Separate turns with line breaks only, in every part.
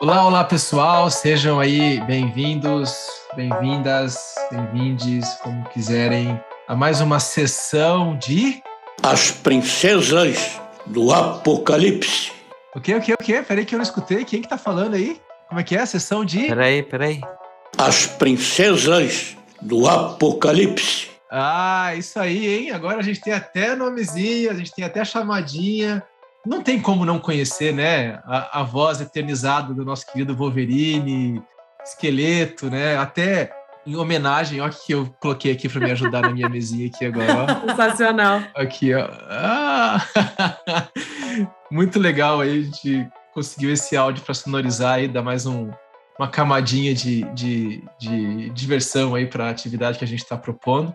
Olá, olá pessoal, sejam aí bem-vindos, bem-vindas, bem-vindes, como quiserem, a mais uma sessão de.
As Princesas do Apocalipse.
O que, o que, o que? Peraí que eu não escutei, quem que tá falando aí? Como é que é a sessão de.
Peraí, peraí.
As Princesas do Apocalipse.
Ah, isso aí, hein? Agora a gente tem até nomezinho, a gente tem até chamadinha não tem como não conhecer, né? A, a, voz eternizada do nosso querido Wolverine, esqueleto, né? Até em homenagem, olha que eu coloquei aqui para me ajudar na minha mesinha aqui agora.
Ó. Sensacional.
Aqui, ó. Ah! Muito legal aí, a gente conseguiu esse áudio para sonorizar e dar mais um, uma camadinha de, de, de diversão aí para a atividade que a gente está propondo.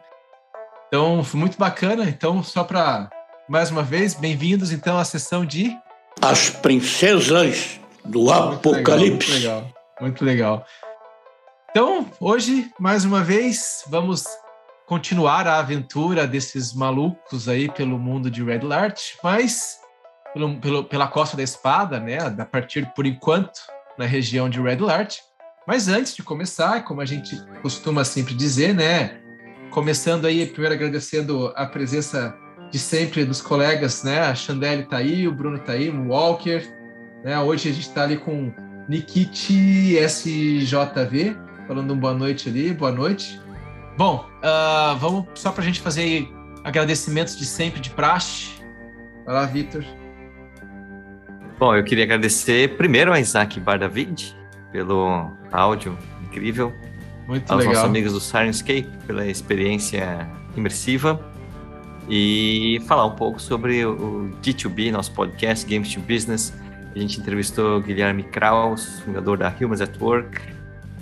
Então, foi muito bacana. Então, só para mais uma vez, bem-vindos então à sessão de
As Princesas do Apocalipse.
Muito legal, muito legal. Então, hoje, mais uma vez, vamos continuar a aventura desses malucos aí pelo mundo de Red Alert, mas pelo, pelo, pela Costa da Espada, né? A partir, por enquanto, na região de Red Alert. Mas antes de começar, como a gente costuma sempre dizer, né? Começando aí, primeiro agradecendo a presença de sempre dos colegas, né? A Chandelle tá aí, o Bruno tá aí, o Walker, né? Hoje a gente está ali com Nikiti SJV, falando um boa noite ali, boa noite. Bom, uh, vamos só para a gente fazer agradecimentos de sempre de praxe. Vai lá, Vitor.
Bom, eu queria agradecer primeiro a Isaac Bardavid pelo áudio incrível.
Muito
aos
legal.
nossos amigos do Sirenscape pela experiência imersiva e falar um pouco sobre o D2B, nosso podcast Games to Business. A gente entrevistou Guilherme Kraus, fundador da Humans at Work.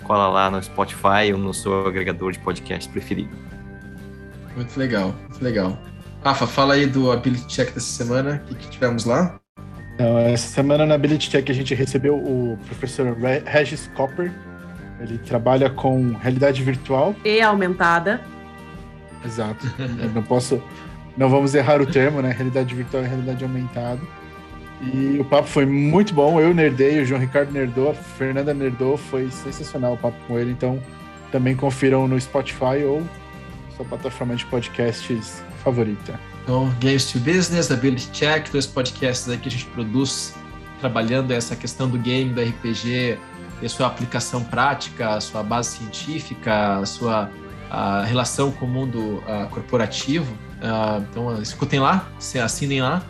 Cola lá no Spotify ou no seu agregador de podcast preferido.
Muito legal, muito legal. Rafa, fala aí do Ability Check dessa semana, o que, que tivemos lá?
Então, essa semana na Ability Check a gente recebeu o professor Regis Copper. Ele trabalha com realidade virtual.
E aumentada.
Exato. Eu não posso não vamos errar o termo, né? Realidade virtual e realidade aumentada. E o papo foi muito bom. Eu nerdei, o João Ricardo nerdou, a Fernanda nerdou. Foi sensacional o papo com ele. Então, também confiram no Spotify ou sua plataforma de podcasts favorita.
Então, Games to Business, Ability Check, dois podcasts aí que a gente produz trabalhando essa questão do game, do RPG, e a sua aplicação prática, a sua base científica, a sua a relação com o mundo uh, corporativo. Uh, então, escutem lá, assinem lá.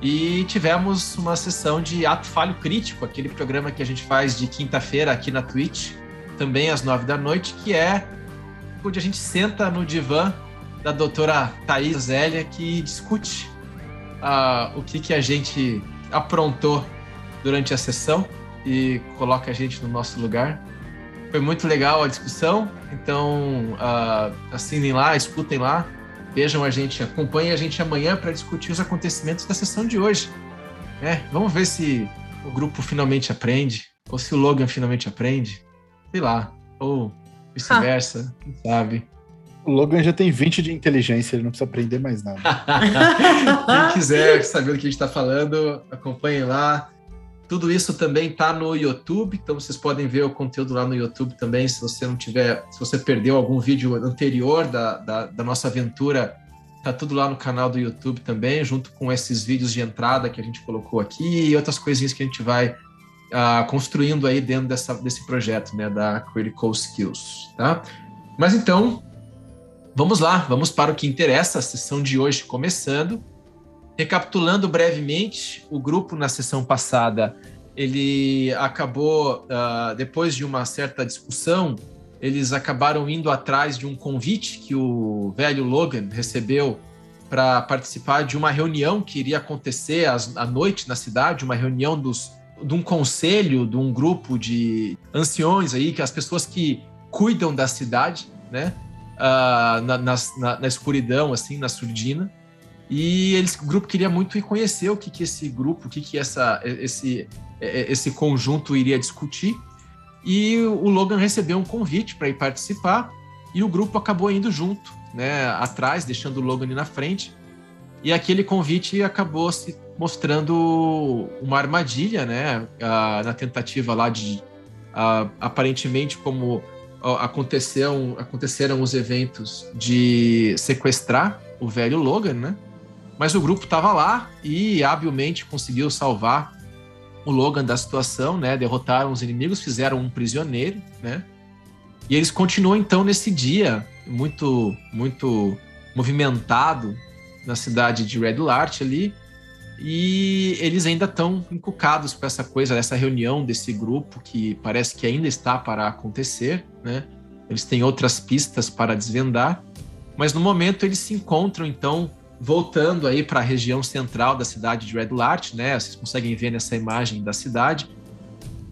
E tivemos uma sessão de Ato Falho Crítico, aquele programa que a gente faz de quinta-feira aqui na Twitch, também às nove da noite, que é onde a gente senta no divã da doutora Thaís Zélia, que discute uh, o que, que a gente aprontou durante a sessão e coloca a gente no nosso lugar. Foi muito legal a discussão, então uh, assinem lá, escutem lá, vejam a gente, acompanhem a gente amanhã para discutir os acontecimentos da sessão de hoje. É, vamos ver se o grupo finalmente aprende, ou se o Logan finalmente aprende, sei lá, ou vice-versa, quem sabe.
O Logan já tem 20 de inteligência, ele não precisa aprender mais nada.
quem quiser saber do que a gente está falando, acompanhem lá. Tudo isso também está no YouTube, então vocês podem ver o conteúdo lá no YouTube também. Se você não tiver, se você perdeu algum vídeo anterior da, da, da nossa aventura, tá tudo lá no canal do YouTube também, junto com esses vídeos de entrada que a gente colocou aqui e outras coisinhas que a gente vai uh, construindo aí dentro dessa, desse projeto, né, da Critical Skills, tá? Mas então, vamos lá, vamos para o que interessa, a sessão de hoje começando. Recapitulando brevemente, o grupo na sessão passada, ele acabou, uh, depois de uma certa discussão, eles acabaram indo atrás de um convite que o velho Logan recebeu para participar de uma reunião que iria acontecer à noite na cidade, uma reunião dos, de um conselho, de um grupo de anciões aí, que as pessoas que cuidam da cidade, né, uh, na, na, na escuridão, assim, na surdina. E eles, o grupo queria muito conhecer o que, que esse grupo, o que, que essa, esse, esse conjunto iria discutir. E o Logan recebeu um convite para ir participar. e o grupo acabou indo junto, né, atrás, deixando o Logan na frente. E aquele convite acabou se mostrando uma armadilha, né, na tentativa lá de aparentemente como aconteceram, aconteceram os eventos de sequestrar o velho Logan, né? Mas o grupo estava lá e habilmente conseguiu salvar o Logan da situação, né? Derrotaram os inimigos, fizeram um prisioneiro, né? E eles continuam então nesse dia muito muito movimentado na cidade de Red Lart ali. E eles ainda estão encucados com essa coisa, dessa reunião desse grupo que parece que ainda está para acontecer, né? Eles têm outras pistas para desvendar, mas no momento eles se encontram então voltando aí para a região central da cidade de Red Lart, né? Vocês conseguem ver nessa imagem da cidade,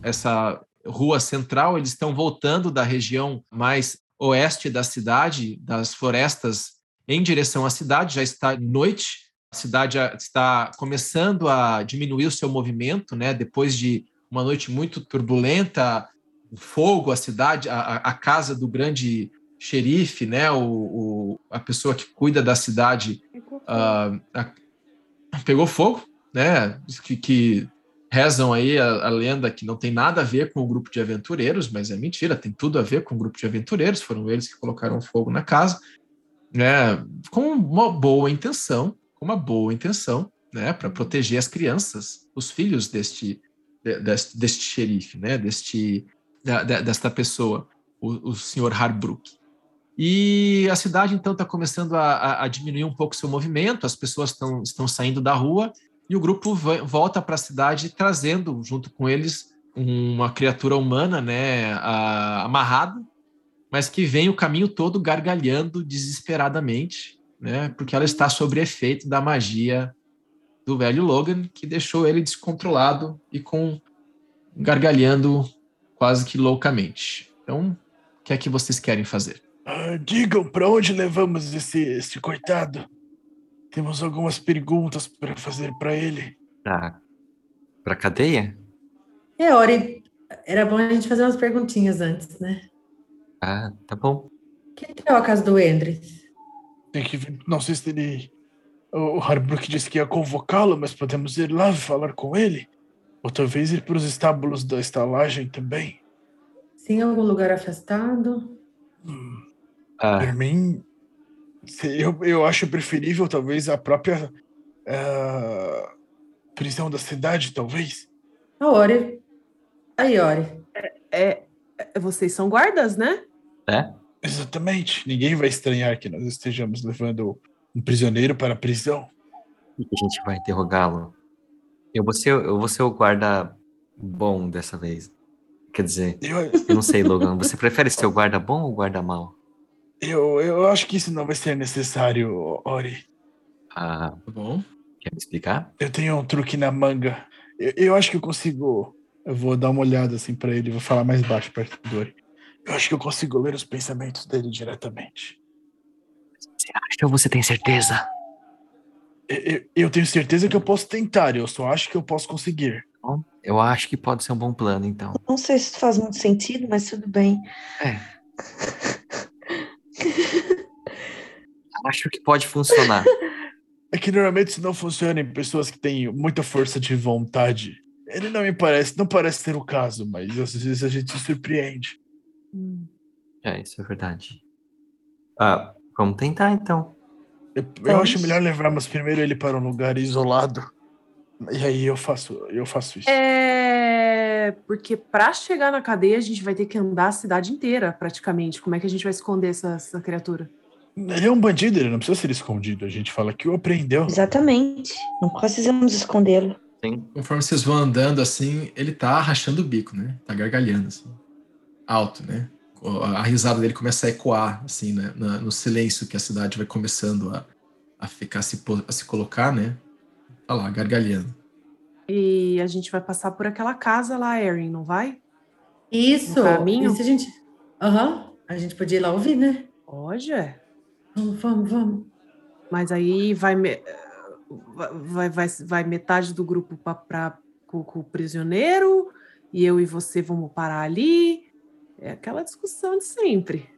essa rua central, eles estão voltando da região mais oeste da cidade, das florestas, em direção à cidade. Já está noite, a cidade está começando a diminuir o seu movimento, né? Depois de uma noite muito turbulenta, o fogo, a cidade, a, a casa do grande xerife, né, o, o, a pessoa que cuida da cidade, uh, pegou fogo né, que, que rezam aí a, a, lenda que não tem nada a ver com o grupo de aventureiros, mas é mentira, tem tudo a ver com o grupo de aventureiros, foram eles que colocaram fogo na casa, né, com uma boa intenção, com uma boa intenção, né, para proteger as crianças, os filhos deste, deste, deste xerife, né, deste, desta pessoa, o, o senhor Harbrook. E a cidade, então, está começando a, a, diminuir um pouco seu movimento, as pessoas tão, estão saindo da rua e o grupo volta para a cidade trazendo, junto com eles, uma criatura humana né, amarrada, mas que vem o caminho todo gargalhando desesperadamente, né, porque ela está sob efeito da magia do velho Logan, que deixou ele descontrolado e com gargalhando quase que loucamente. Então, o que é que vocês querem fazer?
Ah, digam para onde levamos esse, esse coitado. Temos algumas perguntas para fazer para ele.
Pra, pra cadeia?
É, Ori, era bom a gente fazer umas perguntinhas antes, né?
Ah, tá bom.
Que tal a casa do Endres?
Tem que ver, não sei se ele. O Harbrook disse que ia convocá-lo, mas podemos ir lá falar com ele. Ou talvez ir para os estábulos da estalagem também.
Sim, em algum lugar afastado?
Hum. Ah. Por mim, eu, eu acho preferível talvez a própria uh, prisão da cidade, talvez.
A Ori. Aí, Ori.
É, é, vocês são guardas, né?
É.
Exatamente. Ninguém vai estranhar que nós estejamos levando um prisioneiro para a prisão.
E a gente vai interrogá-lo. Eu vou ser, eu vou ser o guarda bom dessa vez. Quer dizer, eu, eu não sei, Logan. Você prefere ser o guarda bom ou o guarda mau?
Eu, eu acho que isso não vai ser necessário, Ori.
Ah, tá bom. Quer me explicar?
Eu tenho um truque na manga. Eu, eu acho que eu consigo. Eu vou dar uma olhada assim para ele, vou falar mais baixo perto do Ori. Eu acho que eu consigo ler os pensamentos dele diretamente.
Você acha ou você tem certeza?
Eu, eu, tenho certeza que eu posso tentar, eu só acho que eu posso conseguir.
Bom, eu acho que pode ser um bom plano, então.
Não sei se faz muito sentido, mas tudo bem.
É. Acho que pode funcionar.
É que normalmente isso não funciona em pessoas que têm muita força de vontade. Ele não me parece, não parece ser o caso, mas às vezes a gente se surpreende.
É, isso é verdade. Ah, vamos tentar então.
Eu, eu acho melhor levarmos primeiro ele para um lugar isolado. E aí eu faço, eu faço isso.
É, porque para chegar na cadeia a gente vai ter que andar a cidade inteira, praticamente. Como é que a gente vai esconder essa, essa criatura?
Ele é um bandido, ele não precisa ser escondido. A gente fala que o apreendeu.
Exatamente. Não precisamos escondê-lo.
Sim. Conforme vocês vão andando assim, ele tá rachando o bico, né? Tá gargalhando assim. Alto, né? A risada dele começa a ecoar, assim, né? no silêncio que a cidade vai começando a, a ficar, se, a se colocar, né? Tá lá, gargalhando.
E a gente vai passar por aquela casa lá, Erin, não vai?
Isso. No caminho? Isso a gente. Aham. Uhum. A gente podia ir lá ouvir, né?
Pode. É.
Vamos, vamos, vamos.
Mas aí vai, vai, vai, vai metade do grupo para com, com o prisioneiro e eu e você vamos parar ali. É aquela discussão de sempre.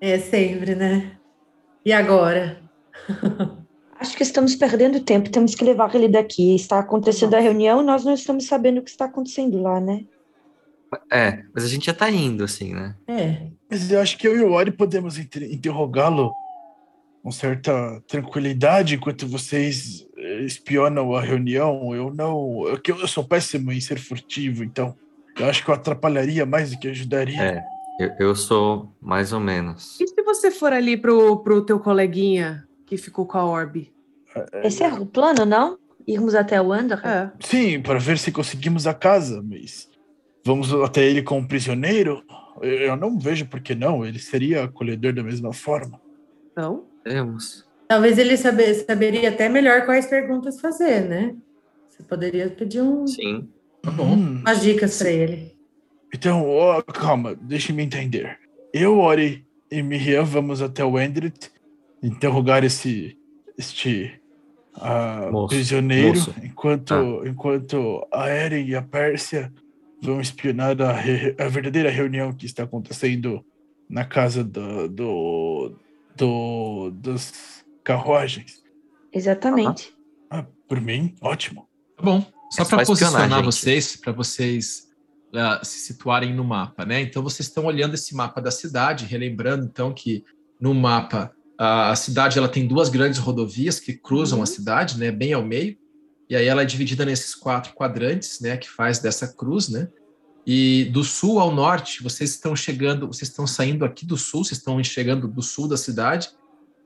É sempre, né? E agora?
Acho que estamos perdendo tempo, temos que levar ele daqui. Está acontecendo a reunião, nós não estamos sabendo o que está acontecendo lá, né?
É, mas a gente já tá indo, assim, né?
É.
Mas eu acho que eu e o Ori podemos inter- interrogá-lo com certa tranquilidade enquanto vocês eh, espionam a reunião. Eu não. Eu, que eu sou péssimo em ser furtivo, então. Eu acho que eu atrapalharia mais do que ajudaria.
É, eu, eu sou mais ou menos.
E se você for ali pro, pro teu coleguinha que ficou com a Orb?
Esse é o plano, não? Irmos até o Andor?
É.
Sim, para ver se conseguimos a casa, mas vamos até ele como prisioneiro? Eu não vejo por que não. Ele seria acolhedor da mesma forma.
Então,
Temos.
Talvez ele saber, saberia até melhor quais perguntas fazer, né? Você poderia pedir um-
Sim.
Tá bom.
Hum,
umas dicas para ele.
então, ó, calma, deixe-me entender. Eu, Ori e Miriam vamos até o Endrit interrogar esse este ah,
Moço,
prisioneiro,
moço.
enquanto
Ah.
enquanto a Eren e a Pérsia vão espionar a, re- a verdadeira reunião que está acontecendo na casa do, do, do das carruagens.
Exatamente.
Ah, por mim, ótimo.
Tá bom. Só para posicionar vocês, para vocês ah, se situarem no mapa, né? Então vocês estão olhando esse mapa da cidade, relembrando então que no mapa a, a cidade ela tem duas grandes rodovias que cruzam a cidade, né? Bem ao meio. E aí ela é dividida nesses quatro quadrantes, né? Que faz dessa cruz, né? E do sul ao norte, vocês estão chegando, vocês estão saindo aqui do sul, vocês estão chegando do sul da cidade,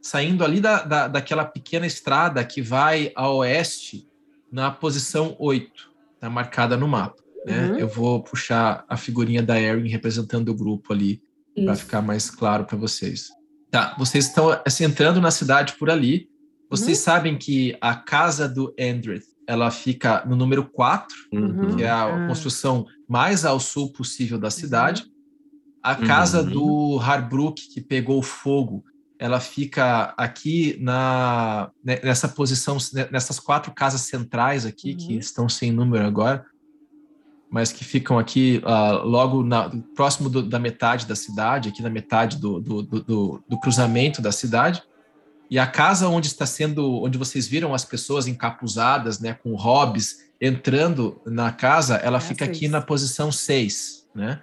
saindo ali da, da, daquela pequena estrada que vai a oeste na posição 8, tá marcada no mapa. Né?
Uhum.
Eu vou puxar a figurinha da Erin representando o grupo ali, para ficar mais claro para vocês. Tá, vocês estão assim, entrando na cidade por ali. Vocês sabem que a casa do Andreth, ela fica no número 4,
Uhum.
que é a
Ah.
construção mais ao sul possível da cidade. A casa
Uhum.
do Harbrook, que pegou fogo, ela fica aqui na ne- nessa posição, ne- nessas quatro casas centrais aqui, que
Uhum.
estão sem número agora, mas que ficam aqui ah, logo na- próximo do- da metade da cidade, aqui na metade do, do, do- cruzamento da cidade. E a casa onde está sendo, onde vocês viram as pessoas encapuzadas, né, com hobbies entrando na casa, ela
É
fica aqui
seis.
na posição 6, né?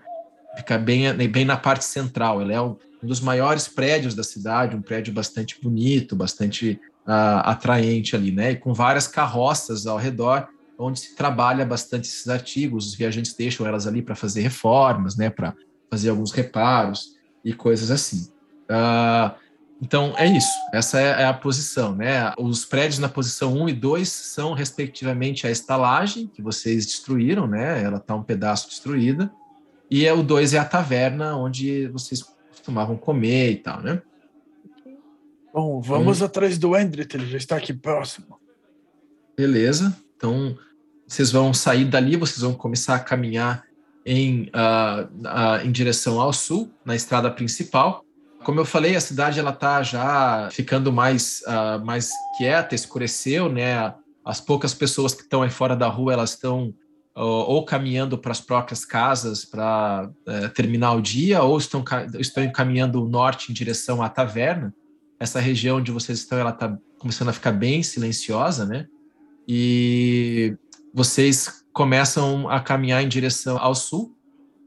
Fica bem, bem na parte central. Ela é um, dos maiores prédios da cidade, um prédio bastante bonito, bastante ah, atraente ali, né? E com várias carroças ao redor, onde se trabalha bastante esses artigos. Os viajantes deixam elas ali para fazer reformas, né? Para fazer alguns reparos e coisas assim. Ah, então é isso, essa é, é a posição, né? Os prédios na posição 1 e 2 são, respectivamente, a estalagem que vocês destruíram, né? Ela está um pedaço destruída. E é, o 2 é a taverna onde vocês costumavam comer e tal, né?
Bom, vamos atrás do Endrit, ele já está aqui próximo.
Beleza. Então, vocês vão sair dali, vocês vão começar a caminhar em, ah, ah, em direção ao sul, na estrada principal. Como eu falei, a cidade ela está já ficando mais, ah, mais quieta, escureceu, né? As poucas pessoas que estão aí fora da rua, elas estão ou, caminhando para as próprias casas para eh, terminar o dia, ou estão, estão caminhando norte em direção à taverna. Essa região onde vocês estão, ela está começando a ficar bem silenciosa, né? e vocês começam a caminhar em direção ao sul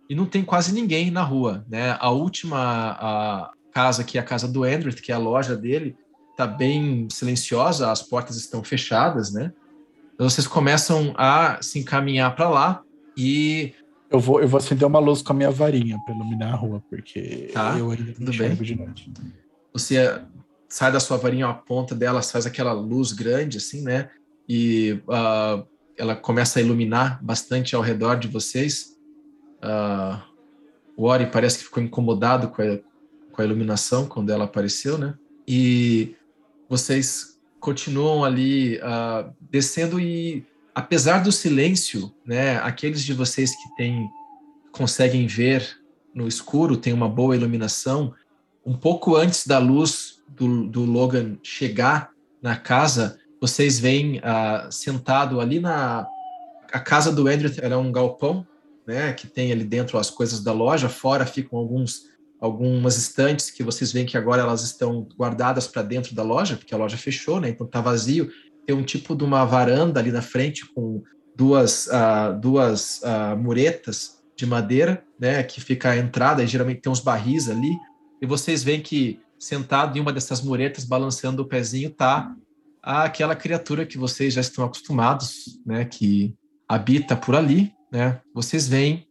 e não tem quase ninguém na rua, né? A última a casa aqui, a casa do Andrew, que é a loja dele, tá bem silenciosa, as portas estão fechadas, né? Então vocês começam a se encaminhar para lá e
Eu vou, eu vou acender uma luz com a minha varinha para iluminar a rua, porque
Tá,
eu ainda
tudo
enxergo de noite.
você sai da sua varinha, a ponta dela faz aquela luz grande, assim, né? E ah, ela começa a iluminar bastante ao redor de vocês. Ah, o Ori parece que ficou incomodado com a, com a iluminação quando ela apareceu, né? E vocês continuam ali ah, descendo e, apesar do silêncio, né? Aqueles de vocês que têm conseguem ver no escuro, tem uma boa iluminação, um pouco antes da luz do, do Logan chegar na casa, vocês veem ah, sentado ali na a casa do Andrew era um galpão, né, que tem ali dentro as coisas da loja, fora ficam alguns algumas estantes que vocês veem que agora elas estão guardadas para dentro da loja, porque a loja fechou, né? Então tá vazio. Tem um tipo de uma varanda ali na frente com duas, uh, duas uh, muretas de madeira, né? Que fica a entrada e geralmente tem uns barris ali. E vocês veem que sentado em uma dessas muretas, balançando o pezinho, tá aquela criatura que vocês já estão acostumados, né? Que habita por ali, né? Vocês veem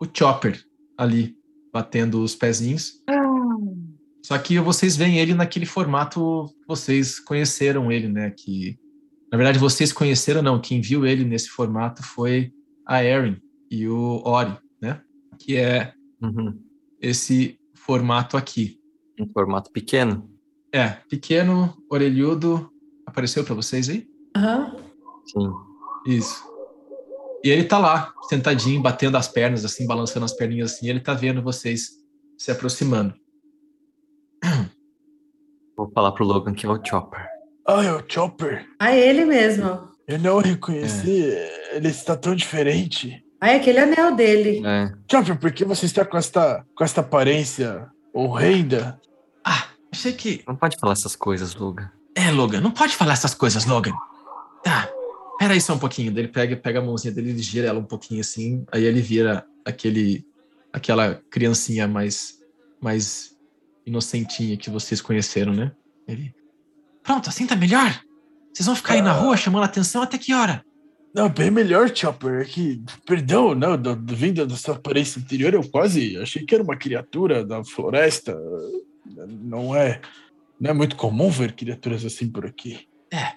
o Chopper ali batendo os pezinhos. Só que vocês veem ele naquele formato, vocês conheceram ele, né? Que na verdade vocês conheceram não, quem viu ele nesse formato foi a Erin e o Ori, né? Que é
Uhum.
esse formato aqui.
Um formato pequeno.
É, pequeno, orelhudo, apareceu para vocês aí?
Aham.
Sim.
Isso. E ele tá lá, sentadinho, batendo as pernas, assim, balançando as perninhas assim, ele tá vendo vocês se aproximando.
Vou falar pro Logan que é o Chopper.
Ah, é o Chopper.
Ah, ele mesmo.
Eu não reconheci. Ele está tão diferente.
Ah, é aquele anel dele.
É.
Chopper, por que você está com esta, com esta aparência horrenda?
Ah, achei que.
Não pode falar essas coisas, Logan.
É, Logan, não pode falar essas coisas, Logan. Tá, pera aí só um pouquinho. Ele pega, pega a mãozinha dele, ele gira ela um pouquinho assim, aí ele vira aquele, aquela criancinha mais, mais inocentinha que vocês conheceram, né? Ele. Pronto, assim tá melhor? Vocês vão ficar aí na rua chamando atenção até que hora?
Não, bem melhor, Chopper. É que, perdão, não, do, do, vindo da sua aparência anterior, eu quase achei que era uma criatura da floresta. Não é, não é muito comum ver criaturas assim por aqui.
É,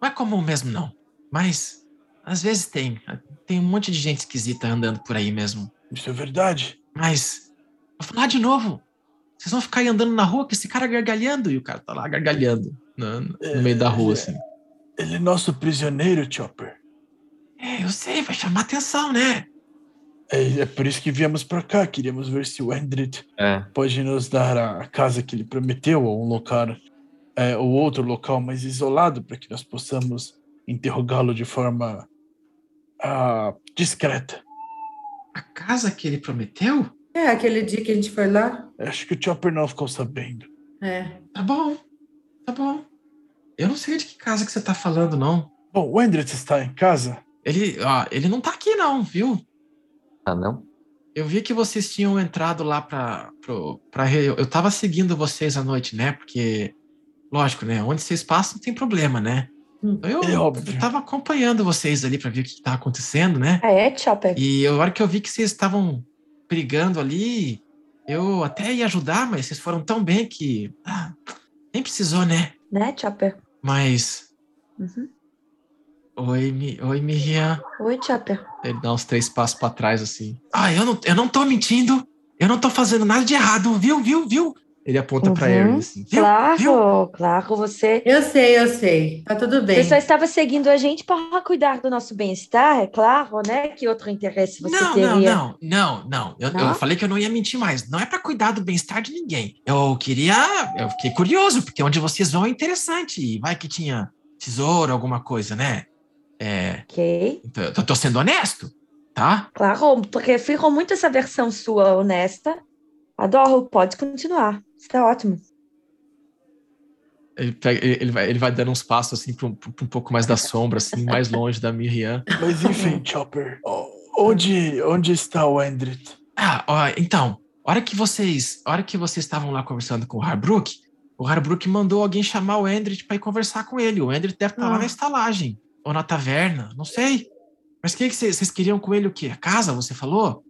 não é comum mesmo, não. Mas, às vezes tem. Tem um monte de gente esquisita andando por aí mesmo.
Isso é verdade.
Mas, vou falar de novo. Vocês vão ficar aí andando na rua com esse cara gargalhando. E o cara tá lá gargalhando no, no meio da rua, assim.
Ele é nosso prisioneiro, Chopper.
É, eu sei, vai chamar atenção, né?
É, é por isso que viemos pra cá. Queríamos ver se o Endrit
É.
pode nos dar a casa que ele prometeu, ou um local, é, ou outro local mais isolado, para que nós possamos interrogá-lo de forma ah, discreta.
A casa que ele prometeu?
É, aquele dia que a gente foi lá.
Acho que o Chopper não ficou sabendo.
É.
Tá bom, tá bom. Eu não sei de que casa que você tá falando, não.
Bom, o Endrit está em casa?
Ele, ó, ele não tá aqui, não, viu?
Ah, não?
Eu vi que vocês tinham entrado lá pra. Pro, pra re- eu tava seguindo vocês à noite, né? Porque, lógico, né? Onde vocês passam tem problema, né?
Hum.
Eu,
É óbvio.
eu tava acompanhando vocês ali pra ver o que tá acontecendo, né?
Ah, é, Chopper?
E a hora que eu vi que vocês estavam brigando ali, eu até ia ajudar, mas vocês foram tão bem que. ah, nem precisou, né?
Né, Chopper?
Mas.
Uhum.
Oi, Mi, oi, Miriam.
Oi, Chopper.
Ele dá uns três passos pra trás, assim. Ah, eu não, eu não tô mentindo. Eu não tô fazendo nada de errado, viu, viu, viu? Ele aponta pra
Uhum.
Erin, assim. Viu,
Claro,
viu?
claro, você.
Eu sei, eu sei. Tá tudo bem.
Você só estava seguindo a gente para cuidar do nosso bem-estar, é claro, né? Que outro interesse você
Não,
teria?
não, não, não, não. Eu,
Não?
eu falei que eu não ia mentir mais. Não é pra cuidar do bem-estar de ninguém. Eu queria. Eu fiquei curioso, porque onde vocês vão é interessante. E vai que tinha tesouro, alguma coisa, né? É.
Ok,
Então, eu tô- tô sendo honesto, tá?
claro, prefiro muito essa versão sua honesta. Adoro, pode continuar. Está ótimo.
Ele, pega- ele- ele vai, ele vai dando uns passos assim pra um, pra um pouco mais da sombra, assim, mais longe da Miriam.
Mas enfim, Chopper, o- onde, onde está o Endrit?
Ah, ó, então, a hora que vocês, hora que vocês estavam lá conversando com o Harbrook, o Harbrook mandou alguém chamar o Endrit para ir conversar com ele. O Endrit deve estar lá
Ah.
na estalagem ou na taverna, não sei. Mas o que que vocês queriam com ele o quê? A casa, você falou?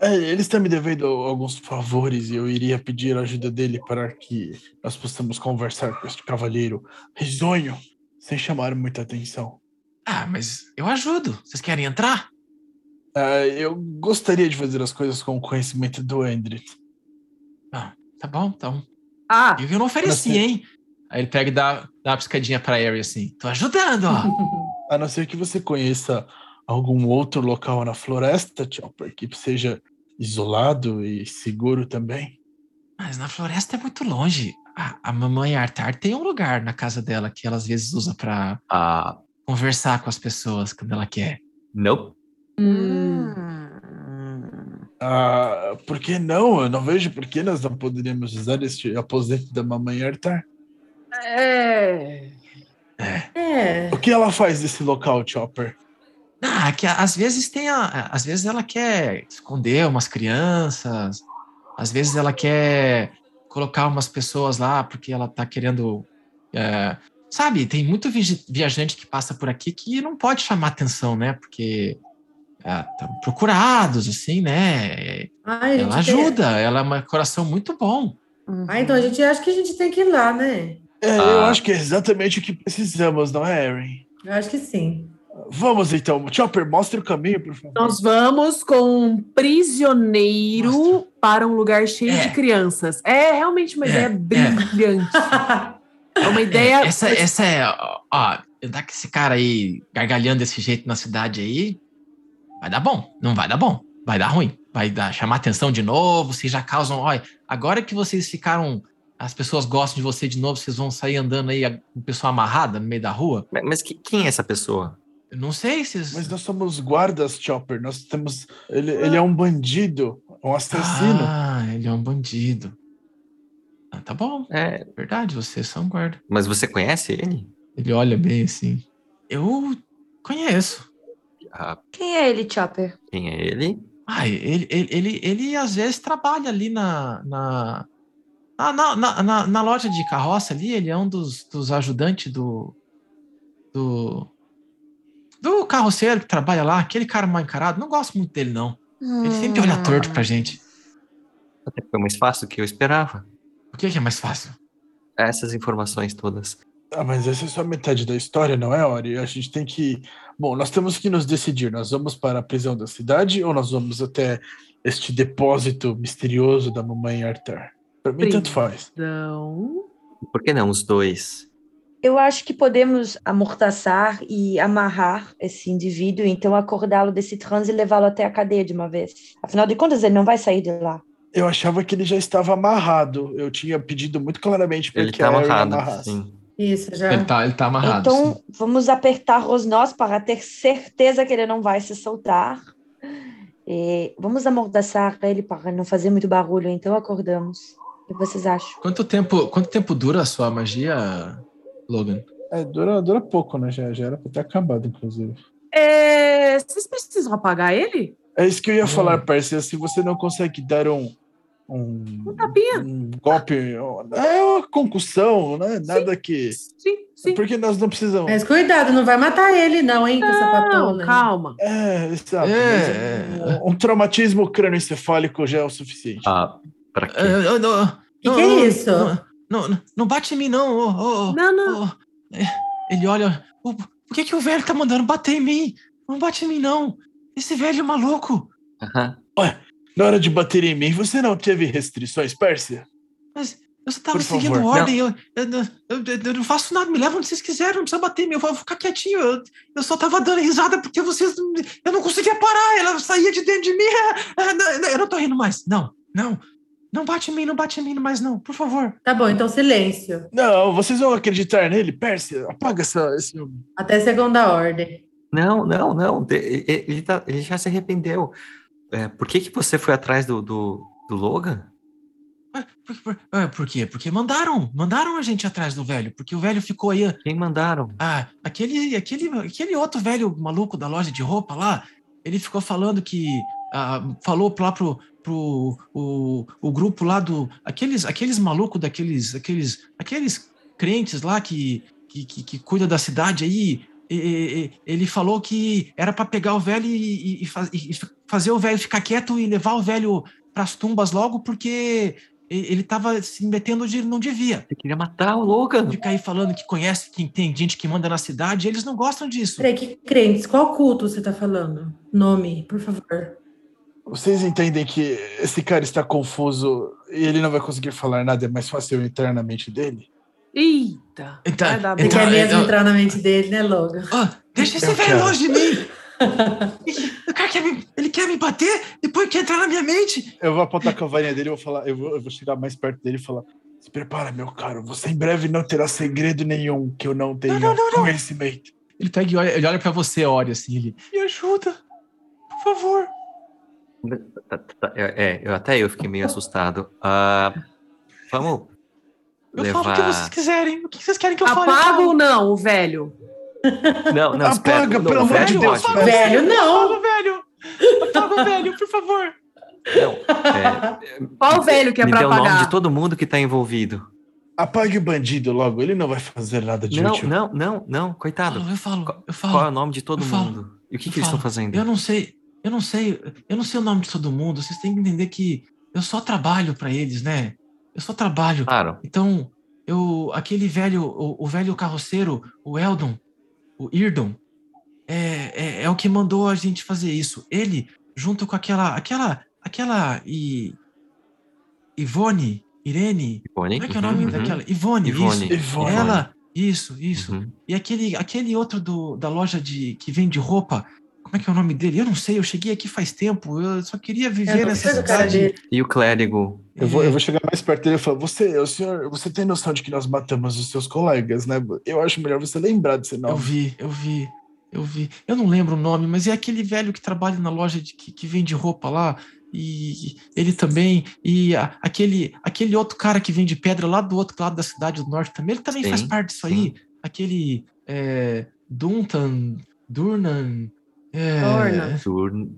É, ele está me devendo alguns favores e eu iria pedir a ajuda dele para que nós possamos conversar com este cavalheiro risonho, sem chamar muita atenção.
Ah, mas eu ajudo. Vocês querem entrar?
Ah, eu gostaria de fazer as coisas com o conhecimento do Endrit.
Ah, tá bom, então.
Ah,
Eu, não ofereci, hein? Aí ele pega e dá, dá uma piscadinha pra Harry assim. Tô ajudando, ó.
A não ser que você conheça algum outro local na floresta, Chopper, que seja isolado e seguro também.
Mas na floresta é muito longe. A, a mamãe Artar tem um lugar na casa dela que ela às vezes usa pra
Ah,
conversar com as pessoas quando ela quer.
nope.
hum.
Ah, por que não? Eu não vejo por que nós não poderíamos usar este aposento da mamãe Artar.
É.
É.
O que ela faz nesse local, Chopper?
Ah, que às vezes tem a, às vezes ela quer esconder umas crianças, às vezes ela quer colocar umas pessoas lá porque ela tá querendo, é, sabe? Tem muito vi- viajante que passa por aqui que não pode chamar atenção, né? Porque é, tão procurados, assim, né?
Ai, a
Ela
gente tem-
ajuda, ela é um coração muito bom.
Ah, então a gente acha que a gente tem que ir lá, né?
É, eu
Ah.
acho que é exatamente o que precisamos, não é, Erin?
Eu acho que sim.
Vamos então, Chopper, mostre o caminho, por favor.
Nós vamos com um prisioneiro
Mostra.
para um lugar cheio
É.
de crianças. É realmente uma
É,
ideia
é.
brilhante. É uma ideia.
É, essa, essa é, ó, andar com esse cara aí gargalhando desse jeito na cidade aí, vai dar bom, não vai dar bom, vai dar ruim, vai dar, chamar atenção de novo, vocês já causam, olha, agora que vocês ficaram, as pessoas gostam de você de novo, vocês vão sair andando aí com pessoa amarrada no meio da rua?
Mas, mas que- quem é essa pessoa?
Eu não sei se...
Mas nós somos guardas, Chopper. Nós temos. Ele, ele é um bandido, um assassino.
Ah, ele é um bandido. Ah, tá bom,
É,
verdade, vocês são guarda.
mas você conhece ele?
Ele olha bem assim. Eu conheço.
Ah,
Quem é ele, Chopper?
quem é ele?
Ah, ele, ele, ele, ele às vezes trabalha ali na, na, na, na, na- na- na loja de carroça ali, ele é um dos, dos ajudantes do, do, do carroceiro que trabalha lá, aquele cara mal encarado, não gosto muito dele não, ele sempre olha torto pra gente.
Até foi mais fácil do que eu esperava.
O que, que é mais fácil?
Essas informações todas.
Ah, mas essa é só metade da história, não é, Ori? A gente tem que. Bom, nós temos que nos decidir. Nós vamos para a prisão da cidade ou nós vamos até este depósito misterioso da mamãe Arthur? Pra mim, tanto faz.
Por que não os dois?
Eu acho que podemos amordaçar e amarrar esse indivíduo, então acordá-lo desse transe e levá-lo até a cadeia de uma vez. Afinal de contas, ele não vai sair de lá.
Eu achava que ele já estava amarrado. Eu tinha pedido muito claramente para
Ele
que
tá amarrado,
amarrasse.
sim.
Isso, já.
Ele tá, ele tá amarrado.
então,
sim.
vamos apertar os nós para ter certeza que ele não vai se soltar. E vamos amordaçar ele para não fazer muito barulho, então acordamos. O que vocês acham?
Quanto tempo, quanto tempo dura a sua magia, Logan?
É, dura, dura pouco, né? Já, já era para ter acabado, inclusive.
é, vocês precisam apagar ele?
É isso que eu ia
Hum.
falar, Percy. Se você não consegue dar um. Um,
Um tapinha?
um golpe. É uma concussão, né? Nada que.
Sim, sim.
Porque nós não precisamos.
Mas cuidado, não vai matar ele, não, hein, com essa
Não,
patona.
calma.
É, exato.
É.
mas Um, um traumatismo crânioencefálico já é o suficiente.
Ah, pra quê?
Não-
Que
não-
que é isso?
Não, não, não- bate em mim, não. ô, ô, ô.
Não, não.
Oh, ele olha. "Oh, por que, que o velho tá mandando bater em mim? Não bate em mim, não. Esse velho é maluco.
Aham.
Na hora de bater em mim, você não teve restrições, Pérsia?
Mas eu só tava
Por
seguindo
favor,
ordem. Eu, eu, eu- eu- eu não faço nada. Me leva onde vocês quiserem. Não precisa bater em mim. Eu vou ficar quietinho. Eu, eu só tava dando risada porque vocês. Eu não conseguia parar. Ela saía de dentro de mim. Eu não tô rindo mais. Não, não. Não bate em mim, não bate em mim mais, não. Por favor.
Tá bom, então silêncio.
Não, vocês vão acreditar nele, Pérsia? Apaga essa, esse.
Até segunda ordem.
Não, não, não. Ele, tá- ele já se arrependeu. É, por que, que você foi atrás do, do, do Logan?
Ah, Por, por- ah, por quê? Porque mandaram. Mandaram a gente atrás do velho. Porque o velho ficou aí.
Quem mandaram?
Ah, aquele, aquele, aquele outro velho maluco da loja de roupa lá, ele ficou falando que. ah, falou lá pro, pro o, o grupo lá do. Aqueles, aqueles malucos daqueles. Aqueles, aqueles crentes lá que, que, que, que cuida da cidade aí. e- e- ele falou que era para pegar o velho e, e- e faz- e fazer o velho ficar quieto e levar o velho pras tumbas logo, porque ele tava se metendo onde ele não devia
Você queria matar o Logan?
ficar aí falando que conhece, que tem gente que manda na cidade, eles não gostam disso.
Peraí, que crentes? Qual culto você tá falando? Nome, por favor.
Vocês entendem que esse cara está confuso e ele não vai conseguir falar nada, é mais fácil eu entrar na mente dele?
Eita.
Então-
vai dar
Então,
quer mesmo
então-
entrar na mente dele, né, Logan?
Ah, deixa esse velho longe de mim! O cara quer me, ele quer me bater, depois quer entrar na minha mente.
Eu vou apontar com a varinha dele e vou falar, eu vou, eu vou chegar mais perto dele e falar: Se prepara, meu caro, você em breve não terá segredo nenhum que eu não tenha
não, não, não.
conhecimento.
Ele pega e olha, ele olha pra você, olha assim, ele. Me ajuda, por favor.
Tá, tá, tá, É, eu, até eu fiquei meio assustado. Ah, vamos
Eu
levar...
falo o que vocês quiserem. O que vocês querem que eu fale?
Apaga
Eu
ou não, o velho?
Não, não, espera.
Apaga,
Não,
pelo
o
amor
velho
de Deus,
pode.
fala.
Velho, não.
falo, velho. Apaga o velho, por favor.
Não, é,
Qual o velho que é
me
pra
dê o nome
apagar?
de todo mundo que tá envolvido.
Apague o bandido logo, ele não vai fazer nada de
Não,
útil.
não, não, não, coitado.
Eu falo, eu falo.
Qual é o nome de todo
falo,
mundo? E o que, que eles estão fazendo?
Eu não sei, eu não sei, eu não sei o nome de todo mundo. Vocês têm que entender que eu só trabalho pra eles, né? Eu só trabalho.
Claro.
Então, eu, aquele velho, o, o velho carroceiro, o Eldon, o Irdon, é, é, é o que mandou a gente fazer isso. Ele, junto com aquela, aquela, aquela e Ivone, Irene,
Ivone?
como é que é o nome
Uhum,
daquela? Ivone,
Ivone.
isso.
Ivone.
Ela, isso, isso.
uhum.
E aquele, aquele outro do, da loja de que vende roupa, como é que é o nome dele? Eu não sei, eu cheguei aqui faz tempo, eu só queria
Eu
viver nessa cidade.
E o clérigo?
Eu vou, eu vou chegar mais perto dele e falar: você, o senhor, você tem noção de que nós matamos os seus colegas, né? Eu acho melhor você lembrar desse
Eu
nome.
vi, eu vi, eu vi. Eu não lembro o nome, mas é aquele velho que trabalha na loja de, que, que vende roupa lá. E ele também. E a- aquele, aquele outro cara que vende pedra lá do outro lado da cidade do norte também, ele também
Sim,
faz parte disso aí. Aquele é, Duntan, Durnan. É.
Turn...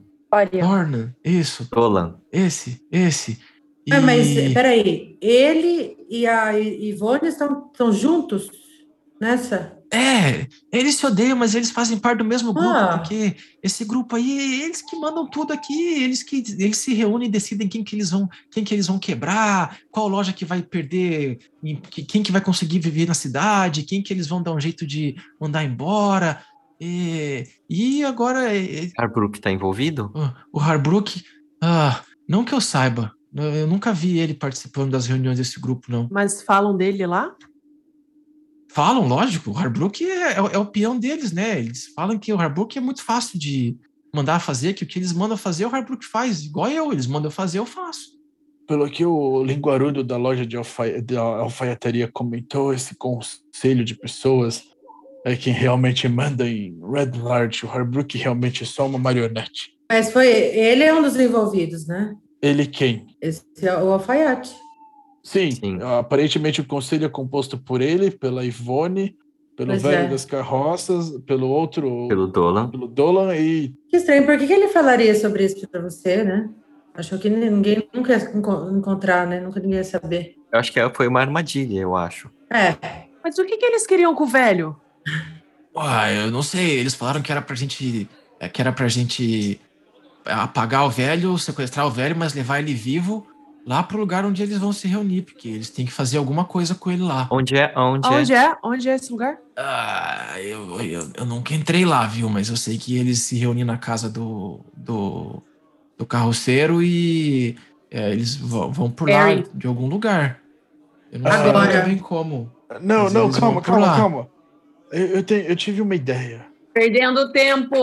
Dornan, isso,
Dolan.
esse, esse. E-
Ah, mas peraí, ele e a Ivone estão, estão juntos nessa?
É, eles se odeiam, mas eles fazem parte do mesmo grupo,
Ah.
porque esse grupo aí, eles que mandam tudo aqui, eles que eles se reúnem e decidem quem que eles vão, quem que eles vão quebrar, qual loja que vai perder, em- que- quem que vai conseguir viver na cidade, quem que eles vão dar um jeito de mandar embora. E, e agora é,
Arbrook tá envolvido?
o Harbrook, ah, não que eu saiba, eu nunca vi ele participando das reuniões desse grupo, não.
Mas falam dele lá?
Falam, lógico, o Harbrook é, é o- é o peão deles, né? Eles falam que o Harbrook é muito fácil de mandar fazer, que o que eles mandam fazer, o Harbrook faz. Igual eu, eles mandam fazer, eu faço.
Pelo que o linguarudo da loja de alfaiataria comentou, esse conselho de pessoas é quem realmente manda em Red Large. O Harbrook realmente é só uma marionete.
Mas foi, ele é um dos envolvidos, né?
Ele quem?
Esse é o alfaiate.
Sim,
Sim.
aparentemente o conselho é composto por ele, pela Ivone, pelo
Pois
velho
é.
das carroças, pelo outro,
Pelo Dolan?
pelo Dolan e
Que estranho, por que, que ele falaria sobre isso pra você, né? Achou que ninguém nunca ia enco- encontrar, né? Nunca ninguém ia saber.
Eu acho que foi uma armadilha, eu acho.
É,
Mas o que, que eles queriam com o velho?
Ah, eu não sei, eles falaram que era pra gente. é, Que era pra gente apagar o velho, sequestrar o velho, mas levar ele vivo lá pro lugar onde eles vão se reunir, porque eles têm que fazer alguma coisa com ele lá.
Onde é? Onde,
Onde
é?
é? Onde é esse lugar?
Ah, eu, eu, eu nunca entrei lá, viu? Mas eu sei que eles se reúnem na casa do, do, do carroceiro e é, eles vão, vão por lá
Harry.
de algum lugar. Eu não
Agora-
sei bem como.
Não, não, calma, calma,
lá.
calma. Eu, eu, tenho, eu tive uma ideia.
Perdendo tempo!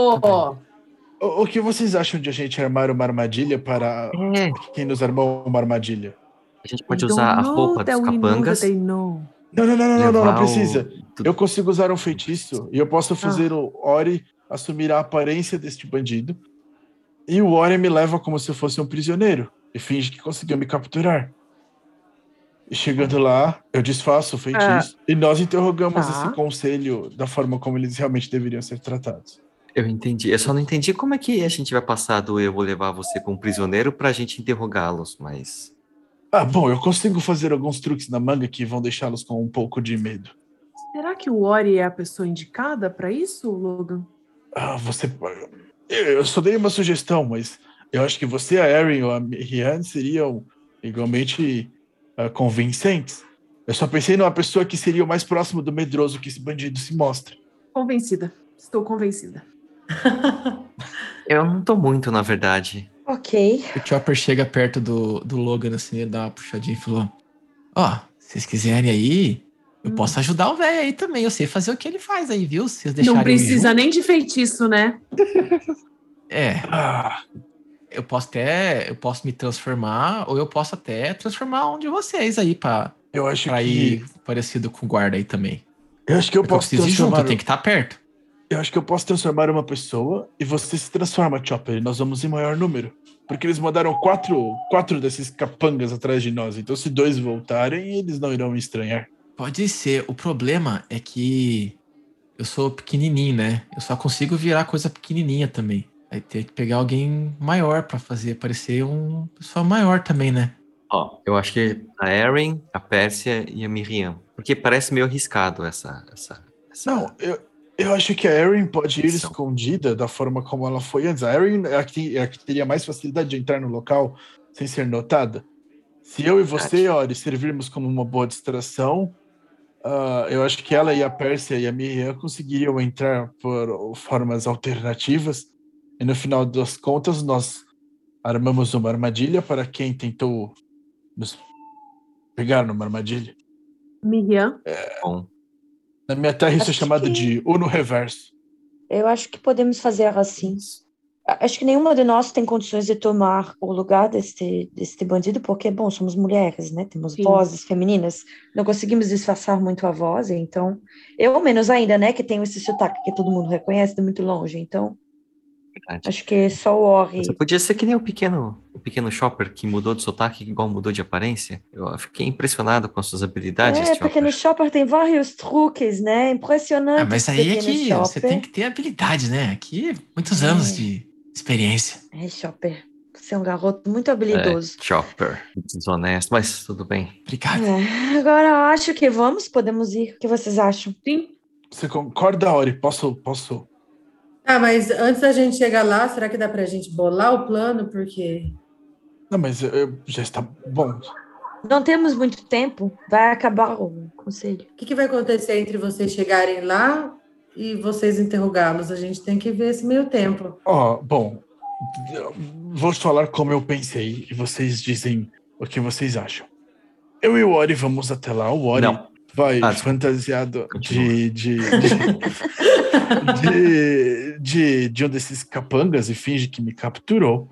O, o que vocês acham de a gente armar uma armadilha para
É,
quem nos armou uma armadilha?
a gente pode usar a roupa dos capangas.
Não, não, não, não, não, não, não precisa.
o-
Eu consigo usar um feitiço e eu posso fazer o Ori assumir a aparência deste bandido. E o Ori me leva como se eu fosse um prisioneiro e finge que conseguiu me capturar. Chegando lá, eu desfaço o feitiço e nós interrogamos
Tá.
esse conselho da forma como eles realmente deveriam ser tratados.
Eu entendi. Eu só não entendi como é que a gente vai passar do eu vou levar você como prisioneiro pra gente interrogá-los, mas.
Ah, bom, eu consigo fazer alguns truques na manga que vão deixá-los com um pouco de medo.
Será que o Ori é a pessoa indicada pra isso, Logan?
Ah, você. Eu eu só dei uma sugestão, mas eu acho que você, a Erin ou a Rian seriam igualmente ah, convincentes. Eu só pensei numa pessoa que seria o mais próximo do medroso que esse bandido se mostra.
Convencida. Estou convencida.
Eu não tô muito, na verdade.
ok.
O Chopper chega perto do, do Logan, assim, ele dá uma puxadinha e falou: Ó, se vocês quiserem aí, eu
Hum.
posso ajudar o velho aí também. Eu sei fazer o que ele faz aí, viu? Se vocês deixarem
Não precisa
junto."
nem de feitiço, né?
É,
Ah,
eu posso até. Eu posso me transformar, ou eu posso até transformar um de vocês aí pra,
eu acho
pra
que.
ir parecido com o guarda aí também.
Eu acho que eu
Porque eu
posso
junto,
transformar.
eu tenho que estar perto.
Eu acho que eu posso transformar uma pessoa e você se transforma, Chopper, e nós vamos em maior número. Porque eles mandaram quatro, quatro desses capangas atrás de nós. Então, se dois voltarem, eles não irão me estranhar.
Pode ser. O problema é que eu sou pequenininho, né? Eu só consigo virar coisa pequenininha também. Aí ter que pegar alguém maior pra fazer parecer um pessoa maior também, né?
Ó, eu acho que a Erin, a Pérsia e a Miriam. Porque parece meio arriscado essa. essa, essa...
Não, eu, eu acho que a Erin pode ir escondida da forma como ela foi antes. A Erin é a que, é a que teria mais facilidade de entrar no local sem ser notada. Se eu e você, Ori, servirmos como uma boa distração, ah, eu acho que ela e a Pérsia e a Miriam conseguiriam entrar por formas alternativas. E no final das contas, nós armamos uma armadilha para quem tentou nos pegar numa armadilha.
Miriam,
Bom,
Na minha terra, isso é chamado
que-
de Uno Reverso.
Eu acho que podemos fazer assim. Acho que nenhuma de nós tem condições de tomar o lugar deste, deste bandido, porque, bom, somos mulheres, né? Temos
Sim.
vozes femininas, não conseguimos disfarçar muito a voz, então. Eu, menos ainda, né? Que tenho esse sotaque que todo mundo reconhece de muito longe, então.
Verdade.
Acho que só o Ori.
Você podia ser que nem o pequeno, o pequeno shopper que mudou de sotaque igual mudou de aparência. Eu fiquei impressionado com as suas habilidades,
É,
Chopper.
porque no Shopper tem vários truques, né? Impressionante.
Ah, mas aí é
pequeno
que você tem que ter habilidade, né? Aqui, muitos
É.
anos de experiência.
É, Shopper. Você é um garoto muito
É,
habilidoso.
Chopper. Desonesto, mas tudo bem.
Obrigado.
É, agora eu acho que vamos, podemos ir. O que vocês acham?
sim.
Você concorda, Ori? Posso, posso
Ah, mas antes da gente chegar lá, será que dá pra gente bolar o plano? Porque
Não, mas eu- eu- já está bom.
Não temos muito tempo. Vai acabar o conselho.
o que, que vai acontecer entre vocês chegarem lá e vocês interrogá-los? A gente tem que ver esse meio tempo.
Ó, bom, vou falar como eu pensei e vocês dizem o que vocês acham. Eu e o Ori vamos até lá. O Ori
Não.
Vai
Ah,
fantasiado de, de, de, de, de, um desses capangas e finge que me capturou.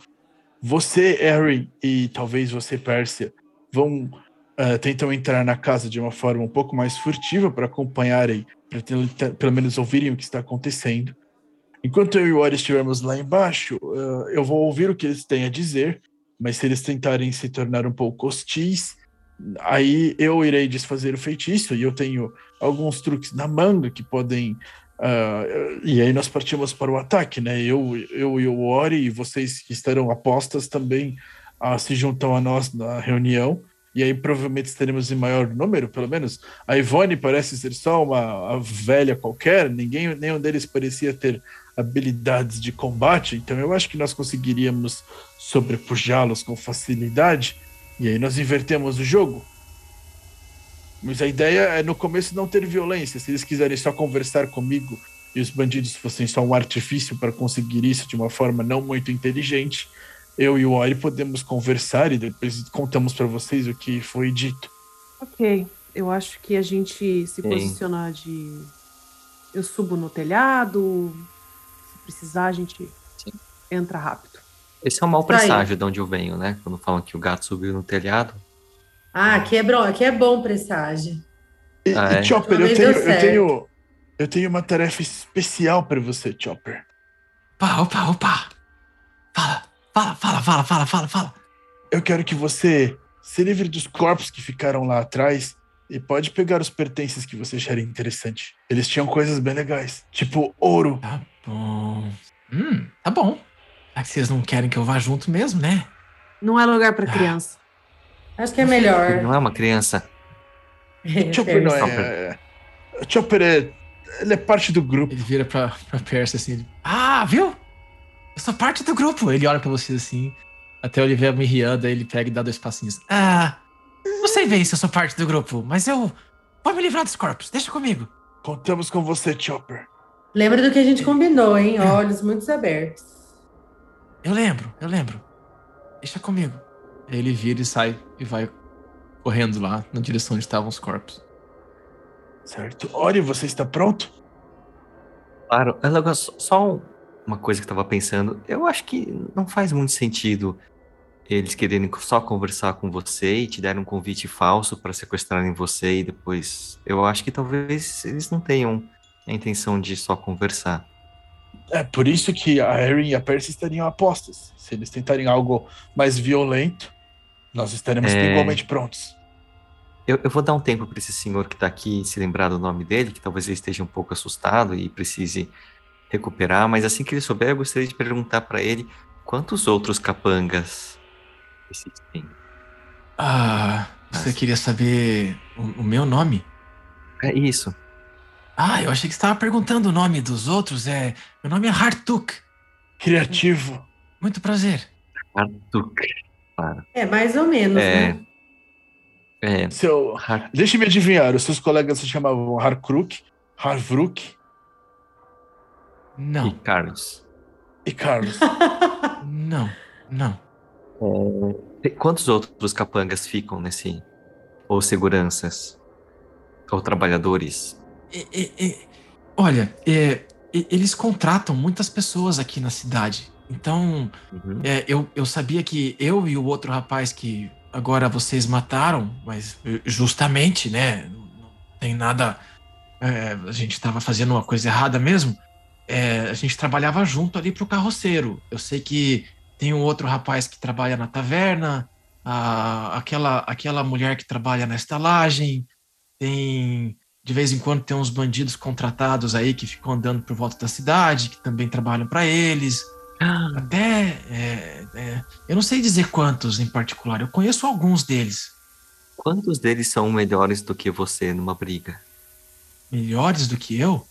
Você, Harry, e talvez você, Pérsia, vão eh, tentam entrar na casa de uma forma um pouco mais furtiva para acompanharem, para pelo menos ouvirem o que está acontecendo. Enquanto eu e o Ori estivermos lá embaixo, eh, eu vou ouvir o que eles têm a dizer, mas se eles tentarem se tornar um pouco hostis, aí eu irei desfazer o feitiço e eu tenho alguns truques na manga que podem. ah, e aí nós partimos para o ataque, né? Eu, eu e o Ori e vocês que estarão apostas também ah, se juntam a nós na reunião. E aí provavelmente estaremos em maior número, pelo menos. A Ivone parece ser só uma, uma velha qualquer, ninguém, nenhum deles parecia ter habilidades de combate, então eu acho que nós conseguiríamos sobrepujá-los com facilidade. E aí nós invertemos o jogo. Mas a ideia é no começo não ter violência. Se eles quiserem só conversar comigo e os bandidos fossem só um artifício para conseguir isso de uma forma não muito inteligente, eu e o Ori podemos conversar e depois contamos para vocês o que foi dito.
Ok. Eu acho que a gente se
Sim.
posicionar de. Eu subo no telhado. Se precisar, a gente
Sim.
entra rápido.
Esse é um mau
Tá aí.
presságio de onde eu venho, né? Quando falam que o gato subiu no telhado.
Ah, aqui é bom, aqui é bom presságio.
E,
Ah,
e,
é?
Chopper, eu tenho, eu tenho, eu tenho uma tarefa especial para você, Chopper.
Opa, opa, opa. Fala, fala, fala, fala, fala, fala, fala.
Eu quero que você se livre dos corpos que ficaram lá atrás e pode pegar os pertences que você acharem interessante. Eles tinham coisas bem legais, tipo ouro.
Tá bom. Hum, tá bom. Que vocês não querem que eu vá junto mesmo, né?
Não é lugar para criança.
Acho que é melhor.
não é uma criança.
Chopper não é. Chopper é. Ele é parte do grupo.
Ele vira pra, pra Percy assim. ele, ah, viu? Eu sou parte do grupo. Ele olha pra vocês assim. Até ele vê a Miriam, daí ele pega e dá dois passinhos. Ah, não sei bem se eu sou parte do grupo, mas eu vou me livrar dos corpos. Deixa comigo.
Contamos com você, Chopper.
Lembra do que a gente combinou, hein? Olhos muito abertos.
Eu lembro, eu lembro. Deixa comigo. Aí ele vira e sai e vai correndo lá na direção onde estavam os corpos.
Certo. Ori, você está pronto?
Claro, é só- um- uma coisa que eu tava pensando. Eu acho que não faz muito sentido eles quererem só conversar com você e te darem um convite falso para sequestrarem você e depois. Eu acho que talvez eles não tenham a intenção de só conversar.
É por isso que a Erin e a Percy estariam apostas. Se eles tentarem algo mais violento, nós estaremos
É.
igualmente prontos.
Eu, eu vou dar um tempo para esse senhor que está aqui se lembrar do nome dele, que talvez ele esteja um pouco assustado e precise recuperar, mas assim que ele souber, eu gostaria de perguntar para ele quantos outros capangas existem.
Ah, você queria saber o, o meu nome?
É isso.
Ah, eu achei que você estava perguntando o nome dos outros. É, meu nome é Hartuk.
Criativo.
Muito prazer.
Claro.
É, mais ou menos,
É.
né?
É,
Seu...
Har-
Deixe-me adivinhar, os seus colegas se chamavam Harkruk, Harvruk
e
Não,
Carlos.
e Carlos.
não, não.
E Quantos outros capangas ficam nesse. Ou seguranças? Ou trabalhadores?
Olha, é, e- eles contratam muitas pessoas aqui na cidade. Então,
Uhum.
é, eu, eu sabia que eu e o outro rapaz que agora vocês mataram, mas eh, justamente, né? Não tem nada. é, a gente estava fazendo uma coisa errada mesmo. É, a gente trabalhava junto ali pro carroceiro. Eu sei que tem um outro rapaz que trabalha na taverna, a- aquela, aquela mulher que trabalha na estalagem, tem. De vez em quando tem uns bandidos contratados aí que ficam andando por volta da cidade, que também trabalham para eles. Até. é, é, eu não sei dizer quantos em particular, eu conheço alguns deles.
Quantos deles são melhores do que você numa briga?
Melhores do que eu?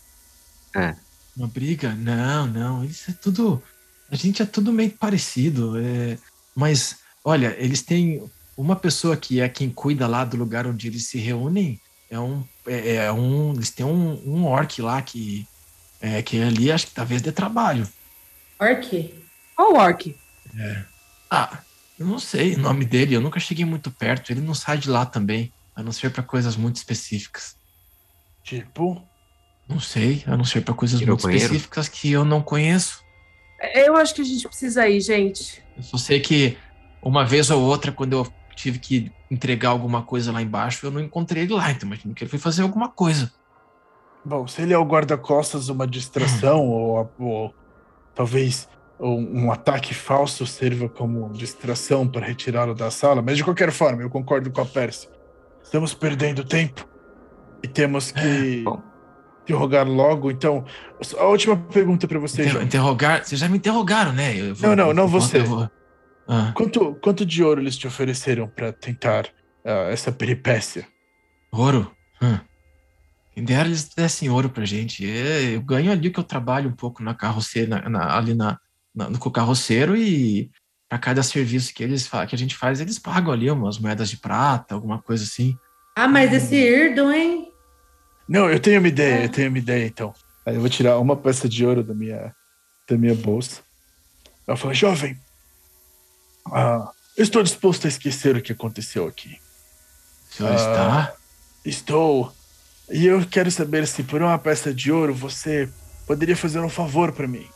É.
Uma briga? Não, não. Isso é tudo. A gente é tudo meio parecido. é, mas, olha, eles têm. Uma pessoa que é quem cuida lá do lugar onde eles se reúnem. É um. É, é um eles têm um, um orc lá que. É, que ali acho que talvez dê trabalho.
Orc?
Qual o orc?
Ah, eu não sei o nome dele, eu nunca cheguei muito perto. Ele não sai de lá também, a não ser para coisas muito específicas.
tipo,
Não sei, a não ser para coisas
ao
muito específicas que eu não conheço.
Eu acho que a gente precisa ir, gente.
Eu só sei que uma vez ou outra, quando eu tive que entregar alguma coisa lá embaixo, eu não encontrei ele lá. Então, imagino que ele foi fazer alguma coisa.
bom, se ele é o guarda-costas, uma distração, ou, ou talvez um, um ataque falso sirva como distração para retirá-lo da sala, mas de qualquer forma, eu concordo com a Percy. Estamos perdendo tempo e temos que
bom.
interrogar logo. Então, a última pergunta para você,
Inter- interrogar. Vocês já me interrogaram, né? Eu
Não, não, não você.
eu vou- Ah,
Quanto, quanto de ouro eles te ofereceram para tentar ah, essa peripécia?
ouro? Hum. Quem dera eles dessem ouro pra gente. É, Eu ganho ali que eu trabalho um pouco na carroceira, na- na- ali na, na- no com o carroceiro e para cada serviço que eles que a gente faz, eles pagam ali umas moedas de prata, alguma coisa assim.
Ah, mas esse Irdon, hein?
Não, eu tenho uma ideia, eu tenho uma ideia, então. Aí eu vou tirar uma peça de ouro da minha, da minha bolsa. Ela fala, jovem, ah, estou disposto a esquecer o que aconteceu aqui.
O senhor
Ah.
está?
Estou. E eu quero saber se por uma peça de ouro você poderia fazer um favor para mim.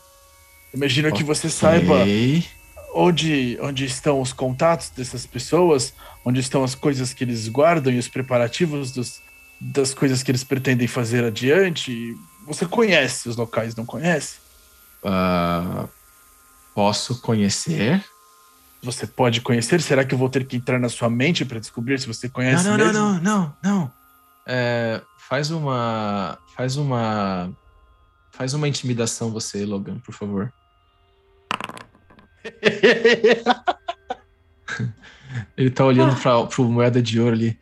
Imagino que você saiba onde, onde estão os contatos dessas pessoas, onde estão as coisas que eles guardam e os preparativos dos, das coisas que eles pretendem fazer adiante. Você conhece os locais, não conhece?
Ah, posso conhecer?
Você pode conhecer? Será que eu vou ter que entrar na sua mente para descobrir se você conhece
não, não,
mesmo?
não, não, não, não. É, faz uma. Faz uma. Faz uma intimidação você, Logan, por favor. Ele tá olhando pra, pro moeda de ouro ali.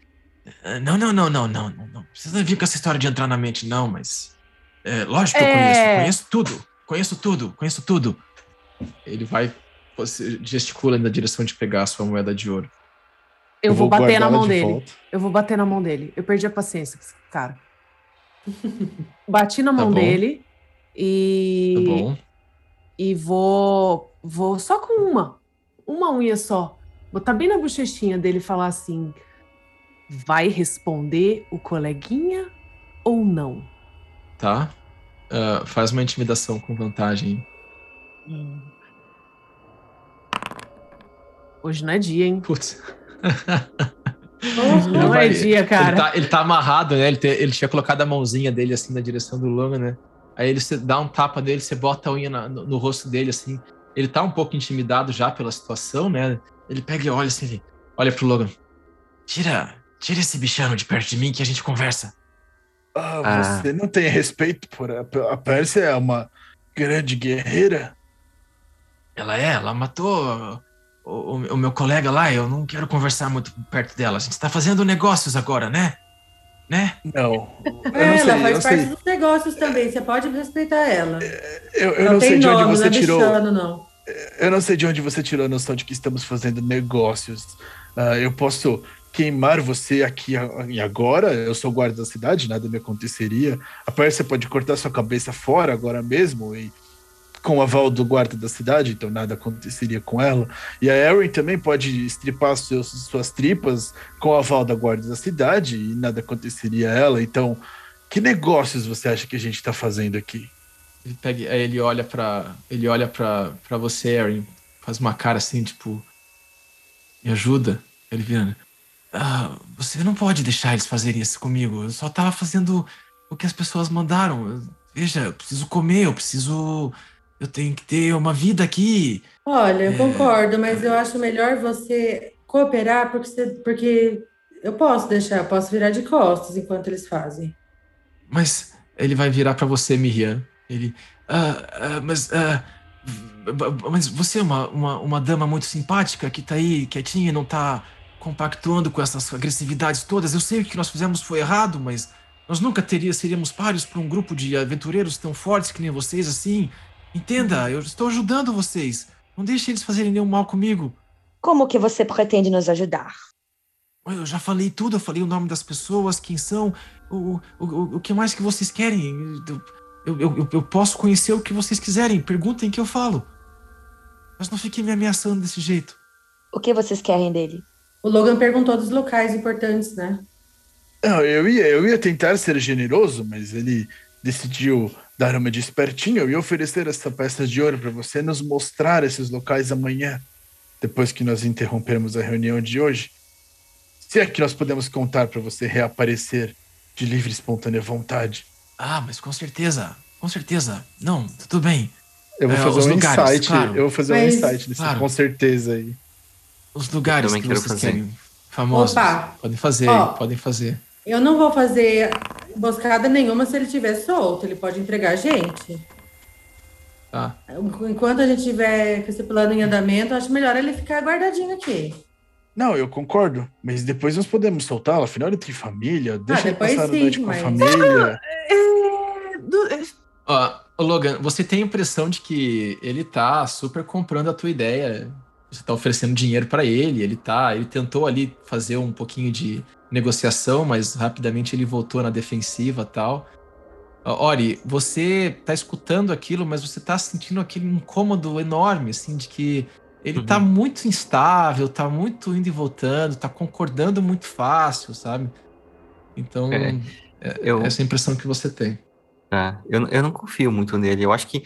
Não, não, não, não, não, não, não. Precisa vir com essa história de entrar na mente, não, mas. É, lógico que eu
É.
conheço, conheço tudo, conheço tudo, conheço tudo. Ele vai, você gesticula na direção de pegar a sua moeda de ouro.
Eu, vou, bater na mão
de
dele.
volta.
Eu vou bater na mão dele. Eu perdi a paciência com esse cara. Bati na
Tá
mão
bom.
dele e.
Tá bom?
E vou. Vou só com uma. Uma unha só. Botar bem na bochechinha dele e falar assim: vai responder o coleguinha ou não?
Tá. Ah, faz uma intimidação com vantagem.
Hoje não é dia, hein?
Putz.
Não é dia, cara.
Ele tá, ele tá amarrado, né? Ele, te- ele tinha colocado a mãozinha dele assim na direção do Logan, né? Aí ele você dá um tapa nele, você bota a unha na- no, no rosto dele, assim. Ele tá um pouco intimidado já pela situação, né? Ele pega e olha assim, ele olha pro Logan. Tira, tira esse bichano de perto de mim que a gente conversa.
Ah,
Ah.
você não tem respeito por a, a Pérsia é uma grande guerreira.
Ela é, ela matou o, o- meu colega lá, eu não quero conversar muito perto dela. A gente tá fazendo negócios agora, né? Né?
Não.
É, ela
sei, eu
faz parte
sei.
dos negócios também. Você pode respeitar ela.
Eu, eu
não,
não
tem
sei de onde
nome,
você
não é
tirou.
bichano, não.
Eu não sei de onde você tirou a noção de que estamos fazendo negócios. Ah, eu posso queimar você aqui e agora. Eu sou guarda da cidade, nada me aconteceria. A Pérsia pode cortar sua cabeça fora agora mesmo e com o aval do guarda da cidade, então nada aconteceria com ela. E a Erin também pode estripar seus, suas tripas com o aval da guarda da cidade e nada aconteceria a ela. Então, que negócios você acha que a gente está fazendo aqui?
Ele pega, ele olha pra. Ele olha pra você, Erin, faz uma cara assim, tipo. Me ajuda. Né? Ah, você não pode deixar eles fazerem isso comigo. Eu só tava fazendo o que as pessoas mandaram. Veja, eu preciso comer, eu preciso. Eu tenho que ter uma vida aqui.
Olha, eu
É.
concordo, mas eu acho melhor você cooperar porque, você, porque eu posso deixar, eu posso virar de costas enquanto eles fazem.
Mas ele vai virar pra você, Miriam. Ele. "Ah, ah, mas. ah, mas você é uma, uma, uma dama muito simpática que tá aí quietinha não tá compactuando com essas agressividades todas. Eu sei que o que nós fizemos foi errado, mas nós nunca teria, seríamos páreos para um grupo de aventureiros tão fortes que nem vocês assim. Entenda, eu estou ajudando vocês. Não deixe eles fazerem nenhum mal comigo.
Como que você pretende nos ajudar?
Eu já falei tudo, eu falei o nome das pessoas, quem são, o, o, o, o que mais que vocês querem. Eu, eu, eu, eu posso conhecer o que vocês quiserem, perguntem que eu falo. Mas não fiquem me ameaçando desse jeito.
O que vocês querem dele?
O Logan perguntou dos locais importantes, né?
Não, eu ia, eu ia tentar ser generoso, mas ele decidiu dar uma de espertinho. Eu ia oferecer essa peça de ouro para você nos mostrar esses locais amanhã, depois que nós interrompermos a reunião de hoje. Se é que nós podemos contar para você reaparecer de livre e espontânea vontade.
Ah, mas com certeza, com certeza. Não, tudo bem.
Eu vou
É,
fazer um
lugares,
insight,
claro.
eu vou fazer
Mas-
um insight nesse
Claro.
com certeza aí.
Os lugares que vocês
fazer.
querem. Famosos.
Opa.
Podem fazer,
Ó.
podem fazer.
Eu não vou fazer emboscada nenhuma se ele estiver solto. Ele pode entregar a gente.
Tá.
Enquanto a gente tiver com esse plano em andamento, acho melhor ele ficar guardadinho aqui.
Não, eu concordo, mas depois nós podemos soltá-lo, afinal ele tem família, deixa ele
depois
passar a
sim,
noite com
mas-
a família.
É, do- é,
Ó, Logan, você tem a impressão de que ele tá super comprando a tua ideia. Você tá oferecendo dinheiro pra ele, ele tá, ele tentou ali fazer um pouquinho de negociação, mas rapidamente ele voltou na defensiva, tal. Ori, você tá escutando aquilo, mas você tá sentindo aquele incômodo enorme assim de que ele tá
Uhum.
muito instável, tá muito indo e voltando, tá concordando muito fácil, sabe? Então,
É,
é,
eu-
essa é a impressão que você tem.
Tá, eu, eu não confio muito nele. Eu acho que,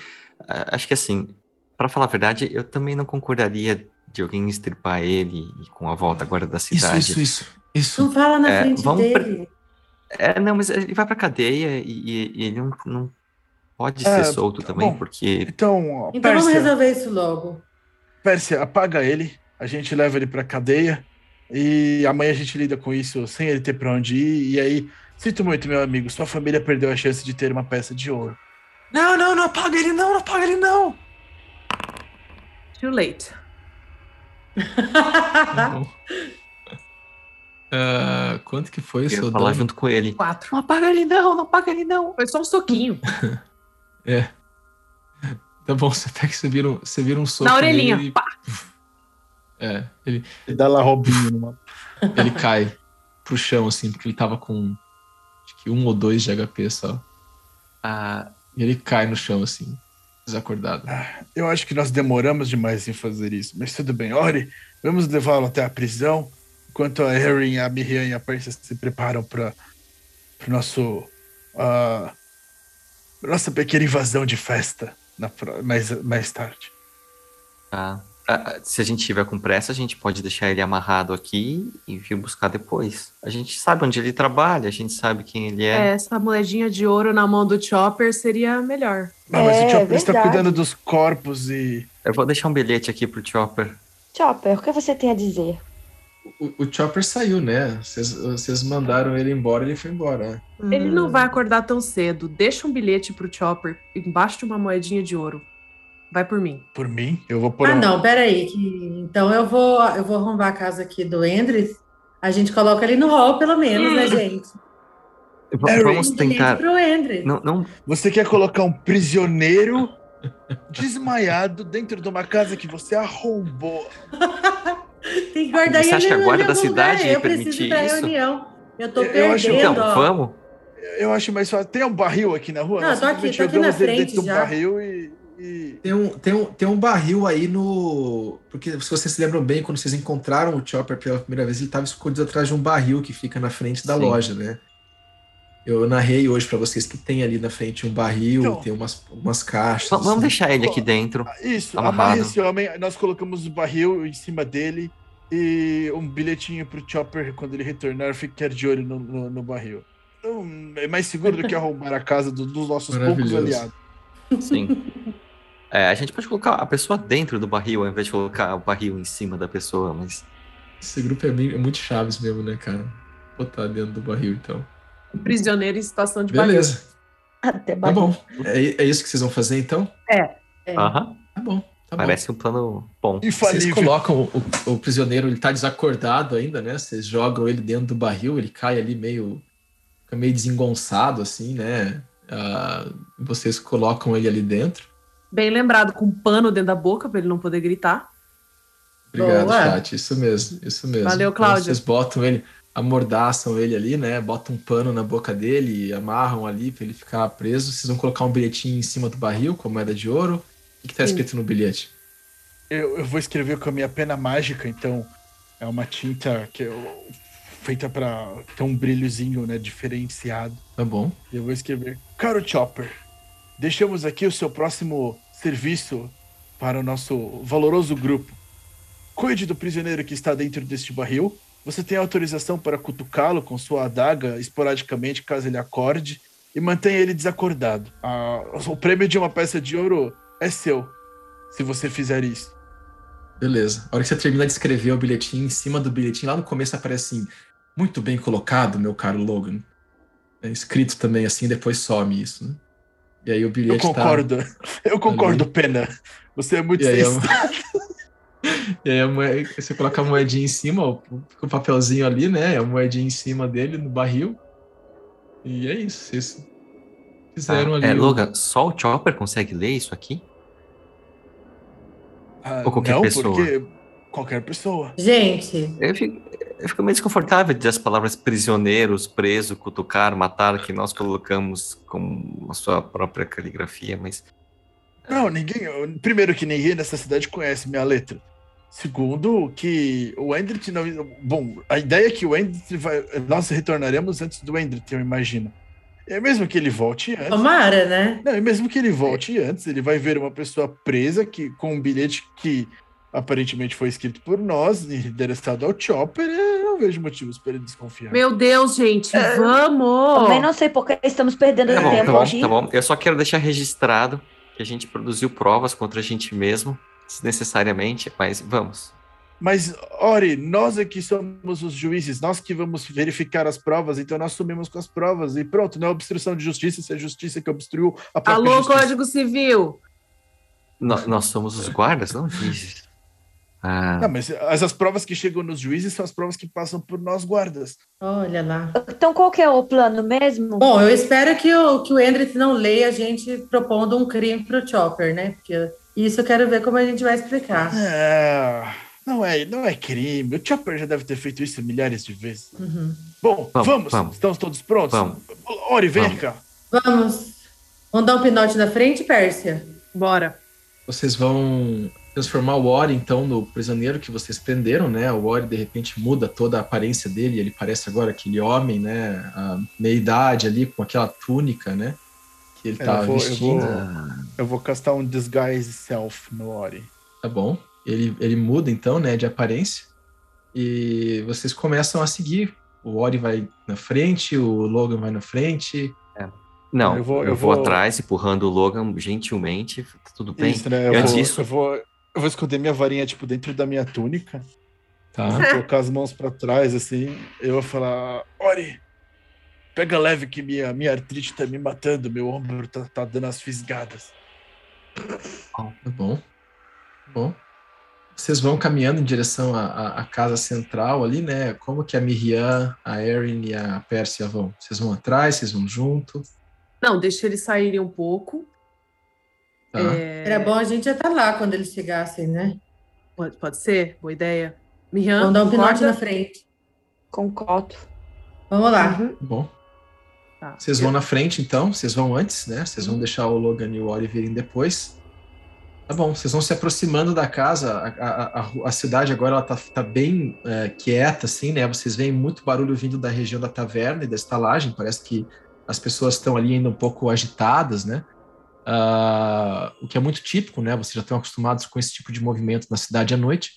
acho que assim, pra falar a verdade, eu também não concordaria de alguém estripar ele e com a volta agora da
Isso,
cidade.
isso, isso, isso.
Não fala na
É,
frente
vamos pra-
dele.
É, não, mas ele vai pra cadeia e, e- ele não, não pode
É,
ser solto também,
bom.
porque
Então,
Então vamos resolver isso logo.
Pérsia, apaga ele, a gente leva ele pra cadeia e amanhã a gente lida com isso sem ele ter pra onde ir. E aí, sinto muito, meu amigo, sua família perdeu a chance de ter uma peça de ouro.
Não, não, não apaga ele não, não apaga ele não.
too late.
Ah, quanto que foi o
eu
seu
falar
dano?
junto com ele.
Quatro.
Não apaga ele não, não apaga ele não.
Foi só um soquinho.
Tá bom, você pega, você vira um, você vira um soco
Na orelhinha.
nele e-
Pá.
É, ele,
E dá lá Robinho
ele cai pro chão, assim, porque ele tava com acho que um ou dois de HP só.
Ah,
E ele cai no chão, assim, desacordado.
Eu acho que nós demoramos demais em fazer isso, mas tudo bem. Ori, vamos levá-lo até a prisão, enquanto a Erin, a Miriam e a Persia se preparam para o nosso. ah, pra nossa pequena invasão de festa na, mais, mais tarde.
tá. ah, se a gente tiver com pressa, a gente pode deixar ele amarrado aqui e vir buscar depois. A gente sabe onde ele trabalha, a gente sabe quem ele
É,
é.
essa moedinha de ouro na mão do Chopper seria melhor.
Não, mas
É,
o Chopper está cuidando dos corpos e.
Eu vou deixar um bilhete aqui pro Chopper.
Chopper, o que você tem a dizer?
O, o Chopper saiu, né? Vocês, vocês mandaram ele embora, ele foi embora. né?
Ele não vai acordar tão cedo. Deixa um bilhete pro Chopper embaixo de uma moedinha de ouro. Vai por mim.
Por mim, eu vou pôr
Ah,
um-
não, peraí. Que... Então eu vou, eu vou arrombar a casa aqui do Andres. A gente coloca ele no hall, pelo menos, né, gente?
V-
Harry.
Vamos
Um
tentar.
pro Andres.
Não, não,
Você quer colocar um prisioneiro desmaiado dentro de uma casa que você arrombou?
Tem que guardar
Você acha que a guarda da
lugar.
cidade
Eu preciso
permitir
ir pra
isso?
reunião. Eu tô
Eu- eu acho-
perdendo,
então,
ó.
vamos?
Eu acho mais fácil. Tem um barril aqui na rua?
Não, tô aqui, tô aqui na frente já.
barril e. e-
Tem um, tem, um, tem um barril aí no. Porque se vocês se lembram bem, quando vocês encontraram o Chopper pela primeira vez, ele estava escondido atrás de um barril que fica na frente da
Sim.
loja, né? Eu narrei hoje para vocês que tem ali na frente um barril,
Então.
tem umas, umas caixas.
Vamos
assim.
deixar ele aqui dentro.
Isso,
Amarrado.
amarra esse homem. Nós colocamos o barril em cima dele e um bilhetinho pro Chopper quando ele retornar, ficar de olho no, no, no barril. Então, é mais seguro do que arrombar a casa do- dos nossos poucos aliados.
Sim. É, a gente pode colocar a pessoa dentro do barril ao invés de colocar o barril em cima da pessoa, mas.
Esse grupo é, bem- é muito chaves mesmo, né, cara? Botar dentro do barril, então.
Um prisioneiro em situação de barril.
Beleza.
Até
Tá bom. É, é isso que vocês vão fazer, então?
É.
Aham.
Tá bom. Tá bom.
Parece um plano bom.
Vocês
Infalível.
colocam o, o prisioneiro, ele tá desacordado ainda, né? Vocês jogam ele dentro do barril, ele cai ali meio. Fica meio desengonçado, assim, né? Ah, vocês colocam ele ali dentro.
Bem lembrado, com um pano dentro da boca pra ele não poder gritar.
Obrigado,
Boa.
chat. Isso mesmo, isso mesmo.
Valeu,
Então,
Cláudio.
vocês botam ele, amordaçam ele ali, né? Botam um pano na boca dele, e amarram ali pra ele ficar preso. Vocês vão colocar um bilhetinho em cima do barril com a moeda de ouro. O que, tá
Sim.
escrito no bilhete?
Eu, eu vou escrever com a minha pena mágica, então é uma tinta que eu, feita para ter um brilhozinho, né, diferenciado.
Tá bom.
E eu vou escrever: Caro Chopper, deixamos aqui o seu próximo serviço para o nosso valoroso grupo. Cuide do prisioneiro que está dentro deste barril. Você tem autorização para cutucá-lo com sua adaga esporadicamente, caso ele acorde, e mantenha ele desacordado. Ah, o prêmio de uma peça de ouro é seu, se você fizer isso.
Beleza. A hora que você termina de escrever o bilhetinho, em cima do bilhetinho, lá no começo aparece assim, muito bem colocado, meu caro Logan. É escrito também assim, depois some isso, né? E aí o
Eu
bilhete tá-
concordo. Eu concordo, Pena. Você é muito
E aí,
sensato.
E aí a moe- você coloca a moedinha em cima, ó, o papelzinho ali, né? A moedinha em cima dele, no barril. E é isso. Vocês fizeram ali.
é,
o-
Logan, só o Chopper consegue ler isso aqui?
Ah,
Ou qualquer
não,
pessoa.
porque qualquer pessoa.
Gente,
Eu fico, eu fico meio desconfortável de dizer as palavras prisioneiros, preso, cutucar, matar, que nós colocamos com a sua própria caligrafia, mas.
Não, ninguém. Primeiro que ninguém nessa cidade conhece minha letra. Segundo, que o Endrit não. Bom, a ideia é que o Endrit vai. Nós retornaremos antes do Endrit, eu imagino. É mesmo que ele volte antes.
tomara, né?
Não, e mesmo que ele volte antes, ele vai ver uma pessoa presa que, com um bilhete que aparentemente foi escrito por nós, e endereçado ao Chopper. Eu não vejo motivos para ele desconfiar.
Meu Deus, gente, vamos!
Também não sei porque estamos perdendo
Tá bom,
tempo
tá bom,
aqui.
tá bom. Eu só quero deixar registrado que a gente produziu provas contra a gente mesmo, desnecessariamente, mas vamos.
Mas, Ori, nós aqui somos os juízes, nós que vamos verificar as provas, então nós assumimos com as provas e pronto, não é obstrução de justiça, se é justiça que obstruiu a própria
Alô,
justiça.
Código Civil!
No- nós somos os guardas, não juízes. Ah,
Não, mas as, as provas que chegam nos juízes são as provas que passam por nós guardas.
Olha lá.
Então, qual que é o plano mesmo?
Bom, eu espero que o, que o Endrit não leia a gente propondo um crime pro Chopper, né? Porque isso eu quero ver como a gente vai explicar.
É, não é, não é crime. O Chopper já deve ter feito isso milhares de vezes.
Uhum.
Bom,
Vamos,
vamos,
vamos.
Estamos todos prontos?
Vamos.
Ori, vem
Vamos.
cá.
Vamos. Vamos dar um pinote na frente, Pérsia?
Bora.
Vocês vão transformar o Ori, então, no prisioneiro que vocês prenderam, né? O Ori, de repente, muda toda a aparência dele. Ele parece agora aquele homem, né? A meia-idade ali, com aquela túnica, né? Que ele
É,
tá
eu vou- eu
vestindo.
vou- Eu vou castar um disguise self no Ori.
Tá bom. ele, ele muda então, né, de aparência. E vocês começam a seguir. O Ori vai na frente, o Logan vai na frente.
Não,
Eu
eu
vou-
vou,
eu vou-
atrás, empurrando o Logan gentilmente. tá Tudo bem?
Isso, né? Eu
Antes
vou,
disso-
eu, vou, eu vou esconder minha varinha, tipo, dentro da minha túnica.
Tá?
Vou colocar as mãos pra trás, assim. Eu vou falar: Ori, pega leve que minha, minha artrite tá me matando, meu ombro tá, tá dando as fisgadas.
Tá bom. Tá bom. Vocês vão caminhando em direção à, à- à casa central ali, né? Como que a Miriam, a Erin e a Pérsia vão? Vocês vão atrás, vocês vão junto?
Não, deixa eles saírem um pouco.
Tá?
É,
Era bom a gente já estar lá quando eles chegassem, né?
Pode, pode ser? Boa ideia. Miriam,
Vamos dar um pinote na frente.
Concordo.
Vamos lá.
Uhum.
Tá Bom.
Tá.
Vocês vão na frente, então? Vocês vão antes, né? Vocês vão deixar o Logan e o Ori virem depois. Tá bom, vocês vão se aproximando da casa. A, a, a cidade agora ela tá, tá bem é, quieta, assim, né? Vocês veem muito barulho vindo da região da taverna e da estalagem. Parece que as pessoas estão ali ainda um pouco agitadas, né? Ah, o que é muito típico, né? Vocês já estão acostumados com esse tipo de movimento na cidade à noite.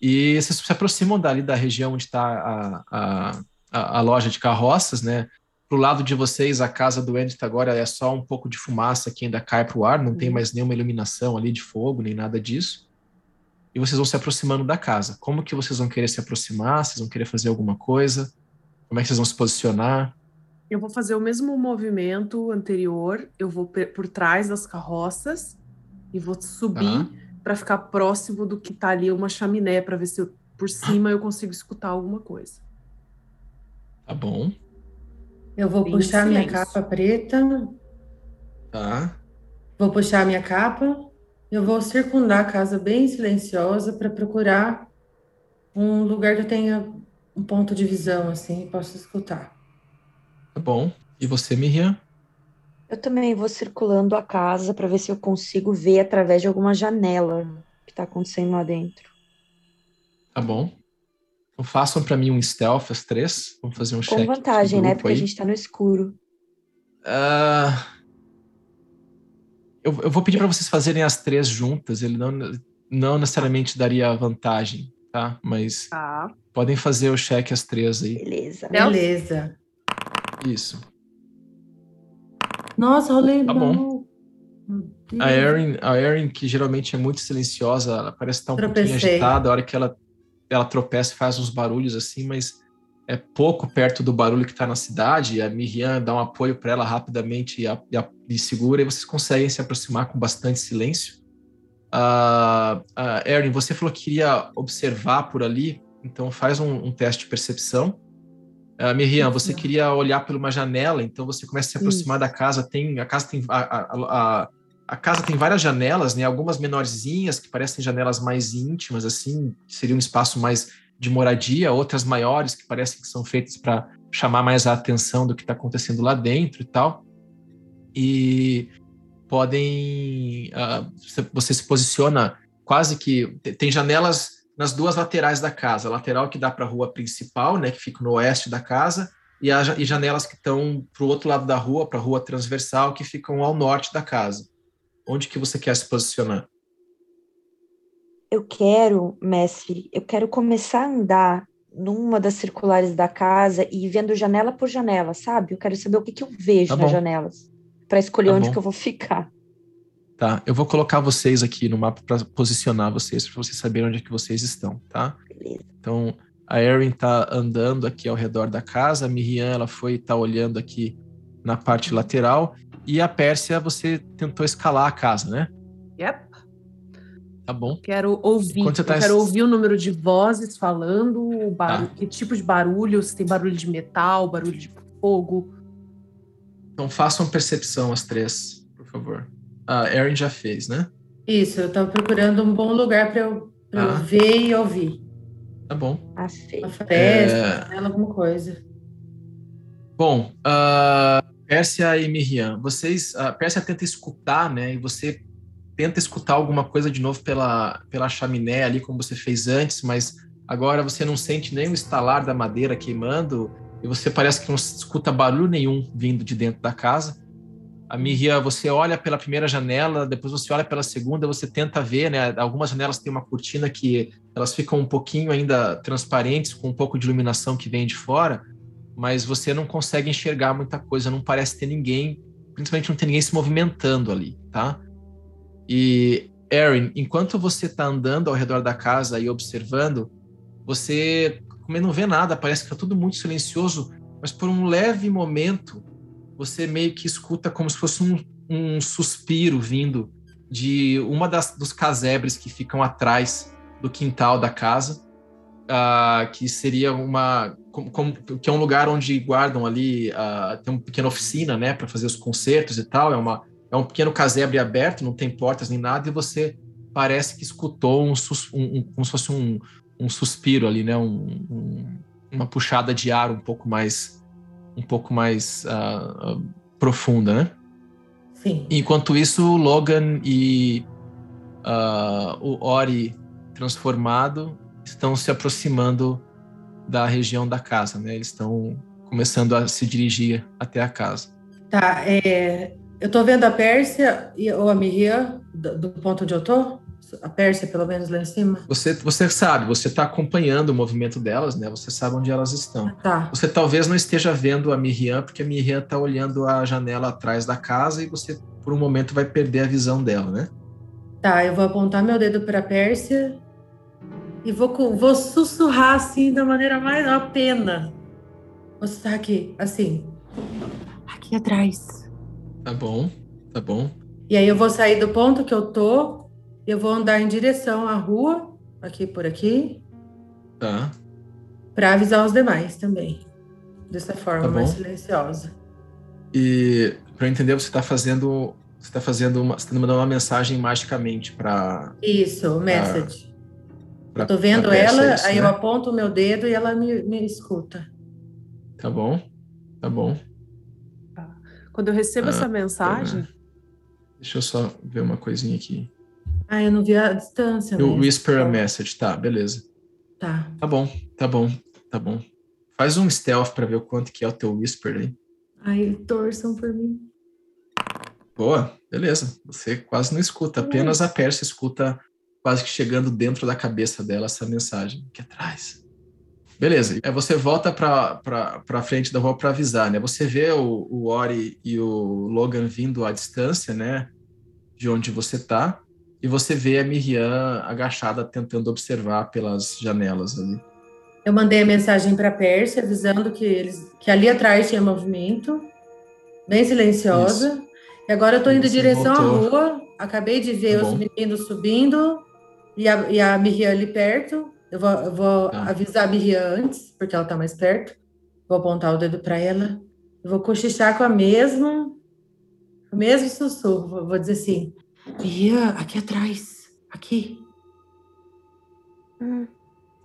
E vocês se aproximam dali da região onde está a, a, a, loja de carroças, né? Pro lado de vocês, a casa do Edith agora é só um pouco de fumaça que ainda cai pro ar, não tem mais nenhuma iluminação ali de fogo, nem nada disso. E vocês vão se aproximando da casa. Como que vocês vão querer se aproximar? Vocês vão querer fazer alguma coisa? Como é que vocês vão se posicionar?
Eu vou fazer o mesmo movimento anterior. Eu vou por trás das carroças e vou subir para ficar próximo do que tá ali uma chaminé para ver se eu- por cima eu consigo escutar alguma coisa.
Tá bom,
Eu vou
Bem
puxar minha capa preta.
tá?
Vou puxar minha capa. Eu vou circundar a casa bem silenciosa para procurar um lugar que eu tenha um ponto de visão, assim, e possa escutar.
Tá bom. E você, Miriam?
Eu também vou circulando a casa para ver se eu consigo ver através de alguma janela o que tá acontecendo lá dentro.
Tá bom. Então façam para mim um stealth, as três. Vamos fazer um
Com
check
vantagem,
de
né? Porque a
aí.
gente tá no escuro.
Ah, eu, eu vou pedir para vocês fazerem as três juntas. Ele não, não necessariamente daria vantagem, tá? Mas
Tá.
podem fazer o check as três aí.
Beleza.
Beleza.
Isso.
Nossa, rolei
Tá bom. A Erin, a Erin, que geralmente é muito silenciosa, ela parece estar um pouquinho
Tropecei.
agitada. A hora que ela, ela tropeça e faz uns barulhos assim, mas é pouco perto do barulho que está na cidade. A Miriam dá um apoio para ela rapidamente e, a, e, a- e segura, e vocês conseguem se aproximar com bastante silêncio. Ah, ah, Erin, você falou que queria observar por ali, então faz um, um teste de percepção. Uh, Miriam, você
Isso.
queria olhar por uma janela, então você começa a se aproximar da casa. Tem a casa tem a, a, a, a casa tem várias janelas, né? Algumas menorzinhas que parecem janelas mais íntimas, assim, que seria um espaço mais de moradia. Outras maiores que parecem que são feitas para chamar mais a atenção do que está acontecendo lá dentro e tal. E podem você- você se posiciona quase que tem janelas nas duas laterais da casa, a lateral que dá para a rua principal, né, que fica no oeste da casa, e, a, e janelas que estão para o outro lado da rua, para a rua transversal, que ficam ao norte da casa. Onde que você quer se posicionar?
Eu quero, mestre, eu quero começar a andar numa das circulares da casa e ir vendo janela por janela, sabe? Eu quero saber o que, que eu vejo
Tá
nas janelas para escolher
Tá
onde
bom.
que eu vou ficar.
Tá, eu vou colocar vocês aqui no mapa para posicionar vocês, para vocês saberem onde é que vocês estão, tá? Então, a Erin tá andando aqui ao redor da casa, a Miriam, ela foi tá olhando aqui na parte lateral, e a Pérsia, você tentou escalar a casa, né?
Yep.
Tá bom.
Quero ouvir.
Tá
quero ouvir o número de vozes falando, o barulho,
Tá.
que tipo de barulho, se tem barulho de metal, barulho de fogo.
Então, façam percepção as três, por favor. A Erin já fez, né?
Isso, eu tava procurando um bom lugar para eu, pra eu
Ah.
ver e ouvir.
Tá bom.
Uma fresta,
É.
alguma coisa.
Bom, a Pérsia e Miriam, vocês, a Pérsia tenta escutar, né? E você tenta escutar alguma coisa de novo pela, pela chaminé ali, como você fez antes, mas agora você não sente nem o estalar da madeira queimando e você parece que não escuta barulho nenhum vindo de dentro da casa. A Miriam, você olha pela primeira janela, depois você olha pela segunda, você tenta ver, né? Algumas janelas têm uma cortina que elas ficam um pouquinho ainda transparentes, com um pouco de iluminação que vem de fora, mas você não consegue enxergar muita coisa, não parece ter ninguém, principalmente não tem ninguém se movimentando ali, tá? E Erin, enquanto você está andando ao redor da casa e observando, você como não vê nada, parece que está tudo muito silencioso, mas por um leve momento você meio que escuta como se fosse um, um suspiro vindo de uma das, dos casebres que ficam atrás do quintal da casa, uh, que seria uma como, como, que é um lugar onde guardam ali uh, tem uma pequena oficina, né, para fazer os concertos e tal. É uma é um pequeno casebre aberto, não tem portas nem nada, e você parece que escutou um, um, um como se fosse um, um suspiro ali, né, um, uma puxada de ar um pouco mais um pouco mais uh, uh, profunda, né?
Sim.
Enquanto isso, o Logan e uh, o Ori transformado estão se aproximando da região da casa, né? Eles estão começando a se dirigir até a casa.
Tá, é, eu tô vendo a Pérsia e, ou a Miriam do, do ponto onde eu tô? A Pérsia, pelo menos lá em cima?
Você, você sabe, você está acompanhando o movimento delas, né? Você sabe onde elas estão.
tá.
Você talvez não esteja vendo a Miriam, porque a Miriam está olhando a janela atrás da casa e você, por um momento, vai perder a visão dela, né?
Tá, eu vou apontar meu dedo para a Pérsia e vou, vou sussurrar assim da maneira mais ó, pena. Vou sussurrar aqui, assim. Aqui atrás.
Tá bom, tá bom.
E aí eu vou sair do ponto que eu tô eu vou andar em direção à rua, aqui por aqui.
Tá.
Para avisar os demais também. Dessa forma
Tá
mais silenciosa.
E para entender, você está fazendo, você tá fazendo, uma, você tá mandando uma mensagem magicamente para
Isso, message.
pra,
eu tô vendo ela,
isso,
aí
né?
eu aponto o meu dedo e ela me, me escuta.
Tá bom, tá bom.
Quando eu recebo
Ah,
essa mensagem,
Deixa eu só ver uma coisinha aqui.
Ah, eu não vi a distância.
Eu
mesmo.
whisper a message, tá, beleza.
Tá.
Tá bom, tá bom, tá bom. Faz um stealth para ver o quanto que é o teu whisper aí.
Aí torçam por mim.
Boa, beleza. Você quase não escuta, apenas a Pérsia escuta quase que chegando dentro da cabeça dela essa mensagem aqui atrás. Beleza, é, você volta para frente da rua para avisar, né? Você vê o, o Ori e o Logan vindo à distância, né? De onde você tá, e você vê a Miriam agachada tentando observar pelas janelas ali.
Eu mandei a mensagem para Pérsia avisando que eles que ali atrás tinha movimento, bem silenciosa. E agora eu tô
E
indo em direção à
voltou.
rua. Acabei de ver
Tá
os meninos subindo e a, e a Miriam ali perto. Eu vou, eu vou
Tá.
avisar a Miriam antes, porque ela tá mais perto. Vou apontar o dedo para ela. Eu vou cochichar com a mesma, o mesmo sussurro. Vou, vou dizer assim: Miriam, aqui atrás, aqui.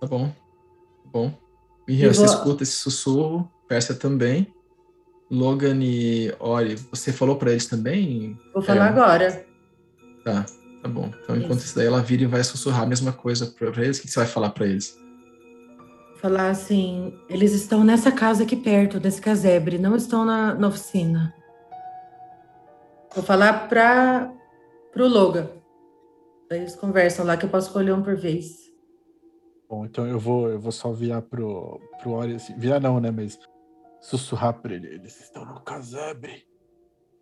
Tá bom, tá bom. Miriam,
Eu
você
vou-
escuta esse sussurro, Pérsia também. Logan e Ori, você falou para eles também?
Vou falar
É.
agora.
Tá, tá bom. Então, enquanto
Isso.
isso daí ela vira e vai sussurrar a mesma coisa pra, pra eles, o que você vai falar pra eles?
falar assim, eles estão nessa casa aqui perto, nesse casebre, não estão na, na oficina. Vou falar para o Logan. Daí eles conversam lá que eu posso escolher um por vez.
Bom, então eu vou, eu vou só virar pro, pro Ori, assim, virar não, né, mas sussurrar pra ele. Eles estão no casebre.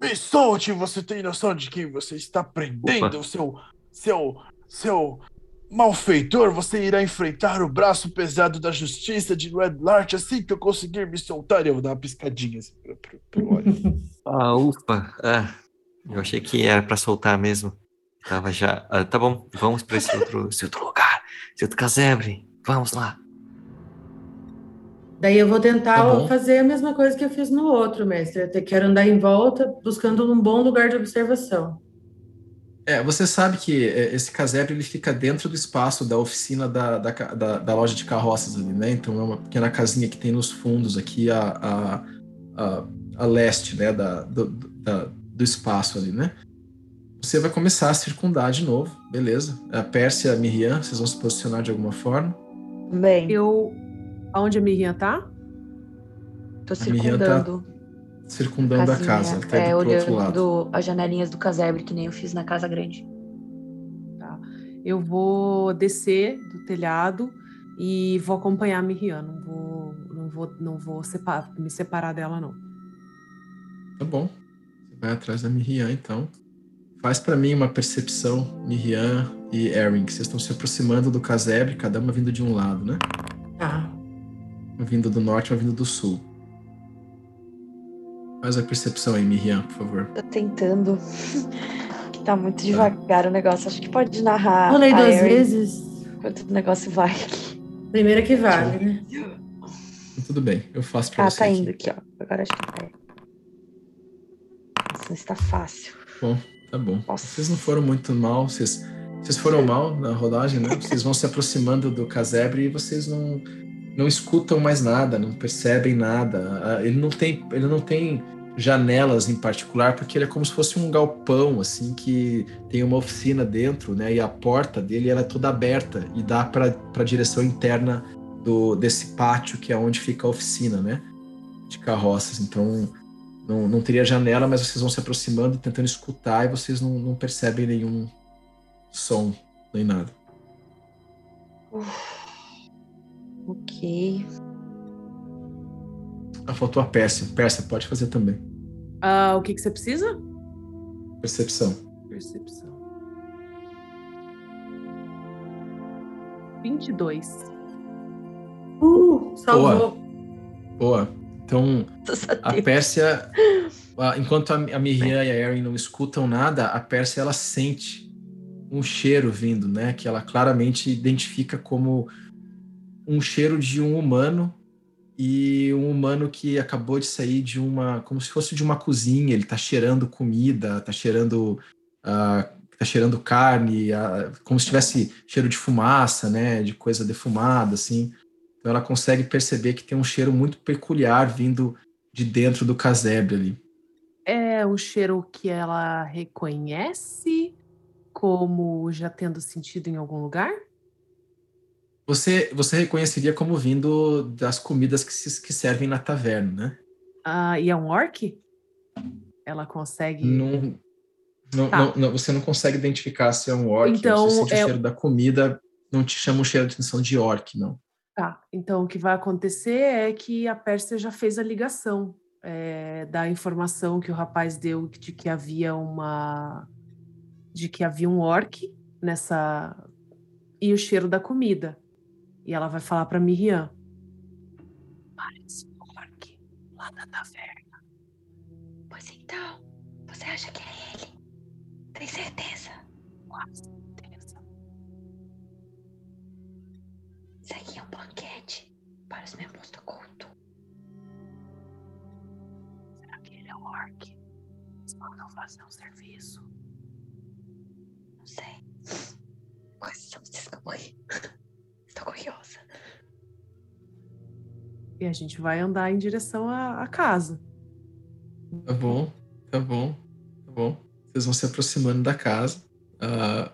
Me solte, você tem noção de quem você está prendendo,
Opa.
seu, seu, seu malfeitor? Você irá enfrentar o braço pesado da justiça de Red Lart assim que eu conseguir me soltar. Eu vou dar uma piscadinha assim pro, pro, pro Ori.
Ah, ufa. Ah, eu achei que era pra soltar mesmo. Tava já. Ah, tá bom, vamos pra esse outro, esse outro lugar. Esse outro casebre. Vamos lá.
Daí eu vou tentar
Tá
fazer a mesma coisa que eu fiz no outro, mestre. Eu até quero andar em volta, buscando um bom lugar de observação.
É, você sabe que é, esse casebre ele fica dentro do espaço da oficina da, da, da- da loja de carroças ali, né? Então é uma pequena casinha que tem nos fundos aqui a, a, a, a leste, né? Da, do- da- do espaço ali, né? Você vai começar a circundar de novo, beleza? A Pérsia e a Miriam, vocês vão se posicionar de alguma forma.
Bem,
eu. Aonde a Miriam tá?
tô
tá-
circundando.
circundando a casa, ela tá
é,
pro outro lado.
as janelinhas do casebre, que nem eu fiz na casa grande.
Eu vou descer do telhado e vou acompanhar a Miriam. Não vou, não vou, não vou separ- me separar dela, não.
Tá bom. Vai atrás da Miriam, então. Faz pra mim uma percepção, Miriam e Erin, que vocês estão se aproximando do casebre, cada uma vindo de um lado, né?
Tá.
Uma vindo do norte, uma vindo do sul. Faz a percepção aí, Miriam, por favor.
Tô tentando. que tá muito devagar o negócio. Acho que pode narrar.
Rolei
a
duas
Erin
vezes.
Enquanto o negócio vai aqui.
Primeira que vale, né?
Tudo bem, eu faço pra
Ah,
você.
tá
aqui.
indo aqui, ó. Agora acho que vai. Nossa, está fácil.
Bom, tá bom.
Nossa.
Vocês não foram muito mal, vocês, vocês foram mal na rodagem, né? Vocês vão se aproximando do casebre e vocês não, não escutam mais nada, não percebem nada. Ah, Ele não tem, ele não tem janelas em particular, porque ele é como se fosse um galpão, assim, que tem uma oficina dentro, né? E a porta dele ela é toda aberta e dá para a direção interna do, desse pátio que é onde fica a oficina, né? De carroças. Então não, não teria janela, mas vocês vão se aproximando, tentando escutar, e vocês não, não percebem nenhum som, nem nada.
Ok.
Ah, faltou a Pérsia. Pérsia, pode fazer também.
Ah, o que, que você precisa?
Percepção.
Percepção. 22.
Uh, salvou.
Boa. Então,
a.
Pérsia, enquanto a, Miriam e a Erin não escutam nada, a Pérsia ela sente um cheiro vindo, né? Que ela claramente identifica como um cheiro de um humano e um humano que acabou de sair de uma, como se fosse de uma cozinha. Ele tá cheirando comida, tá cheirando, ah, tá cheirando carne, ah, como se tivesse cheiro de fumaça, né? De coisa defumada, assim. Então ela consegue perceber que tem um cheiro muito peculiar vindo de dentro do casebre ali.
É o cheiro que ela reconhece como já tendo sentido em algum lugar?
Você, você reconheceria como vindo das comidas que, se, que servem na taverna, né?
Ah, e é um orc? Ela consegue.
Não, não,
Tá.
não- não- você não consegue identificar se é um orc.
Então,
você sente
é-
o cheiro da comida, não te chama um cheiro de atenção de orc, não.
Tá, então o que vai acontecer é que a Pérsia já fez a ligação é, da informação que o rapaz deu de que havia uma. de que havia um orc nessa. e o cheiro da comida. E ela vai falar pra Miriam. Parece um orc lá da taverna.
Pois então, você acha que é ele? Tem certeza?
Quase
os membros do culto.
Será que ele é um orc? Eles mandam fazer um serviço.
Não sei. Quais são esses camões? Estou curiosa.
E a gente vai andar em direção à, à casa.
Tá bom, tá bom, tá bom. Vocês vão se aproximando da casa. Ah,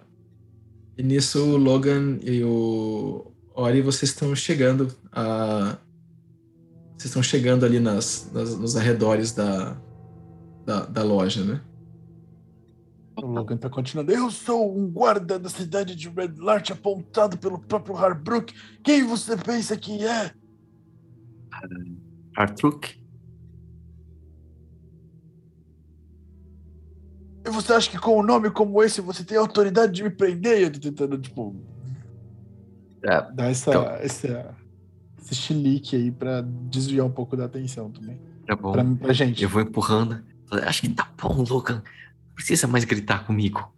e nisso o Logan e o Ori, vocês estão chegando a. Vocês estão chegando ali nas, nas- nos arredores da, da, da loja, né?
O Logan tá continuando. Eu sou um guarda da cidade de Red Larch apontado pelo próprio Harbrook. Quem você pensa que é?
Artruk?
E você acha que com um nome como esse você tem autoridade de me prender? Eu tô tentando, tipo,
É,
dar essa,
então.
essa- esse chilique aí pra desviar um pouco da atenção também.
tá bom.
Pra, pra gente.
Eu vou empurrando. Acho que tá bom, Logan. Não precisa mais gritar comigo.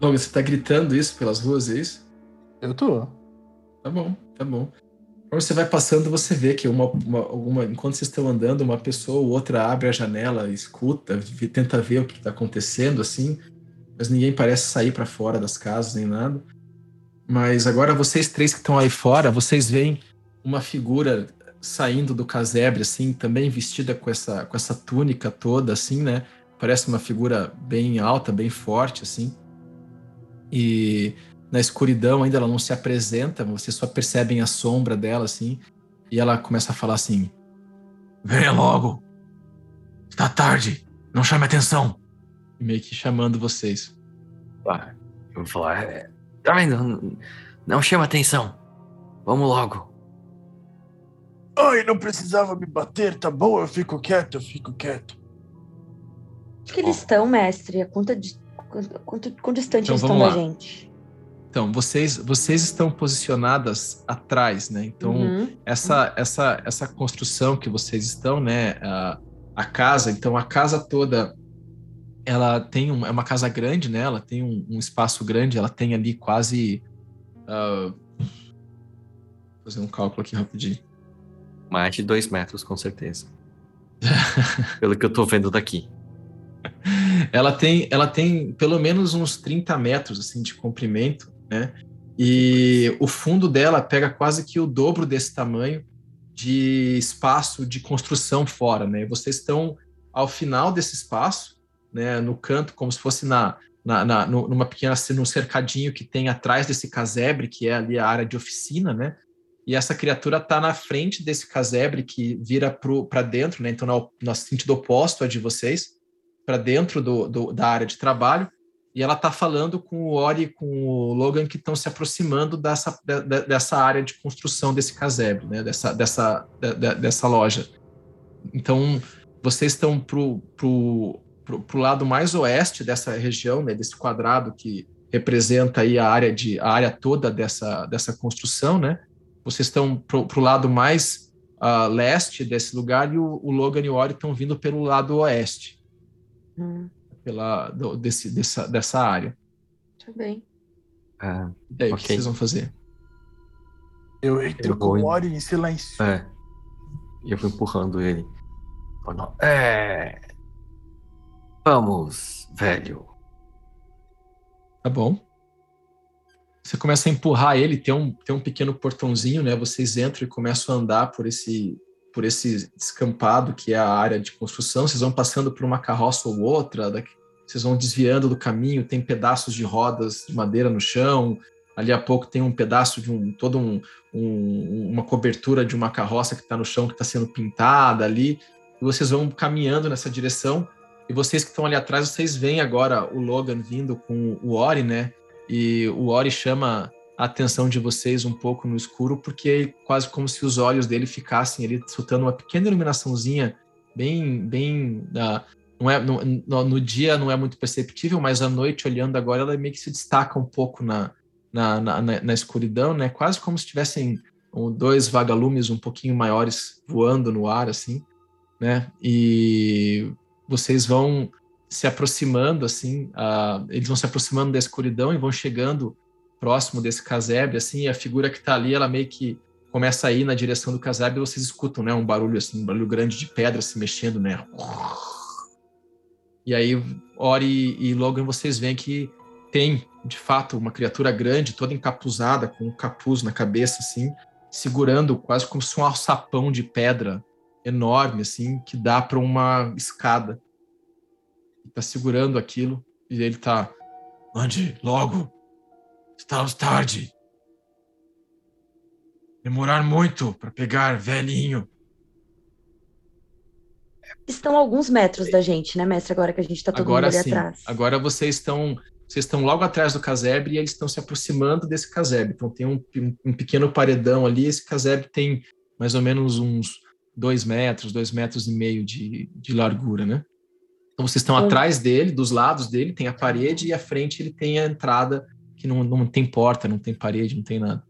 Logan, você tá gritando isso pelas ruas, é isso?
Eu tô.
Tá bom, tá bom. Quando você vai passando, você vê que uma, uma- uma- enquanto vocês estão andando, uma pessoa ou outra abre a janela, escuta, vi- tenta ver o que está acontecendo, assim, mas ninguém parece sair para fora das casas nem nada. Mas agora vocês três que estão aí fora, vocês veem uma figura saindo do casebre, assim, também vestida com essa, com essa túnica toda, assim, né? Parece uma figura bem alta, bem forte, assim. E na escuridão ainda ela não se apresenta, vocês só percebem a sombra dela assim, e ela começa a falar assim: "Venha logo.
Está tarde. Não chame atenção.
Meio que chamando vocês.
Ah, eu vou falar. Tá vendo? Não- chama atenção. Vamos logo.
Ai, não precisava me bater, tá bom? Eu fico quieto, eu fico quieto.
Onde que eles estão, mestre? A conta de. Quanto, quanto, quão distante
Então,
eles estão da gente?
Então, vocês, vocês estão posicionadas atrás, né? Então,
Uhum.
essa, essa, essa construção que vocês estão, né? A, a casa, então a casa toda, ela tem um, é uma casa grande, né? Ela tem um, um espaço grande, ela tem ali quase. ah, vou fazer um cálculo aqui rapidinho.
Mais de dois metros, com certeza. Pelo que eu tô vendo daqui.
Ela tem, ela tem pelo menos uns 30 metros assim de comprimento, né? E o fundo dela pega quase que o dobro desse tamanho de espaço de construção fora, né? Vocês estão ao final desse espaço, né? No canto, como se fosse na, na, na- nu- numa pequena num cercadinho que tem atrás desse casebre, que é ali a área de oficina, né? E essa criatura está na frente desse casebre que vira para dentro, né? Então, no, no sentido oposto a de vocês para dentro do, do- da área de trabalho e ela está falando com o Ori e com o Logan que estão se aproximando dessa, de- de- dessa área de construção desse casebre, né? dessa, dessa, de- de- dessa loja. Então, vocês estão pro, pro, pro lado mais oeste dessa região, né? desse quadrado que representa aí a área, de, a área toda dessa, dessa construção, né? Vocês estão pro, pro lado mais ah, leste desse lugar e o, o Logan e o Ori estão vindo pelo lado oeste
Hum,
pela, do- desse, dessa, dessa área.
tá bem.
Ah,
E aí, o que vocês vão fazer?
Eu entro
Eu
com o Ori em silêncio.
é. E eu vou empurrando ele. É. Vamos, velho.
Tá bom. Você começa a empurrar ele, tem um, tem um pequeno portãozinho, né? Vocês entram e começam a andar por esse, por esse descampado que é a área de construção. Vocês vão passando por uma carroça ou outra, daqui- vocês vão desviando do caminho, tem pedaços de rodas de madeira no chão. Ali a pouco tem um pedaço de um todo um, um- uma cobertura de uma carroça que está no chão que está sendo pintada ali. E vocês vão caminhando nessa direção. E vocês que estão ali atrás, vocês veem agora o Logan vindo com o Ori, né? E o Ori chama a atenção de vocês um pouco no escuro, porque é quase como se os olhos dele ficassem ali soltando uma pequena iluminaçãozinha, bem, bem. ah, não é, no, no- dia não é muito perceptível, mas à noite, olhando agora, ela meio que se destaca um pouco na, na, na, na- escuridão, né? Quase como se tivessem dois vagalumes um pouquinho maiores voando no ar, assim, né? E vocês vão se aproximando, assim, ah, eles vão se aproximando da escuridão e vão chegando próximo desse casebre, assim, a figura que tá ali, ela meio que começa a ir na direção do casebre e vocês escutam, né, um barulho, assim, um barulho grande de pedra se mexendo, né? E aí, Ori e Logan, vocês veem que tem, de fato, uma criatura grande, toda encapuzada, com um capuz na cabeça, assim, segurando quase como se um alçapão de pedra enorme, assim, que dá para uma escada. Tá segurando aquilo e ele tá. Ande logo! Estamos tarde! Demorar muito para pegar velhinho.
Estão alguns metros da gente, né, mestre? Agora que a gente tá todo
Agora
mundo ali
sim.
atrás.
Agora vocês estão. Vocês estão logo atrás do casebre e eles estão se aproximando desse casebre. Então tem um, um- um pequeno paredão ali. Esse casebre tem mais ou menos uns dois metros, dois metros e meio de, de largura, né? Então vocês estão atrás dele, dos lados dele, tem a parede e à frente ele tem a entrada que não, não tem porta, não tem parede, não tem nada.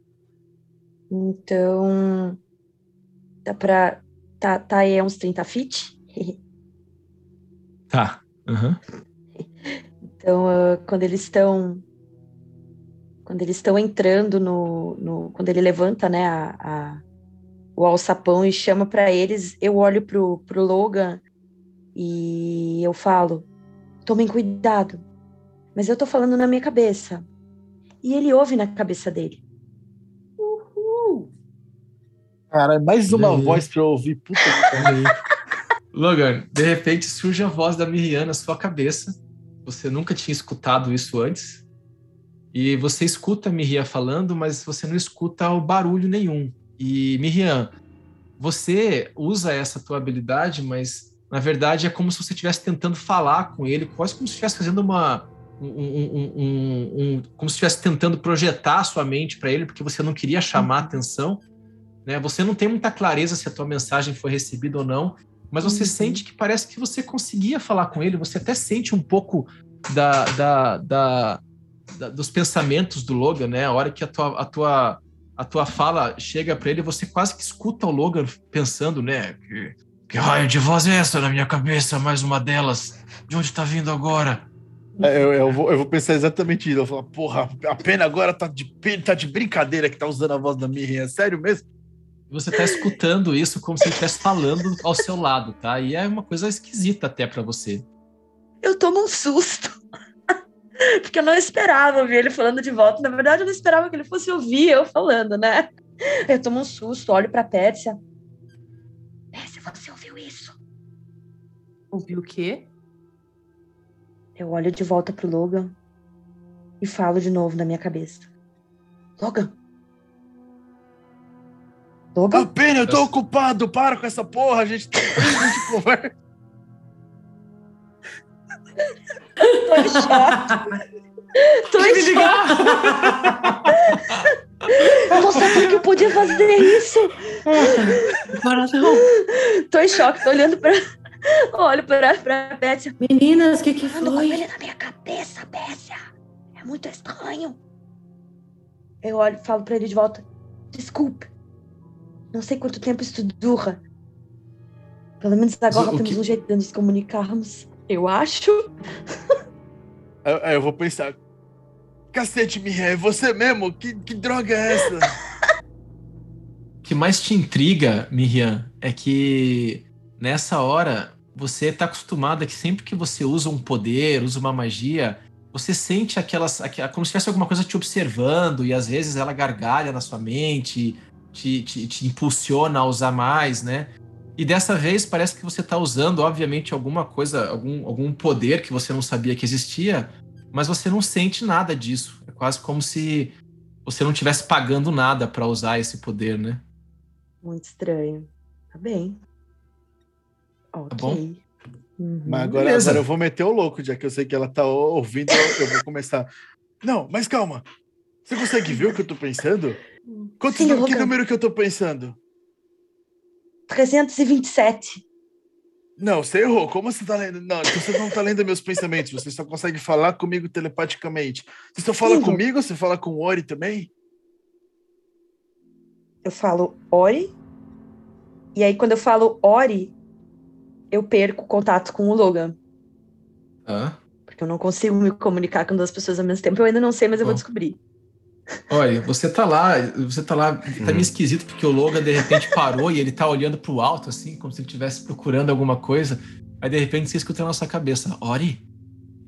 Então. Dá pra. Tá, tá aí a uns 30 feet?
Tá. Aham.
Então, ah, quando eles estão. Quando eles estão entrando no, no- Quando ele levanta, né, a, a- o alçapão e chama pra eles, eu olho pro, pro Logan e eu falo: tomem cuidado. Mas eu tô falando na minha cabeça. E ele ouve na cabeça dele.
Cara, mais uma voz pra eu ouvir. Puta que pariu.
Logan, de repente surge a voz da Miriam na sua cabeça. Você nunca tinha escutado isso antes. E você escuta a Miriam falando, mas você não escuta o barulho nenhum. E Miriam, você usa essa tua habilidade, mas na verdade, é como se você estivesse tentando falar com ele, quase como se estivesse fazendo uma. Um, um, um, como se estivesse tentando projetar a sua mente para ele, porque você não queria chamar
Uhum.
atenção. Né? Você não tem muita clareza se a tua mensagem foi recebida ou não, mas você
Uhum.
sente que parece que você conseguia falar com ele, você até sente um pouco da, da, da, da- dos pensamentos do Logan, né? A hora que a tua, a tua, a tua fala chega para ele, você quase que escuta o Logan pensando, né? Que, que raio de voz é essa na minha cabeça? Mais uma delas. De onde tá vindo agora?
É, Eu, eu vou, eu vou pensar exatamente isso. Eu vou falar, porra, a pena agora tá de, tá de brincadeira que tá usando a voz da Miriam. É sério mesmo?
Você tá escutando isso como se ele estivesse falando ao seu lado, tá? E é uma coisa esquisita até para você.
Eu tomo um susto. Porque eu não esperava ouvir ele falando de volta. Na verdade, eu não esperava que ele fosse ouvir eu falando, né? Eu tomo um susto, olho pra Pérsia. Pérsia, você ouviu isso?
Ouviu o quê?
Eu olho de volta pro Logan e falo de novo na minha cabeça. Logan? Logan?
pena, eu tô ocupado. Para com essa porra. A gente, a gente conversa.
Tô em choque. Tô em choque. Você sabia que eu podia fazer isso?
Agora não.
Tô em choque, tô olhando pra. Olho pra, pra Pérsia.
Meninas, o que, que foi?
ele na minha cabeça, Pérsia. É muito estranho. Eu olho e falo pra ele de volta. Desculpe. Não sei quanto tempo isso dura. Pelo menos agora
o
temos
que-
um jeito de nos comunicarmos. Eu acho.
Aí eu vou pensar. Cacete, Miriam, é você mesmo? Que, que droga é essa?
O que mais te intriga, Miriam, é que nessa hora você está acostumada que sempre que você usa um poder, usa uma magia, você sente aquelas, aqu- como se tivesse alguma coisa te observando e às vezes ela gargalha na sua mente, te, te, te impulsiona a usar mais, né? E dessa vez parece que você está usando, obviamente, alguma coisa, algum, algum poder que você não sabia que existia, mas você não sente nada disso. É quase como se você não estivesse pagando nada para usar esse poder, né?
Muito estranho. Tá bem. Ok.
bom?
Uhum.
Mas agora,
Beleza.
agora eu vou meter o louco, já que eu sei que ela tá ouvindo, eu, vou começar. Não, mas calma. Você consegue ver o que eu tô pensando? Quanto,
Sim,
que número que eu tô pensando?
327.
Não, você errou. Como você tá lendo? Não, então você não tá lendo meus pensamentos. Você só consegue falar comigo telepaticamente. Você só fala
Sim,
comigo? Você fala com o Ori também?
Eu falo Ori. E aí, quando eu falo Ori, eu perco o contato com o Logan.
Hã?
Porque eu não consigo me comunicar com duas pessoas ao mesmo tempo. Eu ainda não sei, mas eu vou descobrir.
Olha, você tá lá, você tá lá, tá meio esquisito porque o Logan de repente parou e ele tá olhando pro alto, assim, como se ele estivesse procurando alguma coisa. Aí de repente você escuta na sua cabeça, Ori?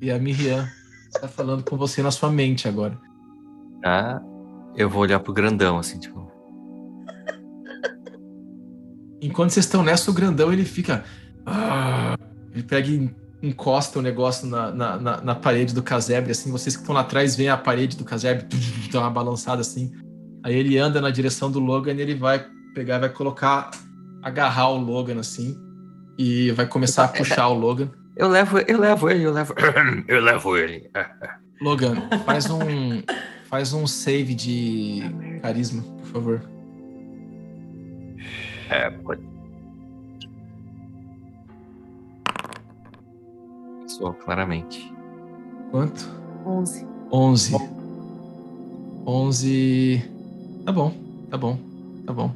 E a Miriam tá falando com você na sua mente agora.
Tá? Eu vou olhar pro grandão, assim, tipo.
Enquanto vocês estão nessa, o grandão ele fica. "Ah", Ele pega e encosta o negócio na, na, na- na parede do casebre, assim. Vocês que estão lá atrás veem a parede do casebre, dá uma balançada assim. Aí ele anda na direção do Logan e ele vai pegar, vai colocar, agarrar o Logan assim. E vai começar a puxar o Logan.
Eu levo, eu levo ele, eu levo. eu levo ele.
Logan, faz um. Faz um save de carisma, por favor.
É, pode. Sou, claramente.
Quanto?
11.
11. 11. Tá bom, tá bom, tá bom.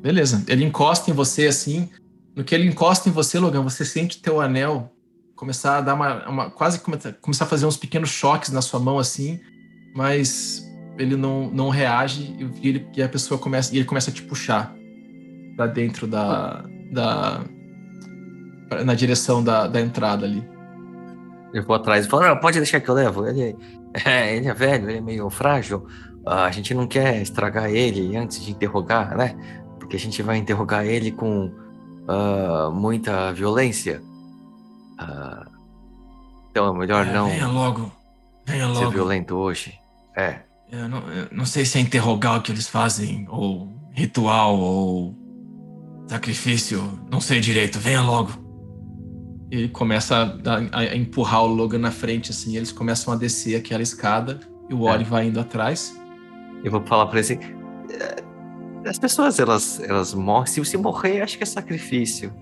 Beleza. Ele encosta em você assim. No que ele encosta em você, Logan, você sente o teu anel começar a dar uma. uma- quase come- começar a fazer uns pequenos choques na sua mão assim, mas ele não, não reage e, ele, e a pessoa começa. E ele começa a te puxar pra dentro da. da na direção da, da entrada ali.
Eu vou atrás e falo, pode deixar que eu levo. Ele é, ele é velho, ele é meio frágil. Ah, a gente não quer estragar ele antes de interrogar, né? Porque a gente vai interrogar ele com ah, muita violência. Ah, então é melhor não
Venha logo. Venha
ser
logo.
violento hoje. É.
Eu não, eu não sei se é interrogar o que eles fazem, ou ritual, ou sacrifício. Não sei direito. Venha logo. Ele começa a, a empurrar o Logan na frente, assim, eles começam a descer aquela escada e o Ori vai indo atrás.
Eu vou falar pra ele assim. "É, As pessoas, elas, elas morrem. Se você morrer, acho que é sacrifício.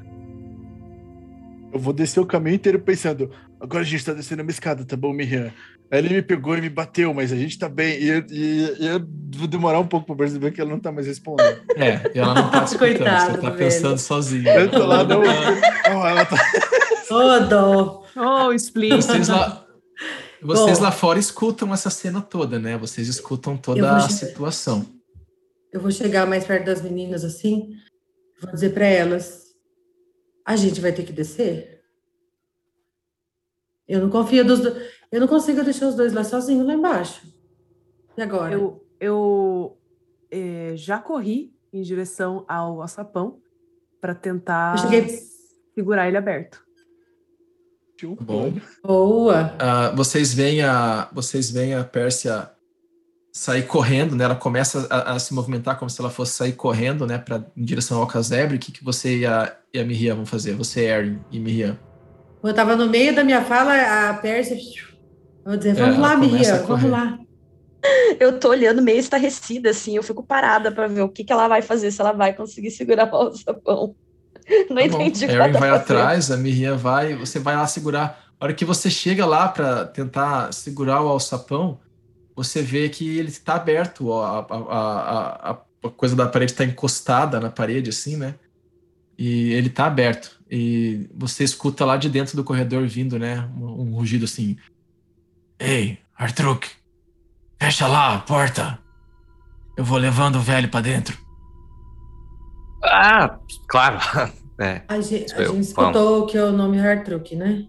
Eu vou descer o caminho inteiro pensando, agora a gente tá descendo uma escada, tá bom, Miriam? Aí ele me pegou e me bateu, mas a gente tá bem. E, eu- e- e eu vou demorar um pouco pra perceber que ela não tá mais respondendo.
É, e ela não tá escutando,
Coitado
você tá
do
pensando
velho.
sozinha.
Eu tô lá, não. Oh, ela tá...
Dó.
Oh, explica.
Vocês lá, vocês
Bom.
lá fora escutam essa cena toda, né? Vocês escutam toda a situação.
Eu vou chegar mais perto das meninas assim, vou dizer para elas: a gente vai ter que descer. Eu não confio dos do... Eu não consigo deixar os dois lá sozinhos lá embaixo. E agora?
Eu, eu eh, já corri em direção ao açapão para tentar
cheguei-
segurar ele aberto.
Bom.
Boa.
Ah, vocês veem a vocês veem a Pérsia sair correndo, né? Ela começa a, a se movimentar como se ela fosse sair correndo, né? Para em direção ao casebre. O que, que você e a, e a Miriam vão fazer? Você, Erin e Miriam.
Eu tava no meio da minha fala, a Pérsia. Eu dizer,
É,
vamos
ela
lá, Miriam,
a
vamos lá.
Eu tô olhando meio estarrecida, assim, eu fico parada pra ver o que, que ela vai fazer, se ela vai conseguir segurar o alçapão. Não
Tá bom.
entendi o que
Erin
ela tá
vai
fazendo.
atrás, a Miriam vai, você vai lá segurar. A hora que você chega lá para tentar segurar o alçapão, você vê que ele está aberto, ó, a, a, a, a- a coisa da parede está encostada na parede, assim, né? E ele está aberto. E você escuta lá de dentro do corredor vindo, né? Um, um rugido assim. Ei, Artruk, fecha lá a porta. Eu vou levando o velho para dentro.
Ah, claro. É,
A gente,
Isso
a gente escutou que é o nome Hartruck, né?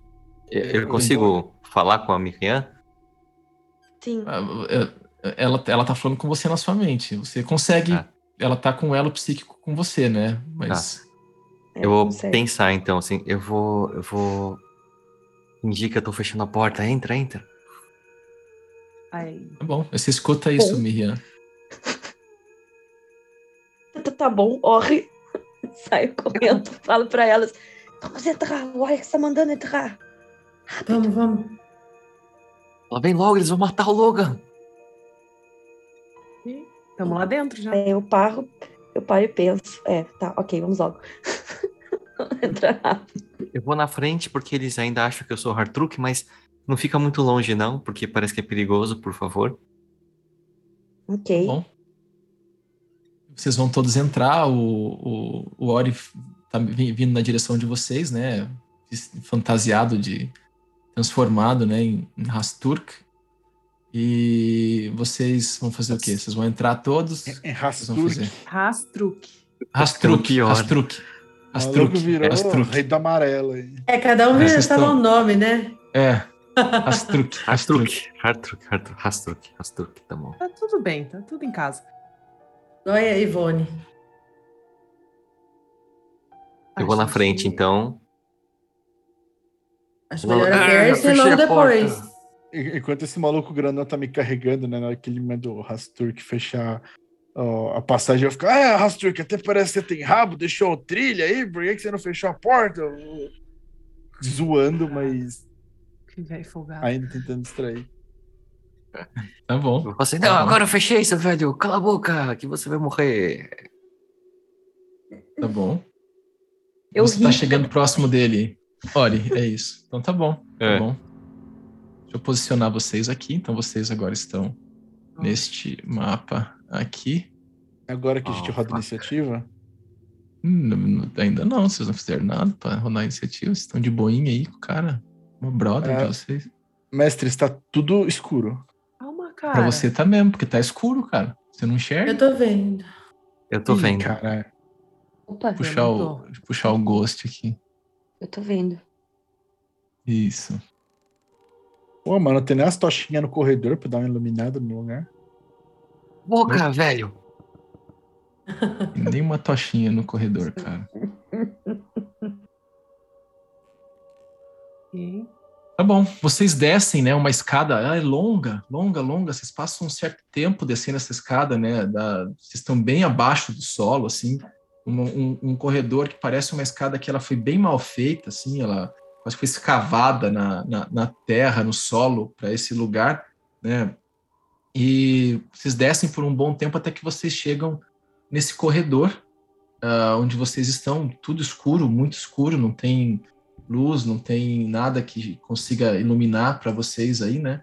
eu, eu consigo falar com a Miriam?
Sim.
Ah, é- Ela, ela tá falando com você na sua mente. Você consegue.
Ah.
Ela tá com elo psíquico com você, né? Mas.
Eu vou
certo.
pensar então, assim, eu vou. Eu vou. Que eu tô fechando a porta. Entra, entra.
Aí,
Tá bom. Você escuta isso. Miriam.
Tá- Tá bom, corre. Saio correndo, falo pra elas. Vamos entrar, o Alex tá mandando entrar.
Vamos, vamos.
Ela vem logo, eles vão matar o Logan.
estamos lá dentro já.
Aí eu paro, eu paro e penso. É, tá, ok, vamos logo. Entrar rápido.
Eu vou na frente porque eles ainda acham que eu sou o Hartruk, mas não fica muito longe, não, porque parece que é perigoso, por favor.
Ok.
Bom. Vocês vão todos entrar. O, o, o Ori tá vi- vindo na direção de vocês, né? Fantasiado de. transformado, né? Em, em Rasturk. E vocês vão fazer o quê? Vocês vão entrar todos? Fazer?
Rastruc.
Rastruk. Rastruk.
O maluco
Rastruk,
virou
Rastruk.
rei do amarelo aí.
É, cada um
É,
vira fala
estão-
um nome, né?
É, Rastruk.
Rastruk, Rastruk, tá bom.
Tá tudo bem, tá tudo em casa.
Olha, Ivone.
Eu vou na frente,
que-
então.
Acho melhor a
ah,
Pérsia e logo
a porta.
depois.
En- Enquanto esse maluco grandão tá me carregando, né? Na hora que ele manda o Rasturk fechar ó, a passagem, eu fico, ah, Rasturk, até parece que você tem rabo, deixou trilha aí, por que que você não fechou a porta? Eu- Zoando, mas
Que velho folgado.
ainda tentando distrair.
Tá bom.
Eu assim, não, agora eu fechei, seu velho. Cala a boca, que você vai morrer.
Tá bom.
Eu
Você tá
ri.
chegando próximo dele. Ori, é isso. Então tá bom. Tá
É.
bom. Deixa eu posicionar vocês aqui. Então vocês agora estão neste mapa aqui.
Agora que a gente
Oh,
roda a iniciativa,
Hum, ainda não, vocês não fizeram nada pra rodar a iniciativa. Vocês estão de boinha aí com o cara. Uma brother
É.
de vocês.
mestre, está tudo escuro.
Cara.
Pra você tá mesmo, porque tá escuro, cara. Você não enxerga?
Eu tô vendo.
Eu tô
Ih,
vendo.
Cara,
Opa,
Puxar
eu
o, puxar o ghost aqui.
eu tô vendo.
Isso.
pô, mano, tem nem as tochinhas no corredor pra dar uma iluminada no lugar.
Boca, velho.
Nem uma tochinha no corredor, cara.
Ok.
Tá bom. Vocês descem, né? Uma escada ah, é longa, longa, longa. Vocês passam um certo tempo descendo essa escada, né? Da, vocês estão bem abaixo do solo, assim. Um, um- um corredor que parece uma escada que ela foi bem mal feita, assim. Ela quase foi escavada na, na, na terra, no solo, para esse lugar, né? E vocês descem por um bom tempo até que vocês chegam nesse corredor, uh, onde vocês estão, tudo escuro, muito escuro, não tem luz, não tem nada que consiga iluminar para vocês aí, né?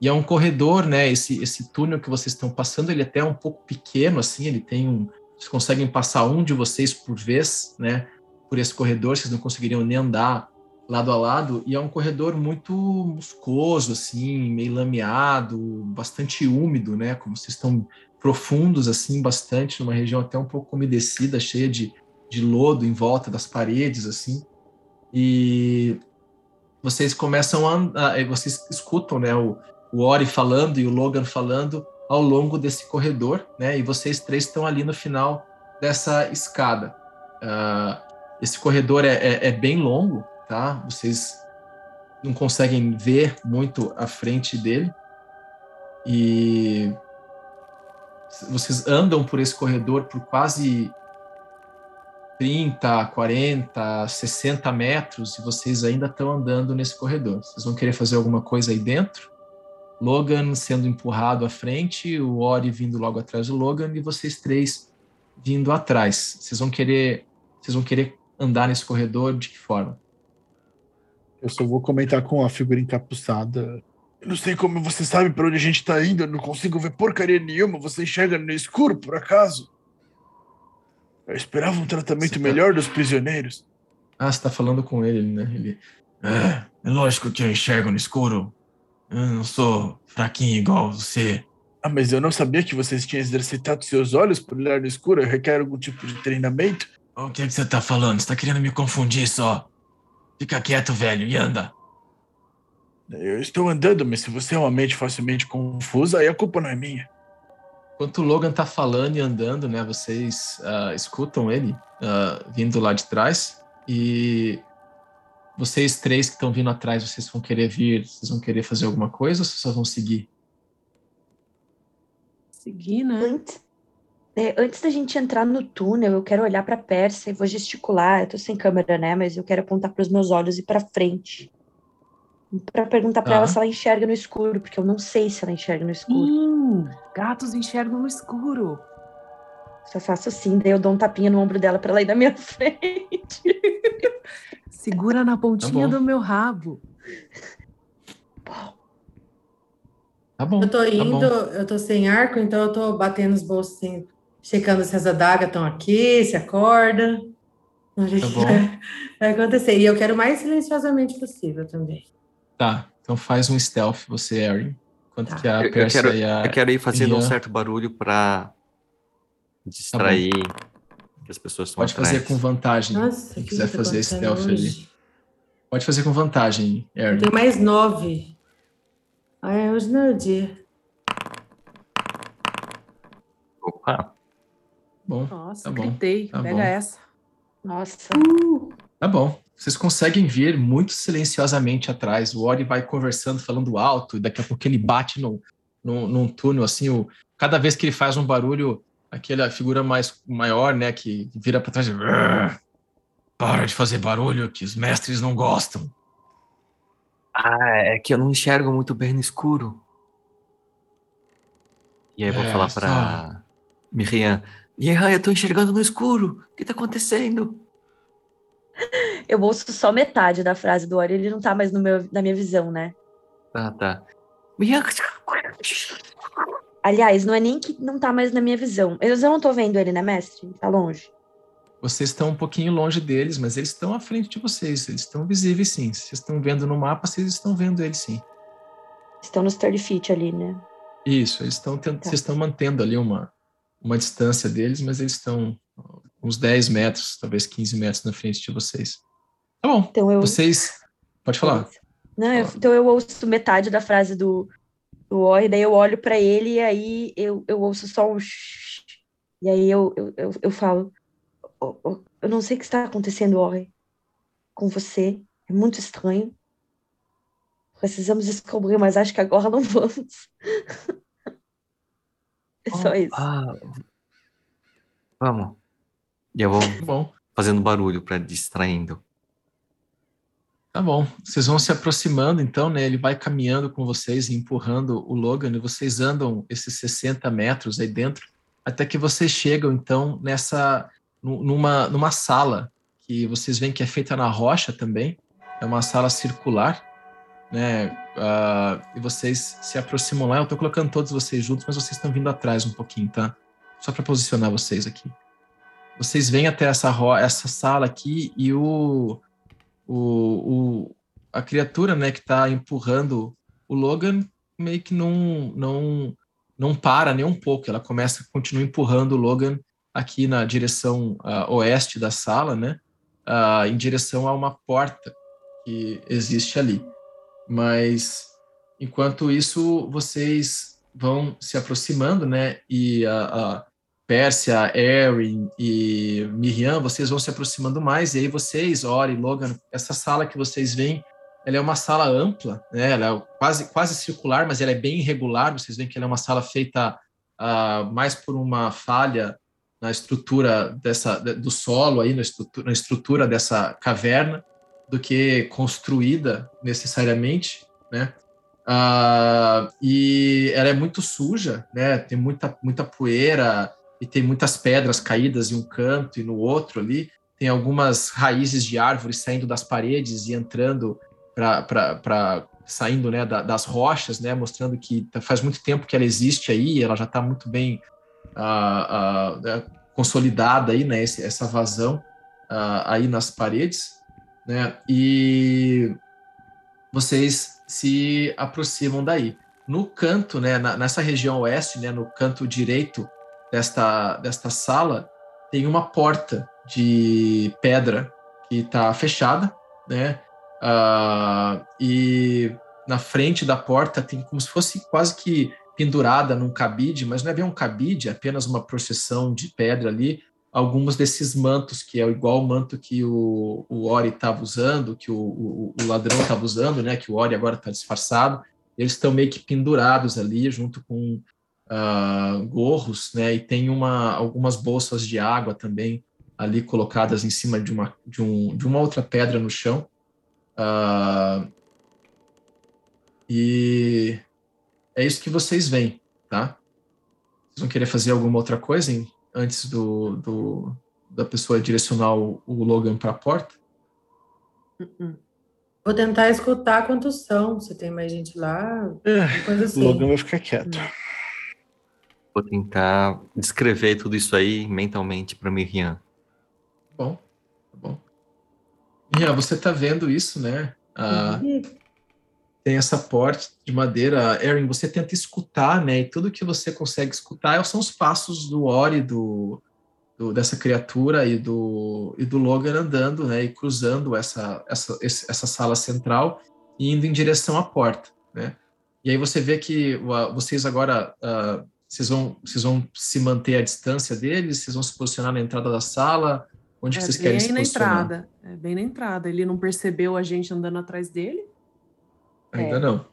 E é um corredor, né? Esse, esse túnel que vocês estão passando, ele é até é um pouco pequeno, assim, ele tem um. Vocês conseguem passar um de vocês por vez, né? Por esse corredor, vocês não conseguiriam nem andar lado a lado, e é um corredor muito muscoso, assim, meio lameado, bastante úmido, né? Como vocês estão profundos, assim, bastante, numa região até um pouco umedecida, cheia de, de lodo em volta das paredes, assim. E vocês começam a, vocês escutam, né, o, o Ori falando e o Logan falando ao longo desse corredor, né, e vocês três estão ali no final dessa escada. Uh, esse corredor é, é, é, bem longo, tá? Vocês não conseguem ver muito à frente dele e vocês andam por esse corredor por quase 30, 40, 60 metros e vocês ainda estão andando nesse corredor. Vocês vão querer fazer alguma coisa aí dentro? Logan sendo empurrado à frente, o Ori vindo logo atrás do Logan e vocês três vindo atrás. Vocês vão querer, vocês vão querer andar nesse corredor de que forma?
Eu só vou comentar com a figura encapuçada. Não sei como você sabe para onde a gente está indo, eu não consigo ver porcaria nenhuma. Você enxerga no escuro, por acaso? Eu esperava um tratamento tá... melhor dos prisioneiros.
Ah, você tá falando com ele, né? Ele. É, é lógico que eu enxergo no escuro. Eu não sou fraquinho igual você.
Ah, mas eu não sabia que vocês tinham exercitado seus olhos por olhar no escuro. Requer algum tipo de treinamento?
O que é que você tá falando? Você tá querendo me confundir só. Fica quieto, velho, e anda.
Eu estou andando, mas se você é uma mente facilmente confusa, aí a culpa não é minha.
Enquanto o Logan tá falando e andando, né, vocês uh, escutam ele uh, vindo lá de trás e vocês três que estão vindo atrás, vocês vão querer vir, vocês vão querer fazer alguma coisa ou vocês só vão seguir?
Seguir, né?
Antes, é, antes da gente entrar no túnel, eu quero olhar para Pérsia e vou gesticular. Eu tô sem câmera, né? Mas eu quero apontar para os meus olhos e para frente para perguntar para ela se ela enxerga no escuro, porque eu não sei se ela enxerga no escuro.
Hum, gatos enxergam no escuro.
Só faço assim, daí eu dou um tapinha no ombro dela para ela ir na minha frente.
Segura na pontinha tá do meu rabo.
Tá bom. Eu tô tá indo, tá eu tô sem arco, então eu tô batendo os bolsos assim, checando se as adagas estão aqui, se acorda. Tá vai, vai acontecer. E eu quero o mais silenciosamente possível também.
Tá, então faz um stealth você, Erin. Enquanto tá. que a
eu, eu quero, e a. Eu quero ir fazendo um certo barulho para distrair tá que as pessoas estão
Pode
atrás.
fazer com vantagem. Nossa, se quiser fazer stealth hoje. ali. Pode fazer com vantagem, Erin.
Tem mais nove. Ah, hoje não é o dia.
Opa.
Bom,
Nossa,
tá
gritei.
Tá
Pega
bom.
essa.
Nossa.
Uh.
Tá bom. Vocês conseguem ver muito silenciosamente atrás. O Ori vai conversando, falando alto, e daqui a pouco ele bate no, no, num túnel, assim, o, cada vez que ele faz um barulho, aquela figura mais maior, né, que vira para trás e... Para de fazer barulho, que os mestres não gostam.
Ah, é que eu não enxergo muito bem no escuro. E aí eu vou
É,
falar
só-
pra Miriam. Miriam, eu tô enxergando no escuro. O que tá acontecendo?
Eu ouço só metade da frase do Ori, ele não tá mais no meu, na minha visão, né?
Tá, tá.
Aliás, não é nem que não tá mais na minha visão. Eu não tô vendo ele, né, mestre? Tá longe.
Vocês estão um pouquinho longe deles, mas eles estão à frente de vocês. Eles estão visíveis, sim. Vocês estão vendo no mapa, vocês estão vendo eles, sim.
Estão nos 30 feet ali, né?
Isso, eles estão.
Tá.
vocês estão mantendo ali uma, uma distância deles, mas eles estão uns 10 metros, talvez 15 metros na frente de vocês. Tá bom.
Então eu.
Vocês. Pode falar.
Não, eu- então eu ouço metade da frase do, do Ori, daí eu olho pra ele e aí eu, eu ouço só um shh. E aí eu, eu, eu, eu falo, "Ô, ô, eu não sei o que está acontecendo, Ori, com você. É muito estranho. Precisamos descobrir, mas acho que agora não vamos. É só isso.
Ah, vamos. E eu vou
Tá bom.
fazendo barulho pra distraindo.
Tá bom. Vocês vão se aproximando, então, né? Ele vai caminhando com vocês e empurrando o Logan, e vocês andam esses 60 metros aí dentro, até que vocês chegam, então, nessa. numa, numa sala que vocês veem que é feita na rocha também. É uma sala circular, né? Uh, e vocês se aproximam lá. Eu tô colocando todos vocês juntos, mas vocês estão vindo atrás um pouquinho, tá? Só para posicionar vocês aqui. Vocês vêm até essa, essa sala aqui e o o, o, a criatura, né, que está empurrando o Logan meio que não, não, não para nem um pouco. Ela começa, continua empurrando o Logan aqui na direção uh, oeste da sala, né, uh, em direção a uma porta que existe ali. Mas enquanto isso, vocês vão se aproximando, né, e a, a Pérsia, Erin e Miriam, vocês vão se aproximando mais, e aí vocês, Ori, Logan, essa sala que vocês veem, ela é uma sala ampla, né? ela é quase, quase circular, mas ela é bem irregular, vocês veem que ela é uma sala feita uh, mais por uma falha na estrutura dessa, do solo, aí, na, estrutura, na estrutura dessa caverna, do que construída necessariamente, né? Uh, e ela é muito suja, né? Tem muita, muita poeira, e tem muitas pedras caídas em um canto e no outro ali. Tem algumas raízes de árvores saindo das paredes e entrando para saindo né, da, das rochas, né, mostrando que tá, faz muito tempo que ela existe aí, ela já está muito bem uh, uh, consolidada aí, né, essa vazão uh, aí nas paredes, né, e vocês se aproximam daí. No canto, né, nessa região oeste, né, no canto direito desta, desta sala tem uma porta de pedra que está fechada, né? Uh, e na frente da porta tem como se fosse quase que pendurada num cabide, mas não é bem um cabide, é apenas uma processão de pedra ali, alguns desses mantos, que é igual o manto que o, o Ori estava usando, que o, o, o ladrão estava usando, né? Que o Ori agora está disfarçado. Eles estão meio que pendurados ali, junto com uh, gorros, né? E tem uma, algumas bolsas de água também ali colocadas em cima de uma, de um, de uma outra pedra no chão. Uh, e é isso que vocês veem, tá? Vocês vão querer fazer alguma outra coisa hein, antes do, do, da pessoa direcionar o, o Logan para a porta?
Uh-uh. Vou tentar escutar quantos são, se tem mais gente lá,
é, coisa assim. O Logan vai ficar quieto. Hum.
Vou tentar descrever tudo isso aí mentalmente para Miriam.
Bom, tá bom. Miriam, você tá vendo isso, né? Ah, uhum. Tem essa porta de madeira. Erin, você tenta escutar, né? E tudo que você consegue escutar são os passos do Ori, do, do, dessa criatura e do, e do Logan andando, né? E cruzando essa, essa, essa sala central e indo em direção à porta, né? E aí você vê que uh, vocês agora uh, vocês vão, vocês vão se manter à distância deles? Vocês vão se posicionar na entrada da sala? Onde é, vocês querem se posicionar?
Entrada. É bem na entrada. Ele não percebeu a gente andando atrás dele?
Ainda é. não.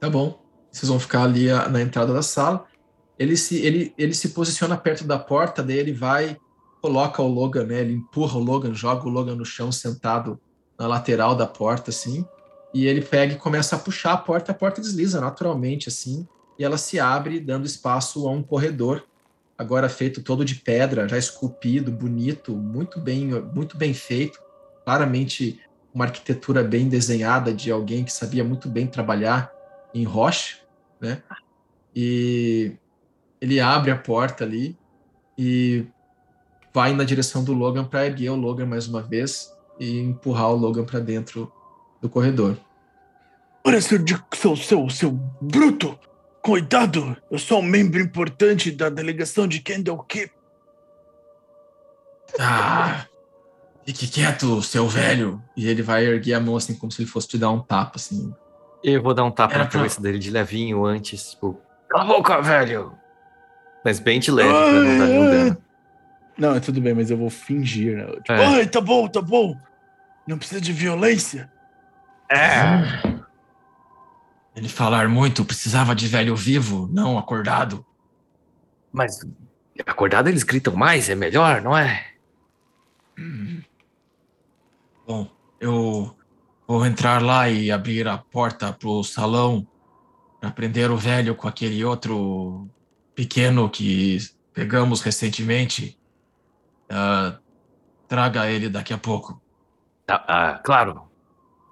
Tá bom. Vocês vão ficar ali na entrada da sala. Ele se, ele, ele se posiciona perto da porta, daí ele vai, coloca o Logan, né? Ele empurra o Logan, joga o Logan no chão, sentado na lateral da porta, assim. E ele pega e começa a puxar a porta, a porta desliza naturalmente, assim e ela se abre, dando espaço a um corredor, agora feito todo de pedra, já esculpido, bonito, muito bem, muito bem feito, claramente uma arquitetura bem desenhada de alguém que sabia muito bem trabalhar em rocha, né? E ele abre a porta ali e vai na direção do Logan para erguer o Logan mais uma vez e empurrar o Logan para dentro do corredor.
Olha, seu, seu, seu, seu bruto! Cuidado, eu sou um membro importante da delegação de Kendall Keep.
Ah, fique quieto, seu velho. E ele vai erguer a mão assim, como se ele fosse te dar um tapa, assim.
Eu vou dar um tapa Era na pra... cabeça dele de levinho antes, tipo, cala a boca, velho! Mas bem de leve, ai, pra não dar nenhum dano.
Não, é tudo bem, mas eu vou fingir, né? Tipo, é. ai, tá bom, tá bom. Não precisa de violência.
É. Ele falar muito, precisava de velho vivo, não acordado.
Mas acordado eles gritam mais, é melhor, não é?
Hum. Bom, eu vou entrar lá e abrir a porta pro salão para prender o velho com aquele outro pequeno que pegamos recentemente. Ah, traga ele daqui a pouco.
Ah, ah, claro.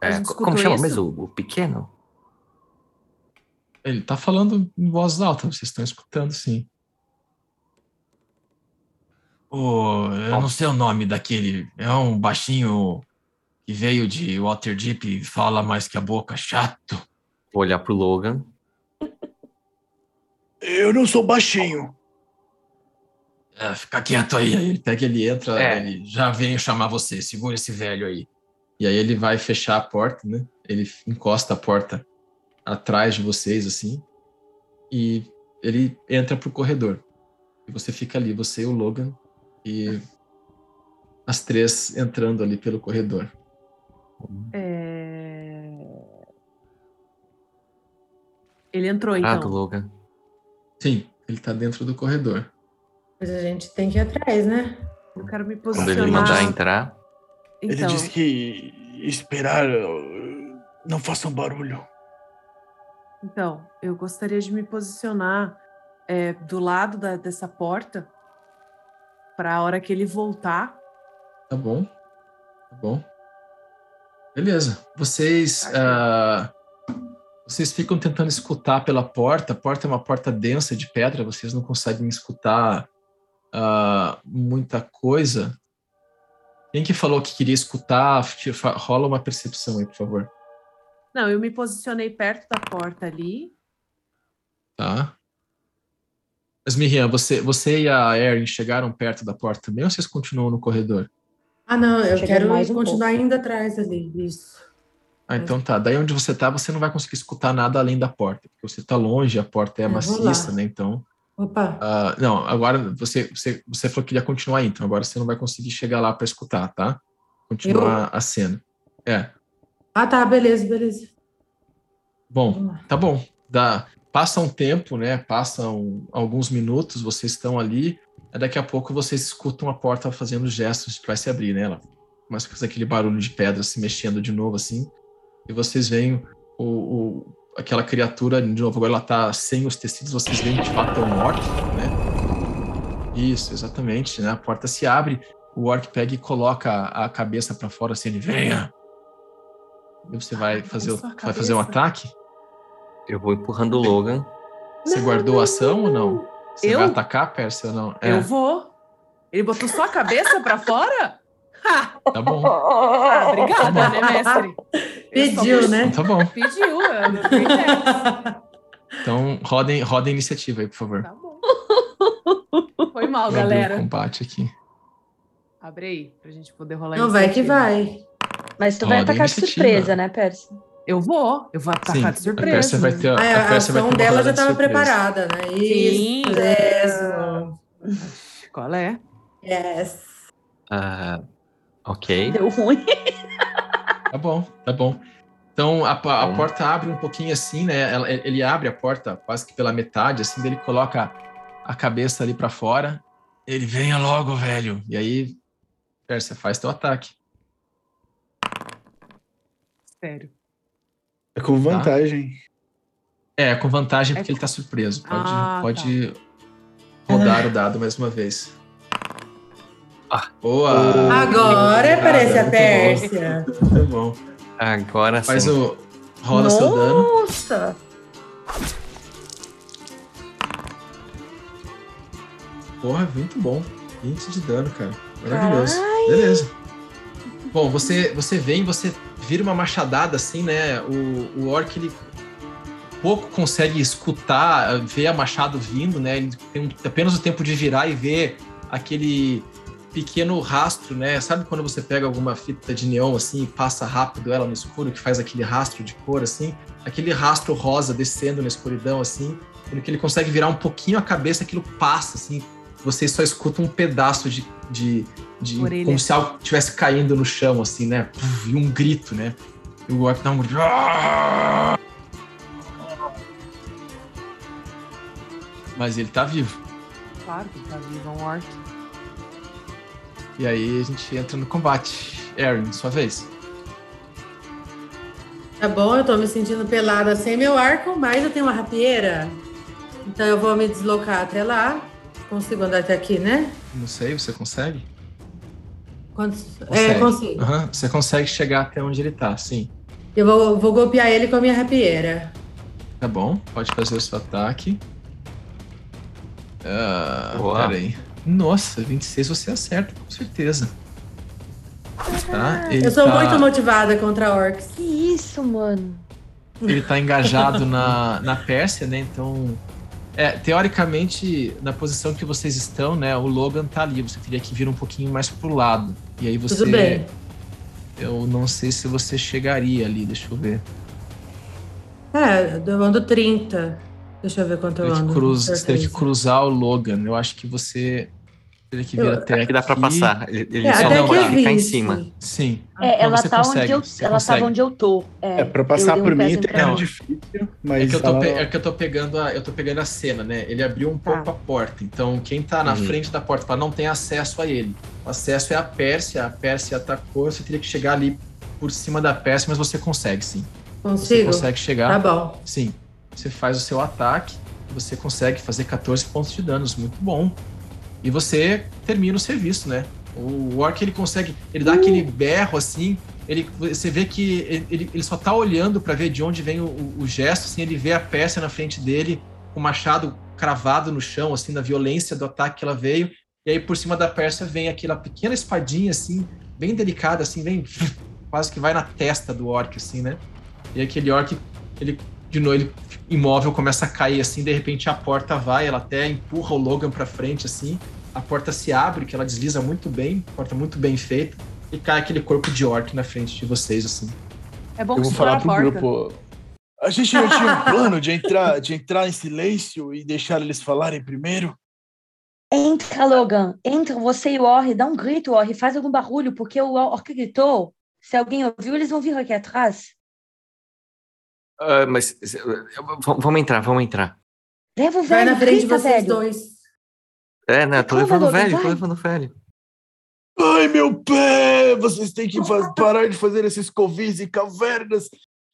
É, como chama
isso?
mesmo o, o pequeno?
Ele tá falando em voz alta, vocês estão escutando sim.
Oh, eu não sei o nome daquele. É um baixinho que veio de Waterdeep e fala mais que a boca. Chato.
Vou olhar pro Logan.
Eu não sou baixinho.
É, fica quieto aí.
Aí ele pega, ele entra,
É.
ele,
Já venho chamar você. Segura esse velho aí.
e aí ele vai fechar a porta, né? Ele encosta a porta atrás de vocês, assim, e ele entra pro corredor. E você fica ali, você e o Logan, e as três entrando ali pelo corredor.
É... Ele entrou,
Ah, do
então.
Logan.
Sim, ele tá dentro do corredor.
Mas a gente tem que ir atrás, né?
Eu quero me
Quando
posicionar.
ele mandar entrar.
Ele
Então,
disse que esperar. Não façam barulho.
Então, eu gostaria de me posicionar é, do lado da- dessa porta para a hora que ele voltar.
Tá bom. Tá bom. Beleza. Vocês.
Tá
ah, vocês ficam tentando escutar pela porta. A porta é uma porta densa de pedra, vocês não conseguem escutar ah, muita coisa. Quem que falou que queria escutar? Rola uma percepção aí, por favor.
Não, eu me posicionei perto da porta ali.
Tá. Mas, Miriam, você, você e a Erin chegaram perto da porta também ou vocês continuam no corredor?
Ah, não, eu quero
mais um
continuar
pouco.
indo atrás ali. Isso.
Ah, então tá. Daí onde você tá, você não vai conseguir escutar nada além da porta, porque você tá longe, a porta é
Eu
maciça, né? Então.
Opa,
ah, não, agora você, você, você falou que ia continuar aí, então agora você não vai conseguir chegar lá para escutar, tá? Continuar a cena. É.
ah tá, beleza, beleza.
Bom, tá bom. Dá, passa um tempo, né? Passam alguns minutos, vocês estão ali. Daqui a pouco vocês escutam a porta fazendo gestos para se abrir, né? Ela começa a fazer aquele barulho de pedra se mexendo de novo, assim. E vocês veem o, o- aquela criatura, de novo, agora ela tá sem os tecidos, vocês veem que de fato é um orc, né? Isso, exatamente, né? A porta se abre, o orc pega e coloca a, a cabeça para fora, assim, ele venha. Você vai fazer, o- vai fazer um ataque?
Eu vou empurrando o Logan.
Você
Não,
guardou
não,
a ação ou
não.
não? Você
Eu?
vai atacar, Pérsia, ou não? É,
Eu vou. Ele botou só a cabeça para fora? Ha!
tá bom.
Ah, obrigada, né, mestre? Eu só
Pediu, né?
Então tá bom.
Pediu, eu não.
Então rodem, rodem a iniciativa aí, por favor.
Tá bom. Foi mal,
Vou abrir o
galera.
combate aqui.
Abre aí, pra gente poder rolar
Não, vai que vai.
Mas tu vai
Roda a
atacar de surpresa, né, Percy?
Eu vou, eu vou atacar
Sim,
de
a
surpresa.
Pérsia vai ter, a
a
vai
ação
ter uma
dela já
de
estava
surpresa.
preparada, né?
Sim.
Isso.
Qual é?
Yes.
Ah, ok.
Deu ruim.
Tá bom, tá bom. Então a, a
Bom.
porta abre um pouquinho assim, né? Ela- ele abre a porta quase que pela metade, assim, ele coloca a cabeça ali pra fora. Ele venha logo, velho. E aí, Pérsia, faz teu ataque.
Sério.
É com vantagem.
É, com vantagem
É
porque ele tá surpreso. Pode,
Ah,
pode rodar o dado mais uma vez.
Ah.
Boa!
Agora parece a. Pérsia.
Muito bom.
Agora sim.
Faz o. Rola seu dano.
Nossa!
Porra, muito bom. 20 de dano, cara. Maravilhoso. Beleza. Bom, você, você vem, você vira uma machadada assim, né? O, o orc, ele pouco consegue escutar, ver a machado vindo, né? Ele tem apenas o tempo de virar e ver aquele pequeno rastro, né? Sabe quando você pega alguma fita de neon assim e passa rápido ela no escuro, que faz aquele rastro de cor assim? Aquele rastro rosa descendo na escuridão assim, que ele consegue virar um pouquinho a cabeça, aquilo passa assim, você só escuta um pedaço de, de, de
Orelha.
como se algo estivesse caindo no chão assim, né? Puf, E um grito, né? E o orc dá um grito. Mas ele tá vivo.
Claro que tá vivo, é um orc.
E aí a gente entra no combate. Aaron, sua vez.
Tá bom, eu tô me sentindo pelada sem meu arco, mas eu tenho uma rapieira. Então eu vou me deslocar até lá. Consigo andar até aqui, né?
Não sei, você consegue?
Quantos... É,
Consegue.
consigo.
Aham, Você consegue chegar até onde ele tá, sim.
Eu vou, vou golpear ele com a minha rapieira.
Tá bom, pode fazer o seu ataque. Ah,
Boa.
peraí. Nossa, 26 você acerta, com certeza. Tá? Ele
eu sou
tá,
muito motivada contra orcs.
Que isso, mano?
Ele tá engajado na, na Pérsia, né? Então. É, teoricamente, na posição que vocês estão, né? O Logan tá ali. Você teria que vir um pouquinho mais pro lado. E aí você.
Tudo bem.
Eu não sei se você chegaria ali, deixa eu ver.
É, eu ando 30. Deixa eu ver quanto eu ando.
cruz- você teria que cruzar o Logan. Eu acho que você teria que vir
Eu-
até
Acho que dá pra passar. Ele, ele
É,
só não pode ficar em
20.
cima.
Sim.
É, ela
você
tá
consegue,
onde eu,
você
ela
consegue.
tava onde eu tô. É,
É, pra passar
um
por mim é difícil, mas
É que, eu tô, é que eu tô pegando a, eu tô pegando a cena, né? Ele abriu um
Tá.
pouco a porta. Então, quem tá na
Uhum.
frente da porta para não tem acesso a ele. O acesso é a Pérsia. A Pérsia atacou. Você teria que chegar ali por cima da Pérsia, mas você consegue, sim. Você
Consigo?
consegue chegar.
Tá bom.
Sim. Você faz o seu ataque. Você consegue fazer 14 pontos de danos. Muito bom. E você termina o serviço, né? O Orc, ele consegue... Ele dá aquele berro, assim... Ele, você vê que ele- ele, só tá olhando para ver de onde vem o, o- gesto, assim, ele vê a Pérsia na frente dele, o machado cravado no chão, assim, na violência do ataque que ela veio. E aí, por cima da Pérsia, vem aquela pequena espadinha, assim, bem delicada, assim, vem quase que vai na testa do Orc, assim, né? E aquele Orc, ele, de novo, ele imóvel começa a cair, assim, de repente a porta vai, ela até empurra o Logan pra frente, assim, a porta se abre, que ela desliza muito bem, porta muito bem feita, e cai aquele corpo de Orc na frente de vocês, assim.
É bom
Eu
que
vou
segura
falar
a
pro
porta.
grupo. A gente não tinha um plano de entrar, de entrar em silêncio e deixar eles falarem primeiro?
Entra, Logan. Entra, você e o Orri. Dá um grito, Orri. Faz algum barulho, porque o Orc gritou. Se alguém ouviu, eles vão vir aqui atrás.
Ah, mas vamos entrar, vamos entrar.
Leva o
Vai
velho,
na frente de
grita,
vocês
velho.
dois.
É, né? Tô
Calma,
levando o velho, tô
vai.
levando o velho.
Ai, meu pé! Vocês têm que parar de fazer esses covis e cavernas.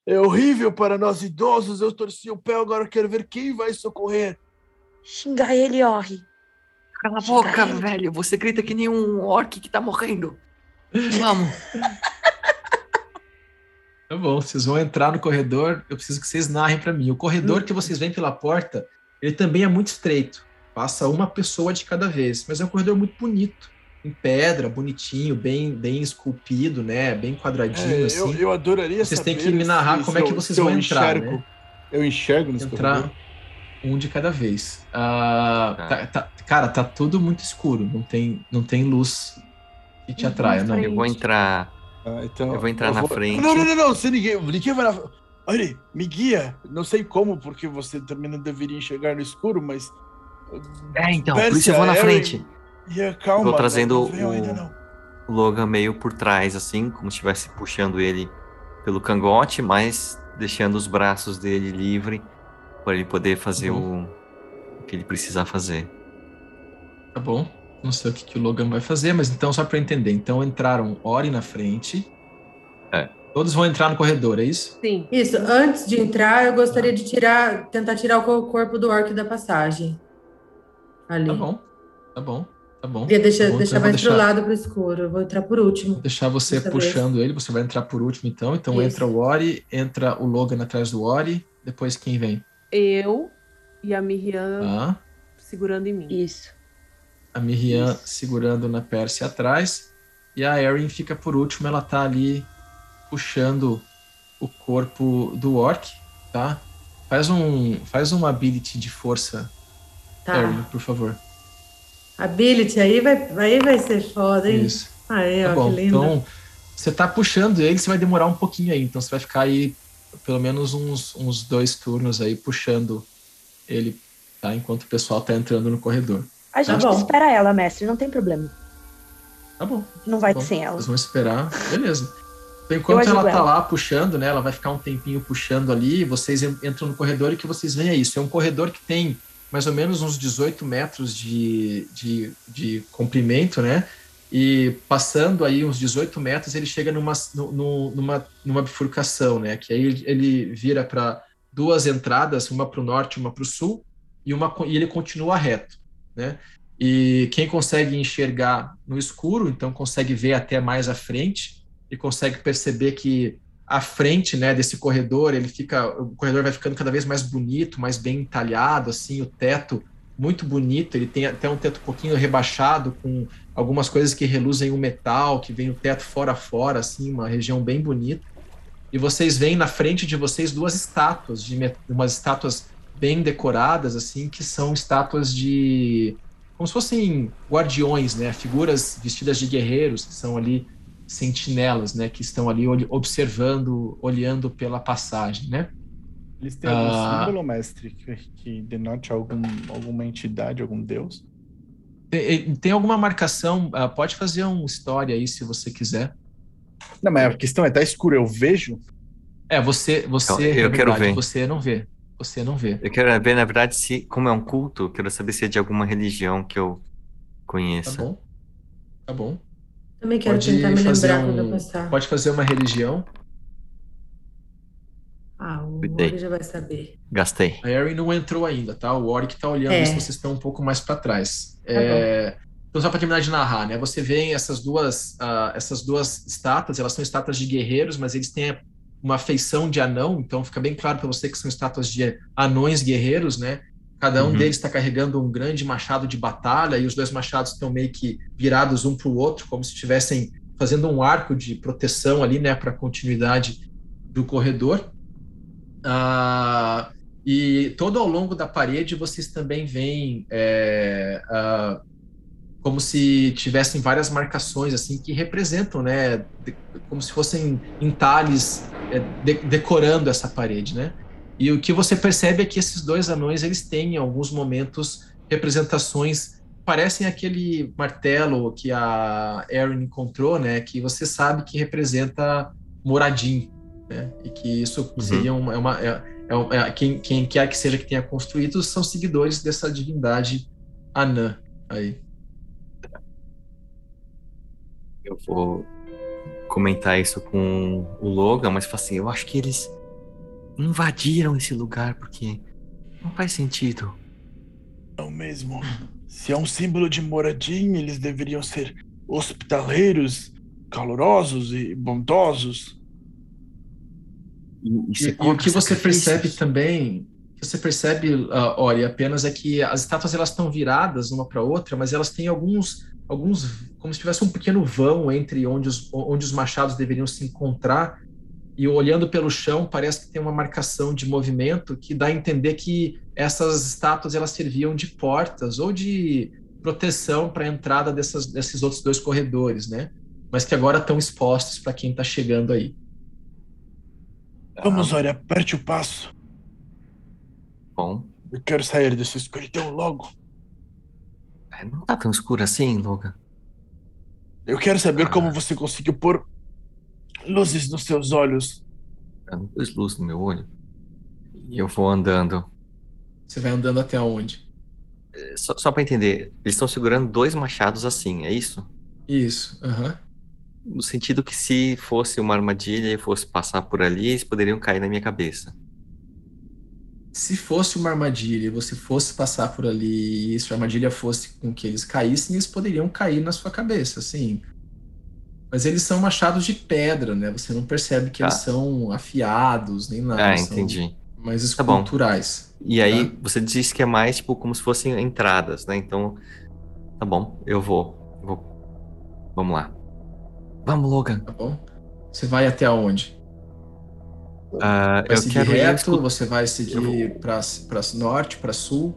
É horrível para nós idosos. Eu torci o pé, agora eu quero ver quem vai socorrer.
Xinga ele, Orri.
Cala a boca,
ele.
velho. Você grita que nem um orc que tá morrendo. Vamos.
Tá bom, vocês vão entrar no corredor, eu preciso que vocês narrem pra mim. O corredor que vocês vêm pela porta, ele também é muito estreito. Passa uma pessoa de cada vez, mas é um corredor muito bonito. Em pedra, bonitinho, bem, bem esculpido, né? Bem quadradinho,
É,
assim.
eu, eu adoraria
Vocês têm
saber
que me narrar
se-
como
se
é que vocês vão entrar,
enxergo-
né?
Eu enxergo nesse
entrar
corredor.
um de cada vez. Ah,
Tá.
tá- tá- cara, tá tudo muito escuro, não tem, não tem luz que te
Uhum,
atraia, não.
Eu vou entrar.
Ah, então,
Eu vou entrar na frente.
Não, não, não, não. Você ninguém, ninguém vai na. Olha, me guia. Não sei como, porque você também não deveria enxergar no escuro, mas.
É, então,
Pérsia,
por isso eu vou na frente.
E calma.
Vou trazendo
não,
o-
ainda não.
O Logan meio por trás, assim, como se estivesse puxando ele pelo cangote, mas deixando os braços dele livre para ele poder fazer
Uhum.
o, o que ele precisar fazer.
Tá bom. Não sei o que, que o Logan vai fazer, mas então, só pra eu entender. Então entraram Ori na frente.
É.
Todos vão entrar no corredor, é isso?
Sim.
Isso, antes de entrar, eu gostaria de tirar, tentar tirar o co- corpo do orc da passagem. Ali.
Tá bom. Tá bom. Tá bom.
Queria deixar,
Tá bom,
deixar
então
mais
vou
pro
deixar,
lado, pro escuro. Eu vou entrar por último.
deixar você
dessa
puxando ele, você vai entrar por último então. Então
Isso.
entra o Ori, entra o Logan atrás do Ori, depois quem vem?
Eu e a Miriam
Ah,
segurando em mim.
Isso.
A Miriam
Isso.
segurando na Pérsia atrás. E a Erin fica por último, ela tá ali puxando o corpo do Orc, tá? Faz um, faz um ability de força,
Tá.
Erin, por favor.
Ability aí vai, aí vai ser foda, hein?
Isso.
Aí,
Tá
ó,
bom.
que lindo.
Então, você tá puxando ele, você vai demorar um pouquinho aí. Então, você vai ficar aí pelo menos uns, uns dois turnos aí puxando ele, tá? Enquanto o pessoal tá entrando no corredor.
A gente
bom.
espera ela, mestre. Não tem problema.
Tá bom.
Não vai
Bom,
sem ela.
Vocês vão esperar. Beleza. Então, enquanto ela tá
ela.
lá puxando, né? Ela vai ficar um tempinho puxando ali. Vocês en- entram no corredor e que vocês veem é isso. É um corredor que tem mais ou menos uns 18 metros de, de, de comprimento, né? e passando aí uns 18 metros, ele chega numa, no, numa, numa bifurcação, né? Que aí ele, ele vira para duas entradas, uma para o norte, uma para o sul, e, uma, e ele continua reto, né? E quem consegue enxergar no escuro, então consegue ver até mais à frente e consegue perceber que a frente, né, desse corredor, ele fica, o corredor vai ficando cada vez mais bonito, mais bem entalhado, assim, o teto muito bonito, ele tem até um teto um pouquinho rebaixado, com algumas coisas que reluzem o metal, que vem o teto fora a fora, assim, uma região bem bonita. E vocês veem na frente de vocês duas estátuas, de umas estátuas bem decoradas, assim, que são estátuas de. como se fossem guardiões, né? Figuras vestidas de guerreiros, que são ali sentinelas, né? Que estão ali observando, olhando pela passagem, né?
Eles têm algum ah, símbolo, mestre, que, que denote algum, alguma entidade, algum deus?
Tem, tem alguma marcação? Uh, pode fazer uma história aí, se você quiser.
Não, mas a questão é, tá escuro, eu vejo?
É, você, você,
então, eu quero ver.
você não vê. Você não vê.
Eu quero ver, na verdade, se, como é um culto, eu quero saber se é de alguma religião que eu conheça.
Tá bom. Tá bom.
Também quero pode tentar me lembrar um, quando eu passar.
Pode fazer uma religião.
Ah, o Ori já vai saber.
Gastei.
A Erin não entrou ainda, tá? O Ori que tá olhando é. se vocês estão um pouco mais para trás. Tá é... Então, só para terminar de narrar, né? Você vê essas duas, uh, essas duas estátuas, elas são estátuas de guerreiros, mas eles têm uma feição de anão, então fica bem claro para você que são estátuas de anões guerreiros, né? Cada um uhum. deles está carregando um grande machado de batalha e os dois machados estão meio que virados um para o outro, como se estivessem fazendo um arco de proteção ali, né, para a continuidade do corredor. Ah, e todo ao longo da parede vocês também veem é, ah, como se tivessem várias marcações assim que representam, né, de, como se fossem entalhes é, de, decorando essa parede, né? E o que você percebe é que esses dois anões eles têm em alguns momentos representações parecem aquele martelo que a Erin encontrou, né? Que você sabe que representa Moradin, né? E que isso uhum. seria uma, é uma é, é, é, quem, quem quer que seja que tenha construído são seguidores dessa divindade anã aí.
Eu vou comentar isso com o Logan, mas assim, eu acho que eles invadiram esse lugar porque não faz sentido.
Não mesmo. Se é um símbolo de moradia, eles deveriam ser hospitaleiros, calorosos e bondosos.
E, e, e o que você percebe também, você percebe, uh, olha, apenas é que as estátuas elas estão viradas uma para outra, mas elas têm alguns, alguns, como se tivesse um pequeno vão entre onde os, onde os machados deveriam se encontrar. E olhando pelo chão, parece que tem uma marcação de movimento que dá a entender que essas estátuas elas serviam de portas ou de proteção para a entrada dessas, desses outros dois corredores, né? Mas que agora estão expostos para quem está chegando aí.
Vamos, olha, aperte o passo.
Bom.
Eu quero sair desse escuridão logo.
Não tá tão escuro assim, Logan.
Eu quero saber ah. como você conseguiu pôr luzes nos seus olhos.
Eu não pus luz no meu olho. E eu vou andando.
Você vai andando até onde?
É, só, só para entender, eles estão segurando dois machados assim, é isso?
Isso, aham. Uhum
no sentido que se fosse uma armadilha e fosse passar por ali, eles poderiam cair na minha cabeça.
Se fosse uma armadilha e você fosse passar por ali e se a armadilha fosse com que eles caíssem, eles poderiam cair na sua cabeça, sim. Mas eles são machados de pedra, né? Você não percebe que ah. eles são afiados nem nada.
Ah, entendi.
Mais esculturais.
Tá e aí, tá? você disse que é mais tipo como se fossem entradas, né? Então, tá bom, eu vou. Eu vou... Vamos lá. Vamos, Logan.
Tá bom. Você vai até onde?
Uh, vai eu
seguir
quero
reto? Ir... Você vai seguir para norte, para sul?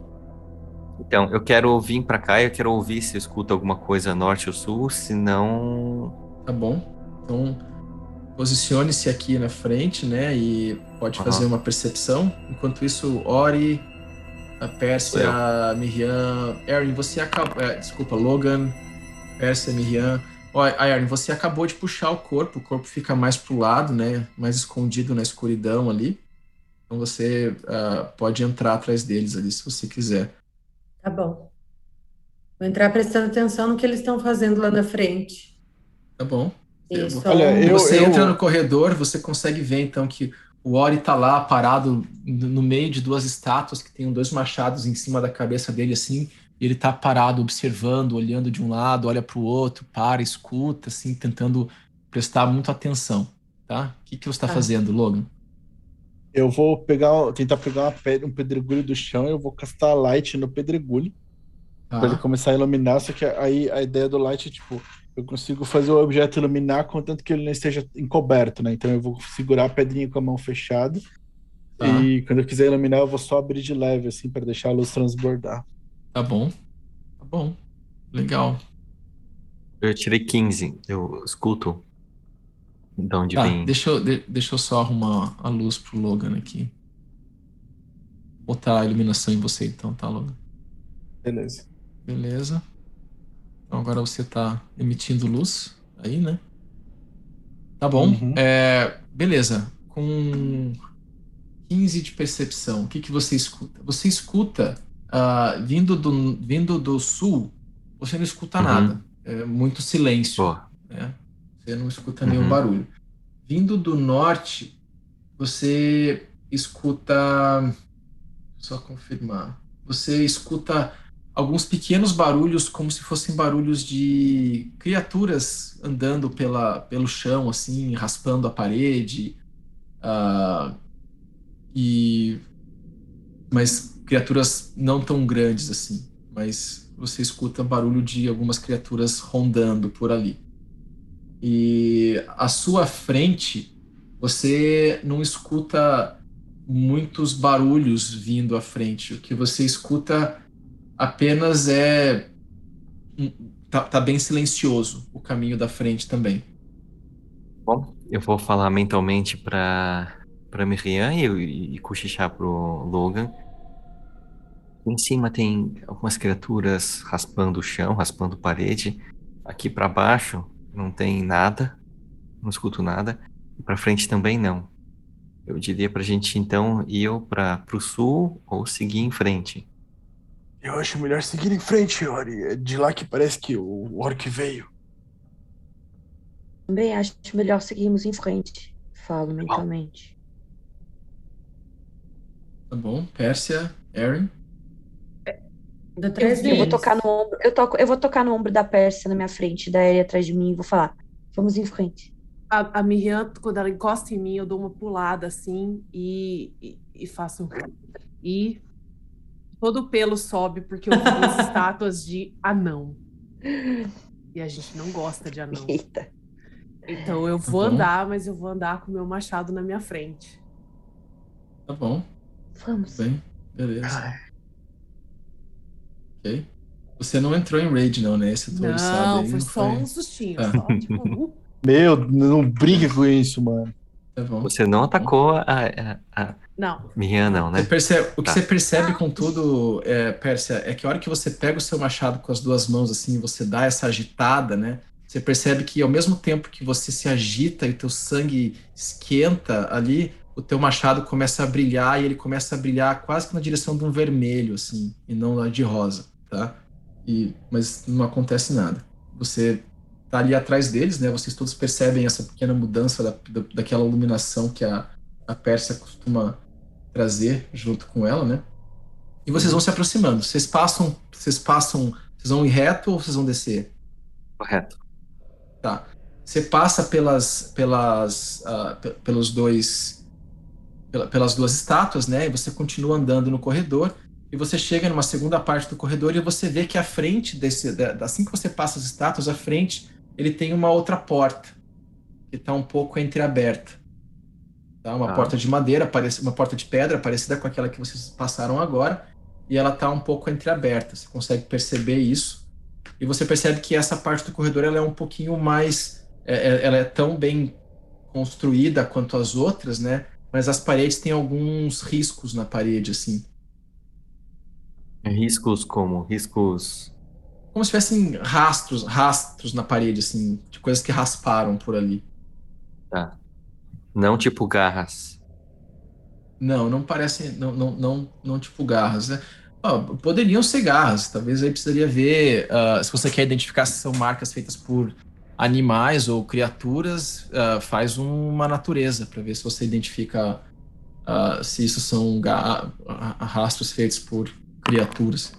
Então, eu quero vir para cá, eu quero ouvir se eu escuto alguma coisa norte ou sul, senão.
Tá bom. Então, posicione-se aqui na frente, né? E pode uhum. fazer uma percepção. Enquanto isso, Ori, a Pérsia, a Miriam. Erin, você acabou. É, desculpa, Logan, Pérsia, Miriam Olha, Ayarne, você acabou de puxar o corpo, o corpo fica mais pro lado, né? Mais escondido na escuridão ali. Então você uh, pode entrar atrás deles ali se você quiser.
Tá bom. Vou entrar prestando atenção no que eles estão fazendo lá na frente.
Tá bom.
Isso.
Olha, eu-
você
eu-
entra no corredor, você consegue ver então que o Ori tá lá parado no no meio de duas estátuas que tem dois machados em cima da cabeça dele assim, e ele tá parado observando, olhando de um lado, olha pro outro, para, escuta assim, tentando prestar muito atenção, tá? O que que você tá
Tá.
fazendo, Logan?
Eu vou pegar, tentar pegar uma pedra, um pedregulho do chão e eu vou castar light no pedregulho pra ele começar a iluminar. Só que aí a ideia do light é tipo, eu consigo fazer o objeto iluminar contanto que ele não esteja encoberto, né? Então eu vou segurar a pedrinha com a mão fechada
Tá.
e quando eu quiser iluminar eu vou só abrir de leve assim pra deixar a luz transbordar.
Tá bom. Tá bom. Legal.
Eu tirei 15. Eu escuto. De onde
Tá,
vem.
deixa eu, de- deixa eu só arrumar a luz pro Logan aqui. Botar a iluminação em você então, tá, Logan?
Beleza.
Beleza. Então agora você tá emitindo luz aí, né? Tá bom.
Uhum.
É, beleza. Com 15 de percepção, o que, que você escuta? Você escuta, ah, vindo, do, vindo do sul, você não escuta
Uhum.
nada. É muito silêncio né? Você não escuta nenhum
Uhum.
barulho. Vindo do norte, você escuta. Só confirmar. Você escuta alguns pequenos barulhos, como se fossem barulhos de criaturas andando pela, pelo chão, assim, raspando a parede. ah, e. Mas criaturas não tão grandes assim. Mas você escuta barulho de algumas criaturas rondando por ali. E à sua frente, você não escuta muitos barulhos vindo à frente. O que você escuta apenas é. Tá, tá bem silencioso o caminho da frente também.
Bom, eu vou falar mentalmente pra, pra Miriam e, e cochichar pro Logan. Em cima tem algumas criaturas raspando o chão, raspando parede. Aqui pra baixo não tem nada, não escuto nada. E pra frente também não. Eu diria pra gente então ir pra, pro sul ou seguir em frente.
Eu acho melhor seguir em frente, Ori. É de lá que parece que o orc veio.
Também acho melhor seguirmos em frente. Falo mentalmente.
Tá bom? Pérsia, Aaron.
Ainda atrás
Eu vou tocar no ombro. Eu, toco, eu vou tocar no ombro da Pérsia na minha frente, da Eri atrás de mim e vou falar. Vamos em frente.
A, a Miriam, quando ela encosta em mim, eu dou uma pulada assim e, e, e faço. E todo o pelo sobe porque eu vi as estátuas de anão. E a gente não gosta de anão.
Eita.
Então eu vou
Tá bom.
andar, mas eu vou andar com o meu machado na minha frente.
Tá bom.
Vamos.
Bem, beleza. Ok. Você não entrou em raid, não, né? Esse
Não,
aí
foi
não
só
foi.
um sustinho.
Ah.
Só, tipo, uh,
Meu, não brinca com isso, mano.
Tá bom.
Você não atacou a, a, a
não.
Miriam, não,
Você
né?
percebe- o que
Tá.
você percebe, contudo, é, Pérsia, é que a hora que você pega o seu machado com as duas mãos assim, você dá essa agitada, né? Você percebe que ao mesmo tempo que você se agita e o teu sangue esquenta ali, o teu machado começa a brilhar e ele começa a brilhar quase que na direção de um vermelho, assim, e não lá de rosa, tá? E, mas não acontece nada. Você tá ali atrás deles, né? Vocês todos percebem essa pequena mudança da, da- daquela iluminação que a, a Pérsia costuma trazer junto com ela, né? E vocês vão se aproximando. Vocês passam, vocês passam, vocês vão ir reto ou vocês vão descer?
Correto.
Tá. Você passa pelas, pelas, pe- pelos dois, pela- pelas duas estátuas, né? E você continua andando no corredor e você chega numa segunda parte do corredor e você vê que à frente desse, assim que você passa as estátuas, à frente ele tem uma outra porta que está um pouco entreaberta. Tá? Uma
Tá.
porta de madeira, parece uma porta de pedra, parecida com aquela que vocês passaram agora, e ela está um pouco entreaberta. Você consegue perceber isso e você percebe que essa parte do corredor ela é um pouquinho mais, é- é- ela é tão bem construída quanto as outras, né? Mas as paredes têm alguns riscos na parede, assim,
Riscos como? Riscos.
como se tivessem rastros, rastros na parede, assim, de coisas que rasparam por ali.
Tá. Não tipo garras.
Não, não parece, não, não, não, não tipo garras, né? Ó, poderiam ser garras. Talvez aí precisaria ver ah, se você quer identificar se são marcas feitas por animais ou criaturas, ah, faz uma natureza para ver se você identifica ah, se isso são rastros feitos por criaturas.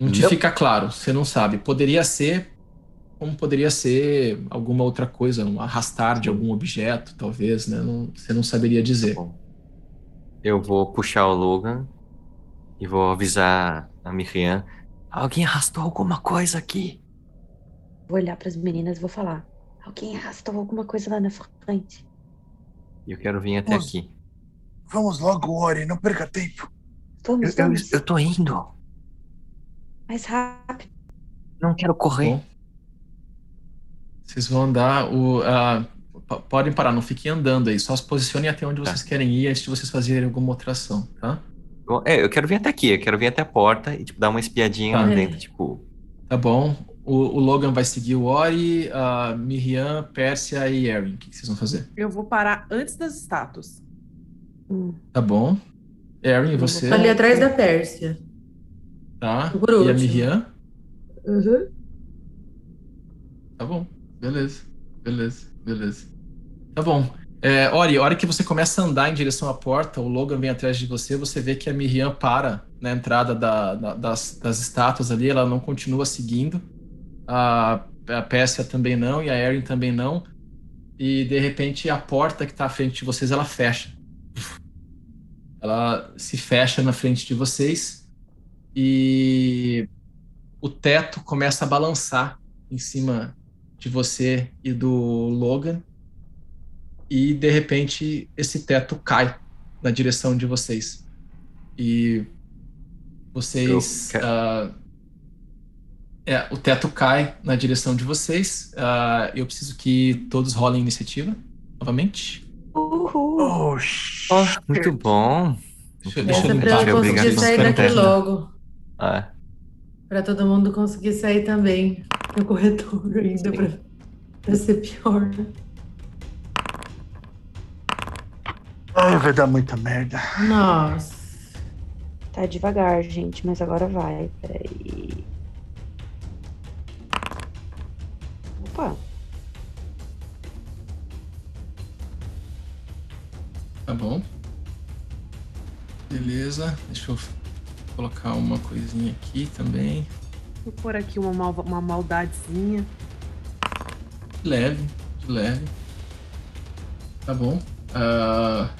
Não te
Não.
fica claro, você não sabe. Poderia ser, como poderia ser alguma outra coisa, um arrastar de algum objeto, talvez, né? Não- você não saberia dizer.
Bom, eu vou puxar o Logan e vou avisar a Miriam. Alguém arrastou alguma coisa aqui?
Vou olhar para as meninas e vou falar. Alguém arrastou alguma coisa lá na frente.
Eu quero vir até
Vamos.
aqui.
Vamos logo, Ori, não perca tempo.
Vamos,
Eu, eu,
vamos.
eu tô indo.
Mais rápido.
Não quero correr.
Bom. Vocês vão andar. O, p- podem parar, não fiquem andando aí. Só se posicionem até onde
Tá.
vocês querem ir antes de vocês fazerem alguma outra ação, tá?
Bom, É, eu quero vir até aqui. Eu quero vir até a porta e tipo, dar uma espiadinha lá
Tá.
dentro. Tipo,
Tá bom. O, o Logan vai seguir o Ori, a Miriam, Pérsia e Erin. O que que vocês vão fazer?
Eu vou parar antes das estátuas.
Hum,
Tá bom. Erin, você?
Ali atrás da Pérsia.
Tá. E a. Miriam?
uhum.
Tá bom. Beleza. Beleza. Beleza. Tá bom. É, Ori, a hora que você começa a andar em direção à porta, o Logan vem atrás de você, você vê que a Miriam para na entrada da- da- das, das estátuas ali, ela não continua seguindo. A, a Pérsia também não, e a Erin também não. E de repente a porta que está à frente de vocês, ela fecha. Ela se fecha na frente de vocês e o teto começa a balançar em cima de você e do Logan. E de repente esse teto cai na direção de vocês. E vocês. Ah, é, o teto cai na direção de vocês. Ah, eu preciso que todos rolem iniciativa novamente.
Oh,
muito bom.
Deixa, deixa eu
Essa pra
Obrigado
conseguir sair daqui logo.
Ah,
Pra todo mundo conseguir sair também no corredor ainda, pra, pra ser pior.
Ai, vai dar muita merda.
Nossa.
Tá devagar, gente, mas agora vai. Peraí. Opa,
Tá bom. Beleza. Deixa eu colocar uma coisinha aqui também.
Vou pôr aqui uma, mal, uma maldadezinha.
De leve, de leve. Tá bom. Ah,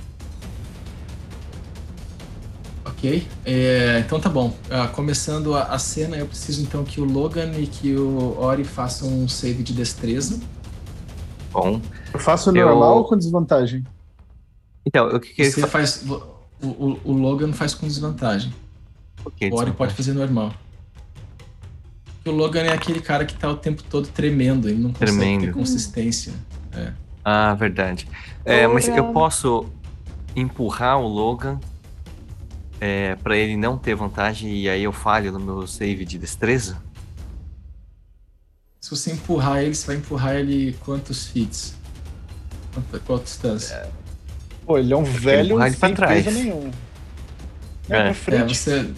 Ok. É, então tá bom. Ah, começando a, a cena, eu preciso então que o Logan e que o Ori façam um save de destreza.
bom.
Eu faço
Eu-
normal ou com desvantagem?
Então, o que que ele
Você
fa-
faz. O, o- o Logan faz com desvantagem.
Ok,
O Ori pode fazer normal. O Logan é aquele cara que tá o tempo todo tremendo, ele não consegue ter
Tremendo.
consistência.
Ah, verdade. É, mas eu posso empurrar o Logan é, para ele não ter vantagem e aí eu falho no meu save de destreza?
Se você empurrar ele, você vai empurrar ele quantos feet? Quanta, qual distância?
Pô, ele é um velho
ele pra
sem
trás.
peso nenhum. É,
É.
pra
É,
frente.
você.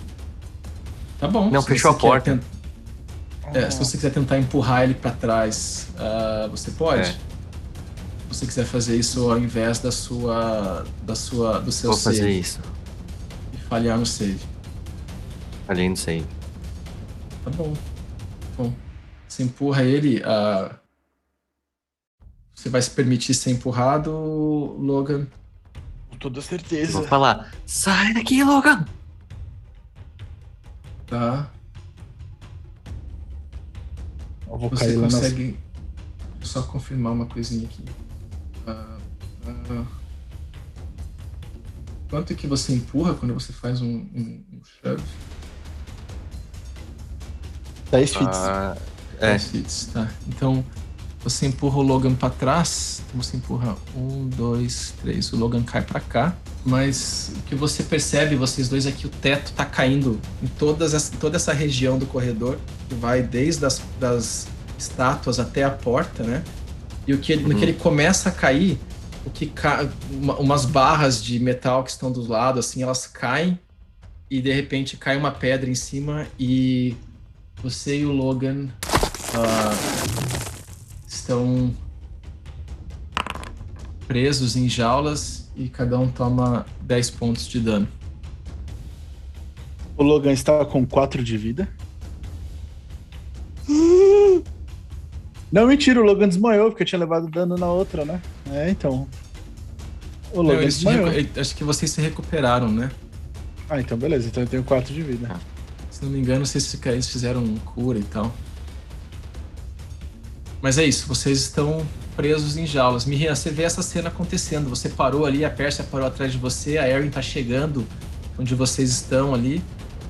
Tá bom.
Não,
se
fechou
você
a porta.
tent- é, se você quiser tentar empurrar ele pra trás, ah, você pode.
É.
Se você quiser fazer isso ao invés da sua. da sua. do seu
Vou fazer
save.
isso.
E falhar no save.
Falhei no save.
Tá bom. Bom. Você empurra ele. ah, Você vai se permitir ser empurrado, Logan.
Com toda certeza.
Vou falar, sai daqui, Logan!
Tá?
Eu vou
Você
cair lá nas...
consegue só confirmar uma coisinha aqui. Ah, ah, quanto que você empurra quando você faz um, um, um shove?
10 feet.
Ah, é,
10 feet, tá. Então você empurra o Logan pra trás. Então você empurra um, dois, três. O Logan cai pra cá. Mas o que você percebe, vocês dois, é que o teto tá caindo em todas essa, toda essa região do corredor, que vai desde as das estátuas até a porta, né? E o que ele, no
Uhum.
que ele começa a cair, o que ca... uma- umas barras de metal que estão do lado, assim, elas caem e de repente cai uma pedra em cima e você e o Logan ah, estão presos em jaulas e cada um toma 10 pontos de dano.
O Logan estava com 4 de vida. Não, mentira, o Logan desmaiou, porque tinha levado dano na outra, né? É, então. O
Não,
Logan desmaiou.
recu- acho que vocês se recuperaram, né?
Ah, então beleza, então eu tenho 4 de vida.
Se não me engano, vocês, fizeram cura e tal. Mas é isso, vocês estão presos em jaulas. Miriam, você vê essa cena acontecendo. Você parou ali, a Pérsia parou atrás de você, a Erin tá chegando onde vocês estão ali.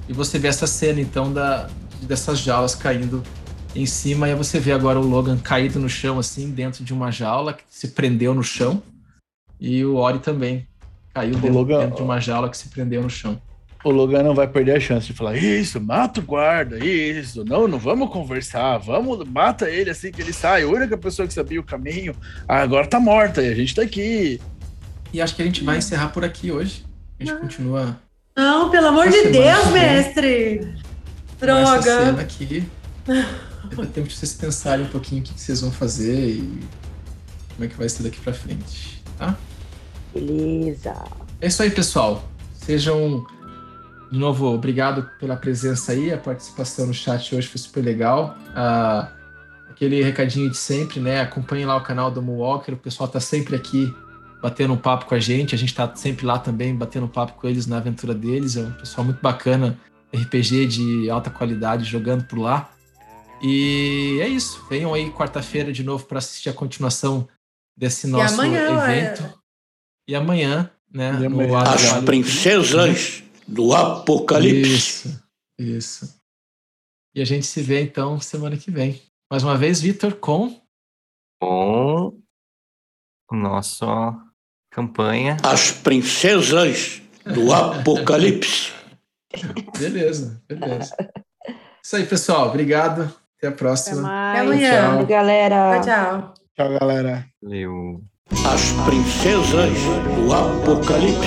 E você vê essa cena, então, da, dessas jaulas caindo em cima. E você vê agora o Logan caído no chão, assim, dentro de uma jaula, que se prendeu no chão. E o Ori também caiu dentro,
Logan-
dentro de uma jaula que se prendeu no chão.
O Logan não vai perder a chance de falar: Isso, mata o guarda, isso. Não, não vamos conversar. Vamos, mata ele assim que ele sai. A única pessoa que sabia o caminho ah, agora tá morta e a gente tá aqui.
E acho que a gente vai encerrar por aqui hoje. A gente continua
Não, pelo amor de Deus, mestre!
com essa cena
Droga!
aqui. Dá tempo de vocês pensarem um pouquinho o que que vocês vão fazer e como é que vai ser daqui pra frente, tá?
Beleza.
É isso aí, pessoal. Sejam, de novo, obrigado pela presença aí. A participação no chat hoje foi super legal. Ah, aquele recadinho de sempre, né? Acompanhem lá o canal do Moonwalker. O pessoal tá sempre aqui batendo um papo com a gente. A gente tá sempre lá também batendo um papo com eles na aventura deles. É um pessoal muito bacana, RPG de alta qualidade jogando por lá. E é isso. Venham aí quarta-feira de novo para assistir a continuação desse nosso
amanhã,
evento. E amanhã, né?
E amanhã.
As princesas do Apocalipse.
Isso, isso. E a gente se vê então semana que vem. Mais uma vez, Vitor, com
Com o nosso campanha.
As princesas do Apocalipse.
Beleza, beleza. Isso aí, pessoal. Obrigado. Até a
Até
próxima.
mais.
amanhã.
Tchau, galera.
Tchau, tchau.
Tchau, galera.
Valeu.
As princesas do Apocalipse.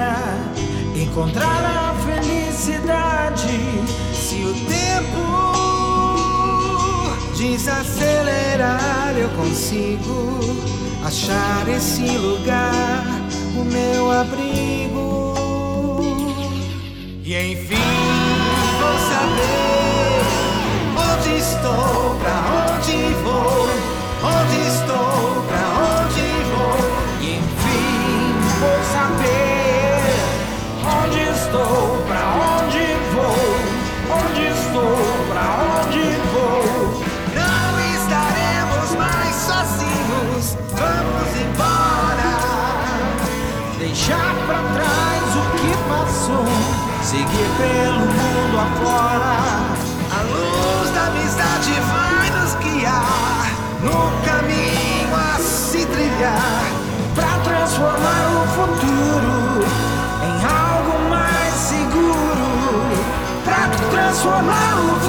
Cena, encontrar a felicidade. Se o tempo desacelerar, eu consigo achar esse lugar, o meu abrigo. E enfim vou saber onde estou, pra onde vou, onde estou, pelo mundo afora. A luz da amizade vai nos guiar no caminho a se trilhar pra transformar o futuro em algo mais seguro. Pra transformar o